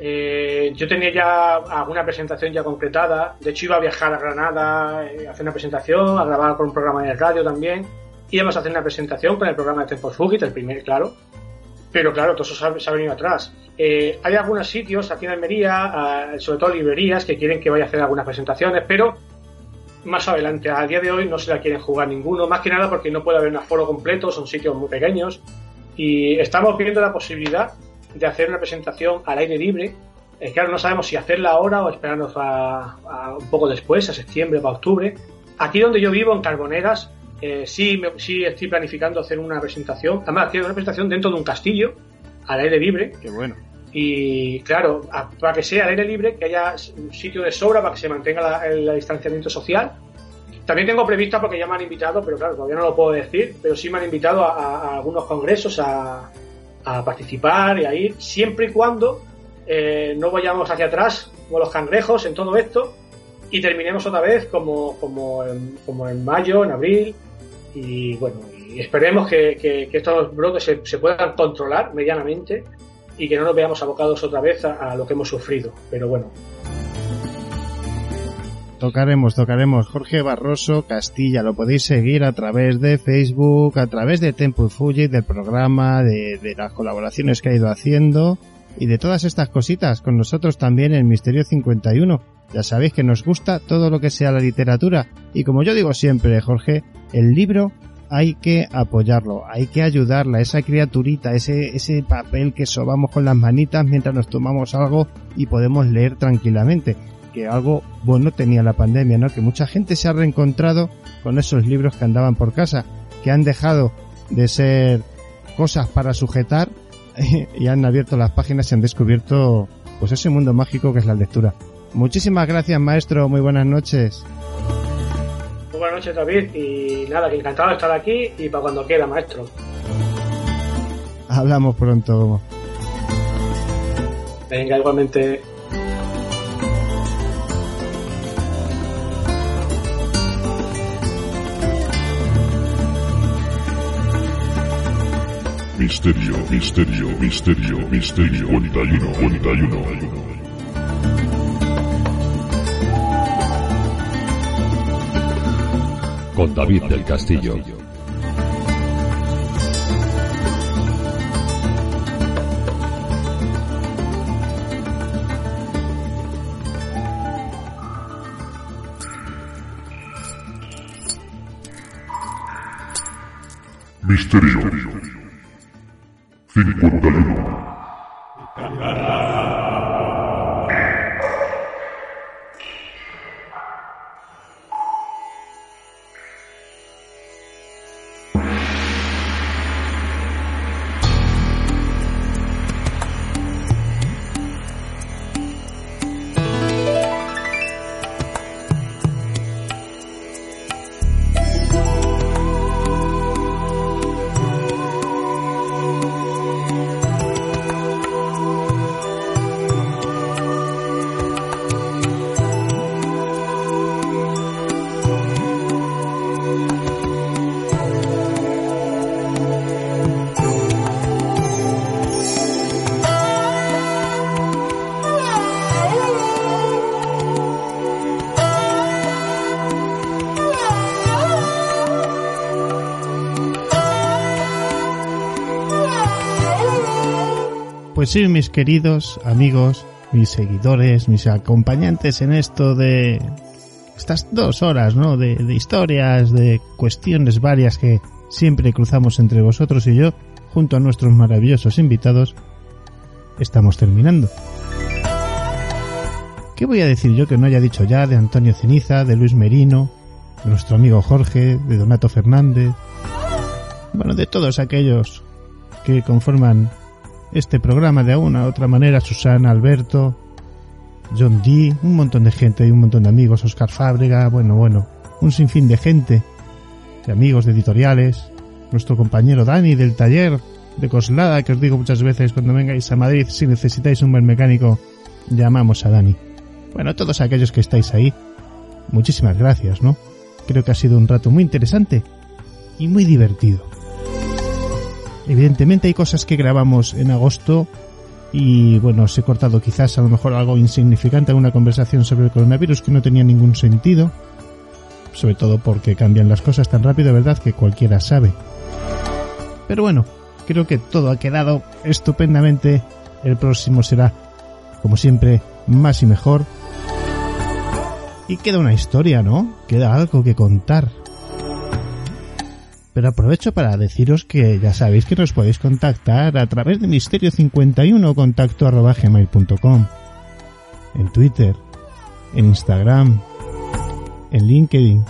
eh, yo tenía ya alguna presentación ya concretada. De hecho, iba a viajar a Granada eh, a hacer una presentación, a grabar con un programa de radio también. Íbamos a hacer una presentación con el programa de Tempos Fugit, el primer, claro. Pero claro, todo eso se ha, venido atrás. Eh, hay algunos sitios aquí en Almería, sobre todo librerías, que quieren que vaya a hacer algunas presentaciones, pero más adelante, a día de hoy, no se la quieren jugar ninguno. Más que nada porque no puede haber un aforo completo, son sitios muy pequeños. Y estamos viendo la posibilidad de hacer una presentación al aire libre. Eh, claro, no sabemos si hacerla ahora o esperarnos a, un poco después, a septiembre o a octubre. Aquí donde yo vivo, en Carboneras, eh, sí, sí estoy planificando hacer una presentación. Además, quiero una presentación dentro de un castillo, al aire libre. Qué bueno. Y claro, para que sea al aire libre, que haya un sitio de sobra para que se mantenga el distanciamiento social. También tengo prevista, porque ya me han invitado, pero claro, todavía no lo puedo decir, pero sí me han invitado a algunos congresos, a, a participar y a ir, siempre y cuando eh, no vayamos hacia atrás como los cangrejos en todo esto y terminemos otra vez como, como, en, como en mayo, en abril y bueno, y esperemos que, estos brotes se, se, puedan controlar medianamente y que no nos veamos abocados otra vez a, lo que hemos sufrido, pero bueno. Tocaremos, tocaremos. Jorge Barroso Castilla, lo podéis seguir a través de Facebook, a través de Tempo y Fuji, del programa, de, de las colaboraciones que ha ido haciendo y de todas estas cositas con nosotros también en Misterio 51. Ya sabéis que nos gusta todo lo que sea la literatura y como yo digo siempre, Jorge, el libro hay que apoyarlo, hay que ayudarla, esa criaturita, ese, ese papel que sobamos con las manitas mientras nos tomamos algo y podemos leer tranquilamente que algo bueno tenía la pandemia, ¿no? Que mucha gente se ha reencontrado con esos libros que andaban por casa, que han dejado de ser cosas para sujetar y han abierto las páginas y han descubierto pues ese mundo mágico que es la lectura. Muchísimas gracias, maestro. Muy buenas noches. Muy buenas noches, David. Y nada, que encantado de estar aquí y para cuando quiera, maestro. Hablamos pronto. Venga, igualmente. Misterio, misterio, misterio, misterio, 41, 41. Con David del Castillo. Misterio. 51. Pues sí, mis queridos amigos, mis seguidores, mis acompañantes en esto de estas dos horas, ¿no? De, de historias, de cuestiones varias que siempre cruzamos entre vosotros y yo, junto a nuestros maravillosos invitados, estamos terminando. ¿Qué voy a decir yo que no haya dicho ya de Antonio Ceniza, de Luis Merino, de nuestro amigo Jorge, de Donato Fernández? Bueno, de todos aquellos que conforman este programa de una u otra manera, Susana, Alberto, John Dee, un montón de gente y un montón de amigos, Oscar Fábrega, bueno, bueno, un sinfín de gente, de amigos, de editoriales, nuestro compañero Dani del taller de Coslada, que os digo muchas veces cuando vengáis a Madrid, si necesitáis un buen mecánico, llamamos a Dani. Bueno, todos aquellos que estáis ahí, muchísimas gracias, ¿no? Creo que ha sido un rato muy interesante y muy divertido. Evidentemente hay cosas que grabamos en agosto y bueno, os he cortado quizás a lo mejor algo insignificante, alguna conversación sobre el coronavirus que no tenía ningún sentido, sobre todo porque cambian las cosas tan rápido, ¿verdad? Que cualquiera sabe. Pero bueno, creo que todo ha quedado estupendamente. El próximo será, como siempre, más y mejor. Y queda una historia, ¿no? Queda algo que contar. Pero aprovecho para deciros que ya sabéis que nos podéis contactar a través de misterio51 contacto arroba gmail.com en Twitter, en Instagram, en LinkedIn,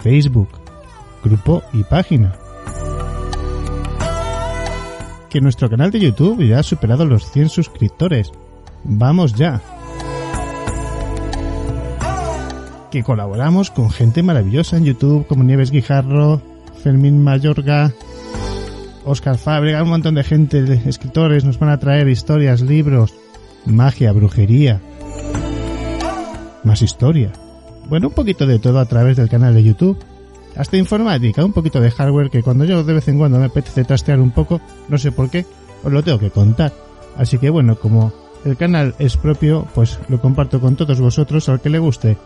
Facebook, grupo y página. Que nuestro canal de YouTube ya ha superado los 100 suscriptores. ¡Vamos ya! Que colaboramos con gente maravillosa en YouTube como Nieves Guijarro, Fermín Mayorga, Oscar Fábrega, un montón de gente, de escritores, nos van a traer historias, libros, magia, brujería, más historia. Bueno, un poquito de todo a través del canal de YouTube. Hasta informática, un poquito de hardware que cuando yo de vez en cuando me apetece trastear un poco, no sé por qué, os lo tengo que contar. Así que bueno, como el canal es propio, pues lo comparto con todos vosotros al que le guste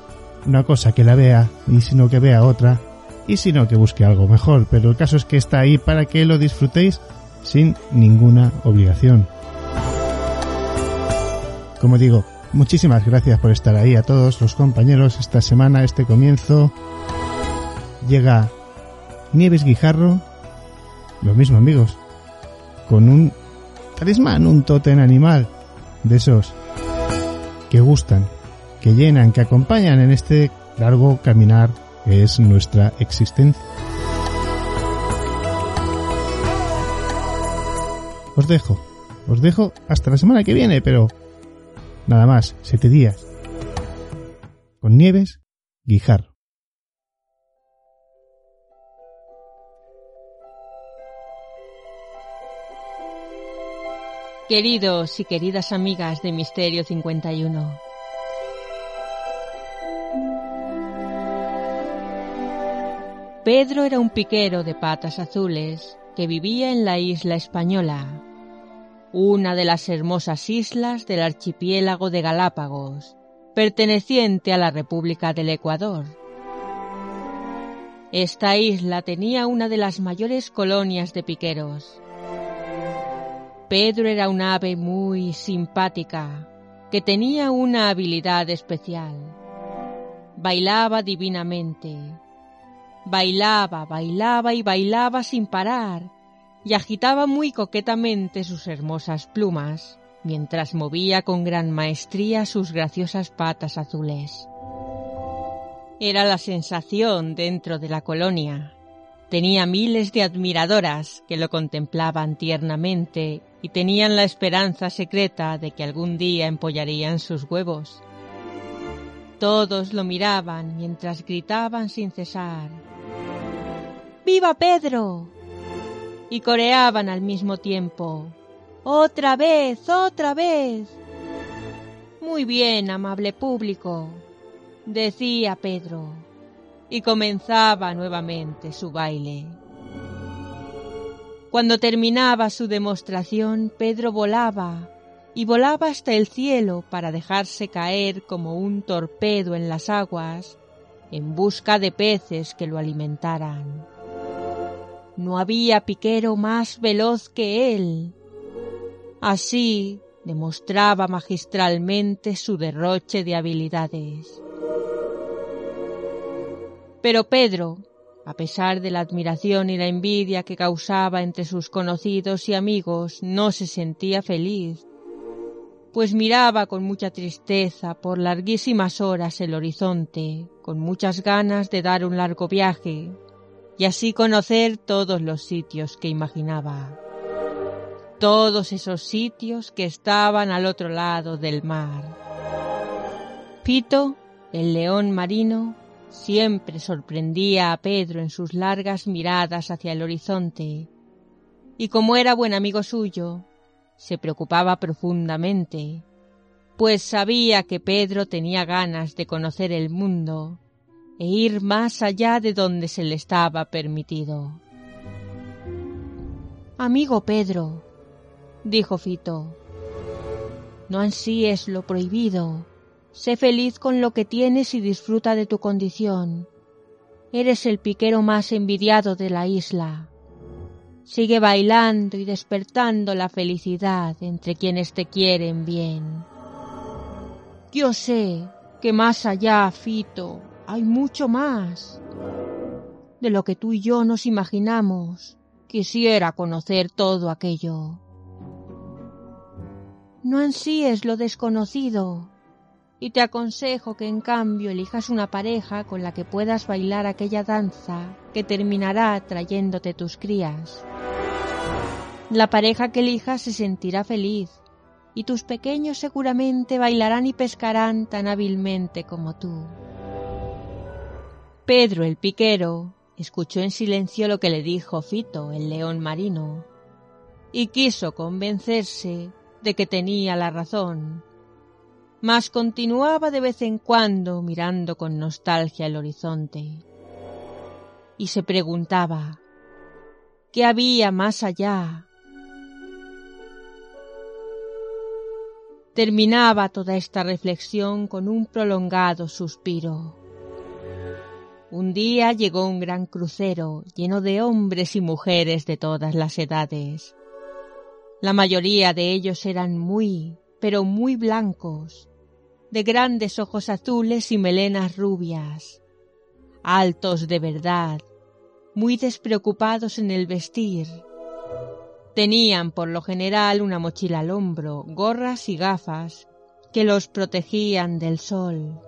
una cosa que la vea y si no que vea otra y si no que busque algo mejor, pero el caso es que está ahí para que lo disfrutéis sin ninguna obligación. Como digo, muchísimas gracias por estar ahí a todos los compañeros esta semana, este comienzo. Llega Nieves Guijarro, lo mismo amigos, con un talismán, un totem animal de esos que gustan, que llenan, que acompañan en este largo caminar que es nuestra existencia. Os dejo, os dejo hasta la semana que viene, pero nada más, siete días. Con Nieves, Guijar. Queridos y queridas amigas de Misterio 51. Pedro era un piquero de patas azules que vivía en la isla española, una de las hermosas islas del archipiélago de Galápagos, perteneciente a la República del Ecuador. Esta isla tenía una de las mayores colonias de piqueros. Pedro era un ave muy simpática, que tenía una habilidad especial. Bailaba divinamente, Bailaba, bailaba y bailaba sin parar, y agitaba muy coquetamente sus hermosas plumas, mientras movía con gran maestría sus graciosas patas azules. Era la sensación dentro de la colonia. Tenía miles de admiradoras que lo contemplaban tiernamente y tenían la esperanza secreta de que algún día empollarían sus huevos. Todos lo miraban mientras gritaban sin cesar. ¡Viva Pedro! Y coreaban al mismo tiempo. ¡Otra vez! ¡Otra vez! Muy bien, amable público, decía Pedro, y comenzaba nuevamente su baile. Cuando terminaba su demostración, Pedro volaba, y volaba hasta el cielo para dejarse caer como un torpedo en las aguas, en busca de peces que lo alimentaran. No había piquero más veloz que él. Así demostraba magistralmente su derroche de habilidades. Pero Pedro, a pesar de la admiración y la envidia que causaba entre sus conocidos y amigos, no se sentía feliz, pues miraba con mucha tristeza por larguísimas horas el horizonte, con muchas ganas de dar un largo viaje, y así conocer todos los sitios que imaginaba. Todos esos sitios que estaban al otro lado del mar. Pito, el león marino, siempre sorprendía a Pedro en sus largas miradas hacia el horizonte, y como era buen amigo suyo, se preocupaba profundamente, pues sabía que Pedro tenía ganas de conocer el mundo e ir más allá de donde se le estaba permitido. Amigo Pedro, dijo Fito, no ansíes lo prohibido. Sé feliz con lo que tienes y disfruta de tu condición. Eres el piquero más envidiado de la isla. Sigue bailando y despertando la felicidad entre quienes te quieren bien. Yo sé que más allá, Fito, hay mucho más de lo que tú y yo nos imaginamos. Quisiera conocer todo aquello. No ansíes lo desconocido y te aconsejo que en cambio elijas una pareja con la que puedas bailar aquella danza que terminará trayéndote tus crías. La pareja que elijas se sentirá feliz y tus pequeños seguramente bailarán y pescarán tan hábilmente como tú. Pedro el piquero escuchó en silencio lo que le dijo Fito el león marino y quiso convencerse de que tenía la razón, mas continuaba de vez en cuando mirando con nostalgia el horizonte y se preguntaba qué había más allá. Terminaba toda esta reflexión con un prolongado suspiro. Un día llegó un gran crucero lleno de hombres y mujeres de todas las edades. La mayoría de ellos eran muy, pero muy blancos, de grandes ojos azules y melenas rubias, altos de verdad, muy despreocupados en el vestir. Tenían por lo general una mochila al hombro, gorras y gafas que los protegían del sol.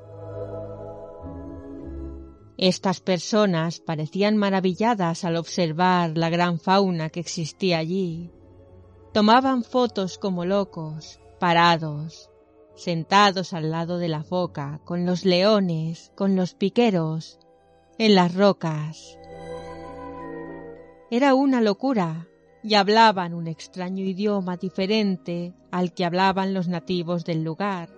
Estas personas parecían maravilladas al observar la gran fauna que existía allí. Tomaban fotos como locos, parados, sentados al lado de la foca, con los leones, con los piqueros, en las rocas. Era una locura, y hablaban un extraño idioma diferente al que hablaban los nativos del lugar.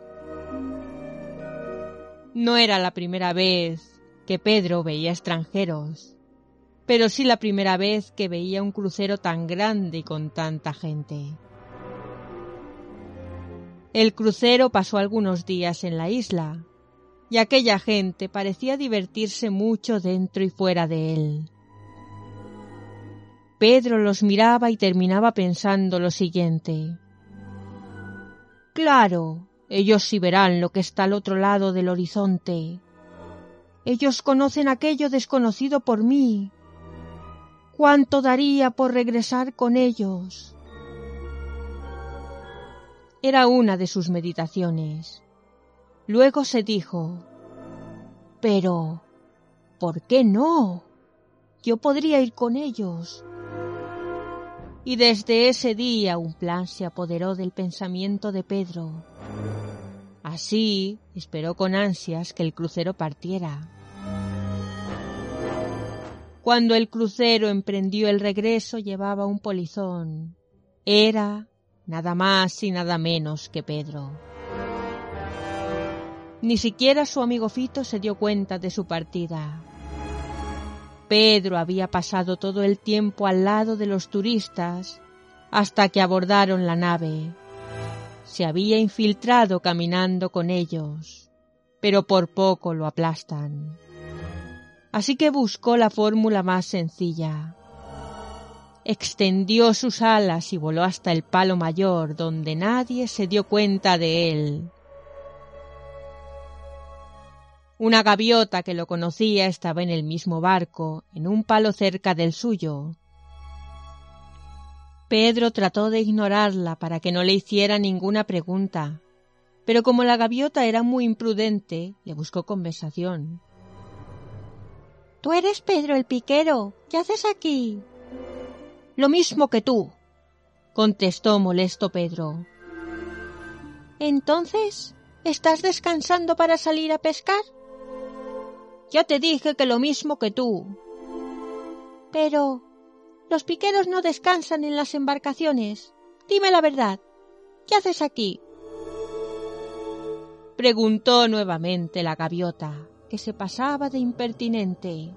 No era la primera vez que Pedro veía extranjeros, pero sí la primera vez que veía un crucero tan grande y con tanta gente. El crucero pasó algunos días en la isla, y aquella gente parecía divertirse mucho dentro y fuera de él. Pedro los miraba y terminaba pensando lo siguiente. Claro, ellos sí verán lo que está al otro lado del horizonte. Ellos conocen aquello desconocido por mí. ¿Cuánto daría por regresar con ellos? Era una de sus meditaciones. Luego se dijo, pero, ¿por qué no? Yo podría ir con ellos. Y desde ese día un plan se apoderó del pensamiento de Pedro. Así esperó con ansias que el crucero partiera. Cuando el crucero emprendió el regreso llevaba un polizón. Era nada más y nada menos que Pedro. Ni siquiera su amigo Fito se dio cuenta de su partida. Pedro había pasado todo el tiempo al lado de los turistas hasta que abordaron la nave. Se había infiltrado caminando con ellos, pero por poco lo aplastan así que buscó la fórmula más sencilla. Extendió sus alas y voló hasta el palo mayor, donde nadie se dio cuenta de él. Una gaviota que lo conocía estaba en el mismo barco, en un palo cerca del suyo. Pedro trató de ignorarla para que no le hiciera ninguna pregunta, pero como la gaviota era muy imprudente, le buscó conversación. Tú eres Pedro el piquero. ¿Qué haces aquí? Lo mismo que tú, contestó molesto Pedro. Entonces, ¿estás descansando para salir a pescar? Ya te dije que lo mismo que tú. Pero los piqueros no descansan en las embarcaciones. Dime la verdad. ¿Qué haces aquí? Preguntó nuevamente la gaviota que se pasaba de impertinente.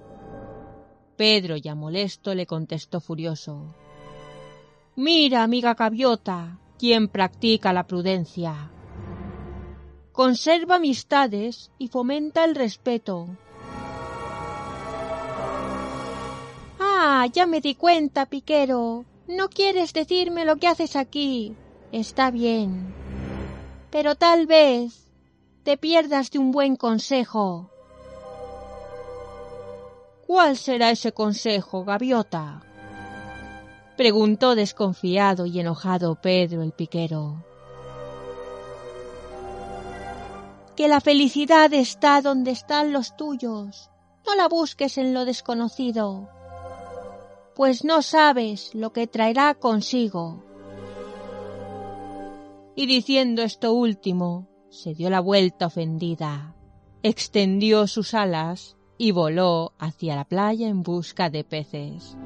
Pedro, ya molesto, le contestó furioso. Mira, amiga gaviota, quien practica la prudencia. Conserva amistades y fomenta el respeto. Ah, ya me di cuenta, piquero. No quieres decirme lo que haces aquí. Está bien. Pero tal vez te pierdas de un buen consejo. ¿Cuál será ese consejo, gaviota? preguntó desconfiado y enojado Pedro el piquero. Que la felicidad está donde están los tuyos. No la busques en lo desconocido, pues no sabes lo que traerá consigo. Y diciendo esto último, se dio la vuelta ofendida, extendió sus alas y voló hacia la playa en busca de peces.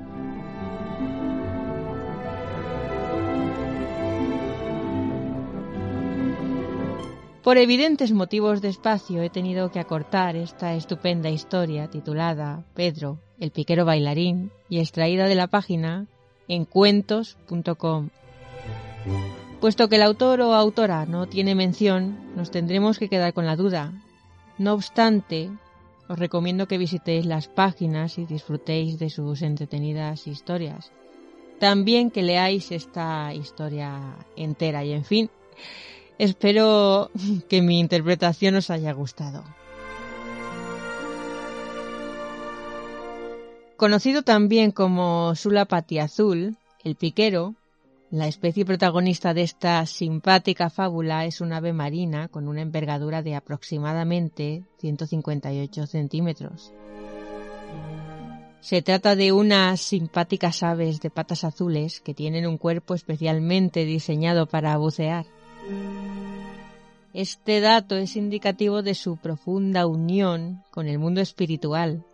Por evidentes motivos de espacio he tenido que acortar esta estupenda historia titulada Pedro, el piquero bailarín y extraída de la página encuentos.com. Puesto que el autor o autora no tiene mención, nos tendremos que quedar con la duda. No obstante, os recomiendo que visitéis las páginas y disfrutéis de sus entretenidas historias. También que leáis esta historia entera y en fin, espero que mi interpretación os haya gustado. Conocido también como Sulapati azul, el piquero, la especie protagonista de esta simpática fábula es un ave marina con una envergadura de aproximadamente 158 centímetros. Se trata de unas simpáticas aves de patas azules que tienen un cuerpo especialmente diseñado para bucear. Este dato es indicativo de su profunda unión con el mundo espiritual,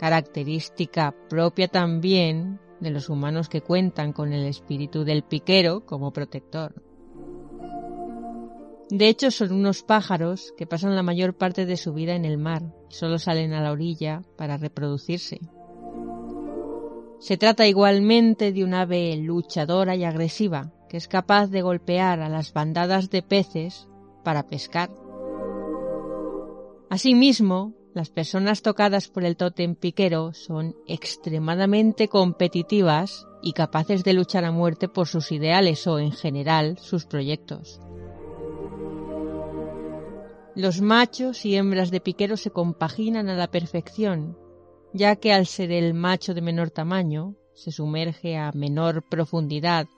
característica propia también de los humanos que cuentan con el espíritu del piquero como protector. De hecho, son unos pájaros que pasan la mayor parte de su vida en el mar y solo salen a la orilla para reproducirse. Se trata igualmente de un ave luchadora y agresiva que es capaz de golpear a las bandadas de peces para pescar. Asimismo, las personas tocadas por el tótem piquero son extremadamente competitivas y capaces de luchar a muerte por sus ideales o, en general, sus proyectos. Los machos y hembras de piquero se compaginan a la perfección, ya que al ser el macho de menor tamaño, se sumerge a menor profundidad,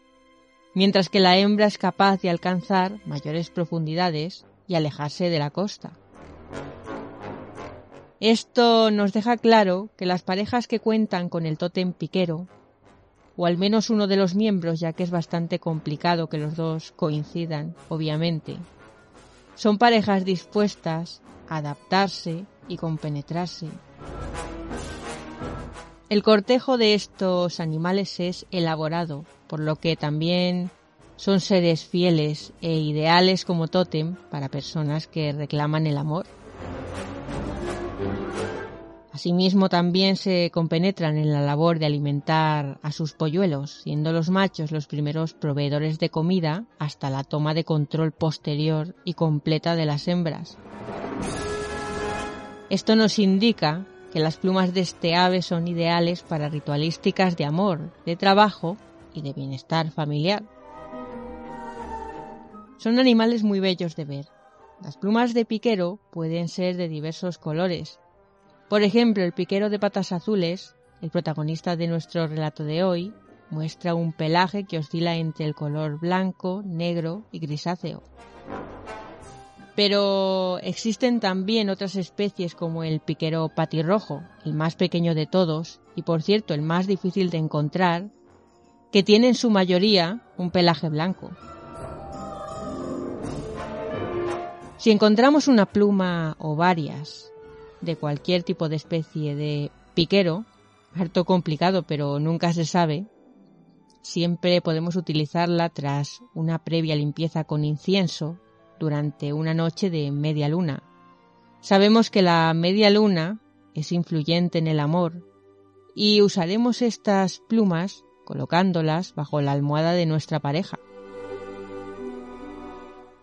mientras que la hembra es capaz de alcanzar mayores profundidades y alejarse de la costa. Esto nos deja claro que las parejas que cuentan con el tótem piquero, o al menos uno de los miembros, ya que es bastante complicado que los dos coincidan, obviamente, son parejas dispuestas a adaptarse y compenetrarse. El cortejo de estos animales es elaborado, por lo que también son seres fieles e ideales como tótem para personas que reclaman el amor. Asimismo, también se compenetran en la labor de alimentar a sus polluelos, siendo los machos los primeros proveedores de comida hasta la toma de control posterior y completa de las hembras. Esto nos indica que las plumas de este ave son ideales para ritualísticas de amor, de trabajo y de bienestar familiar. Son animales muy bellos de ver. Las plumas de piquero pueden ser de diversos colores, por ejemplo, el piquero de patas azules, el protagonista de nuestro relato de hoy, muestra un pelaje que oscila entre el color blanco, negro y grisáceo. Pero existen también otras especies como el piquero patirrojo, el más pequeño de todos y por cierto el más difícil de encontrar, que tiene en su mayoría un pelaje blanco. Si encontramos una pluma o varias de cualquier tipo de especie de piquero, harto complicado pero nunca se sabe, siempre podemos utilizarla tras una previa limpieza con incienso durante una noche de media luna. Sabemos que la media luna es influyente en el amor y usaremos estas plumas colocándolas bajo la almohada de nuestra pareja.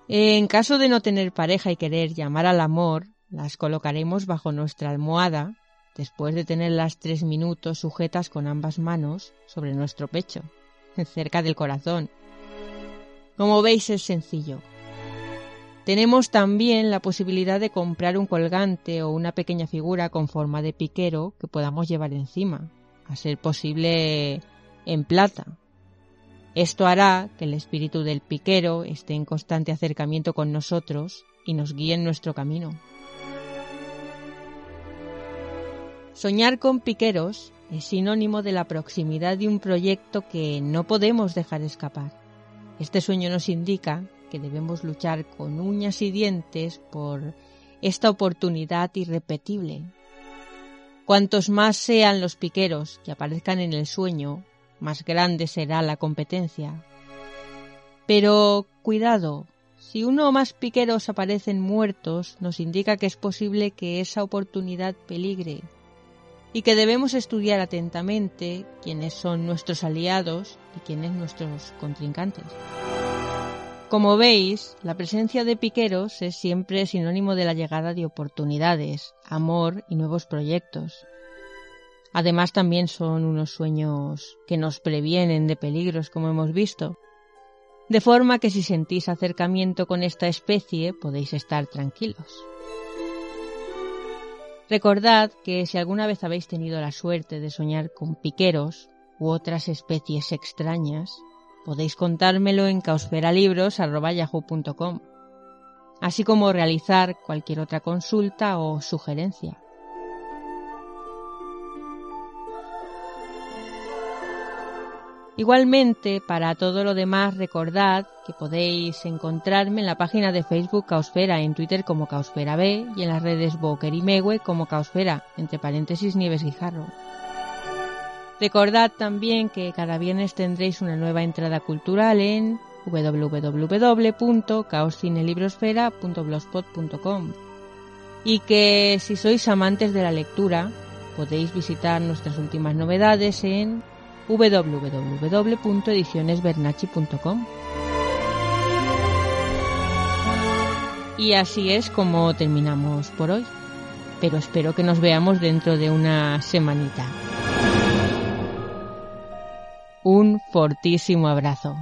En caso de no tener pareja y querer llamar al amor, las colocaremos bajo nuestra almohada después de tenerlas tres minutos sujetas con ambas manos sobre nuestro pecho, cerca del corazón. Como veis es sencillo. Tenemos también la posibilidad de comprar un colgante o una pequeña figura con forma de piquero que podamos llevar encima, a ser posible en plata. Esto hará que el espíritu del piquero esté en constante acercamiento con nosotros y nos guíe en nuestro camino. Soñar con piqueros es sinónimo de la proximidad de un proyecto que no podemos dejar escapar. Este sueño nos indica que debemos luchar con uñas y dientes por esta oportunidad irrepetible. Cuantos más sean los piqueros que aparezcan en el sueño, más grande será la competencia. Pero cuidado, si uno o más piqueros aparecen muertos, nos indica que es posible que esa oportunidad peligre y que debemos estudiar atentamente quiénes son nuestros aliados y quiénes nuestros contrincantes. Como veis, la presencia de piqueros es siempre sinónimo de la llegada de oportunidades, amor y nuevos proyectos. Además también son unos sueños que nos previenen de peligros, como hemos visto. De forma que si sentís acercamiento con esta especie podéis estar tranquilos. Recordad que si alguna vez habéis tenido la suerte de soñar con piqueros u otras especies extrañas, podéis contármelo en caosferalibros.yahoo.com, así como realizar cualquier otra consulta o sugerencia. Igualmente, para todo lo demás, recordad que podéis encontrarme en la página de Facebook Caosfera, en Twitter como Caosfera B y en las redes Boker y Mewe como Caosfera, entre paréntesis Nieves Guijarro. Recordad también que cada viernes tendréis una nueva entrada cultural en www.caoscinelibrosfera.blogspot.com y que si sois amantes de la lectura podéis visitar nuestras últimas novedades en www.edicionesbernachi.com. Y así es como terminamos por hoy. Pero espero que nos veamos dentro de una semanita. Un fortísimo abrazo.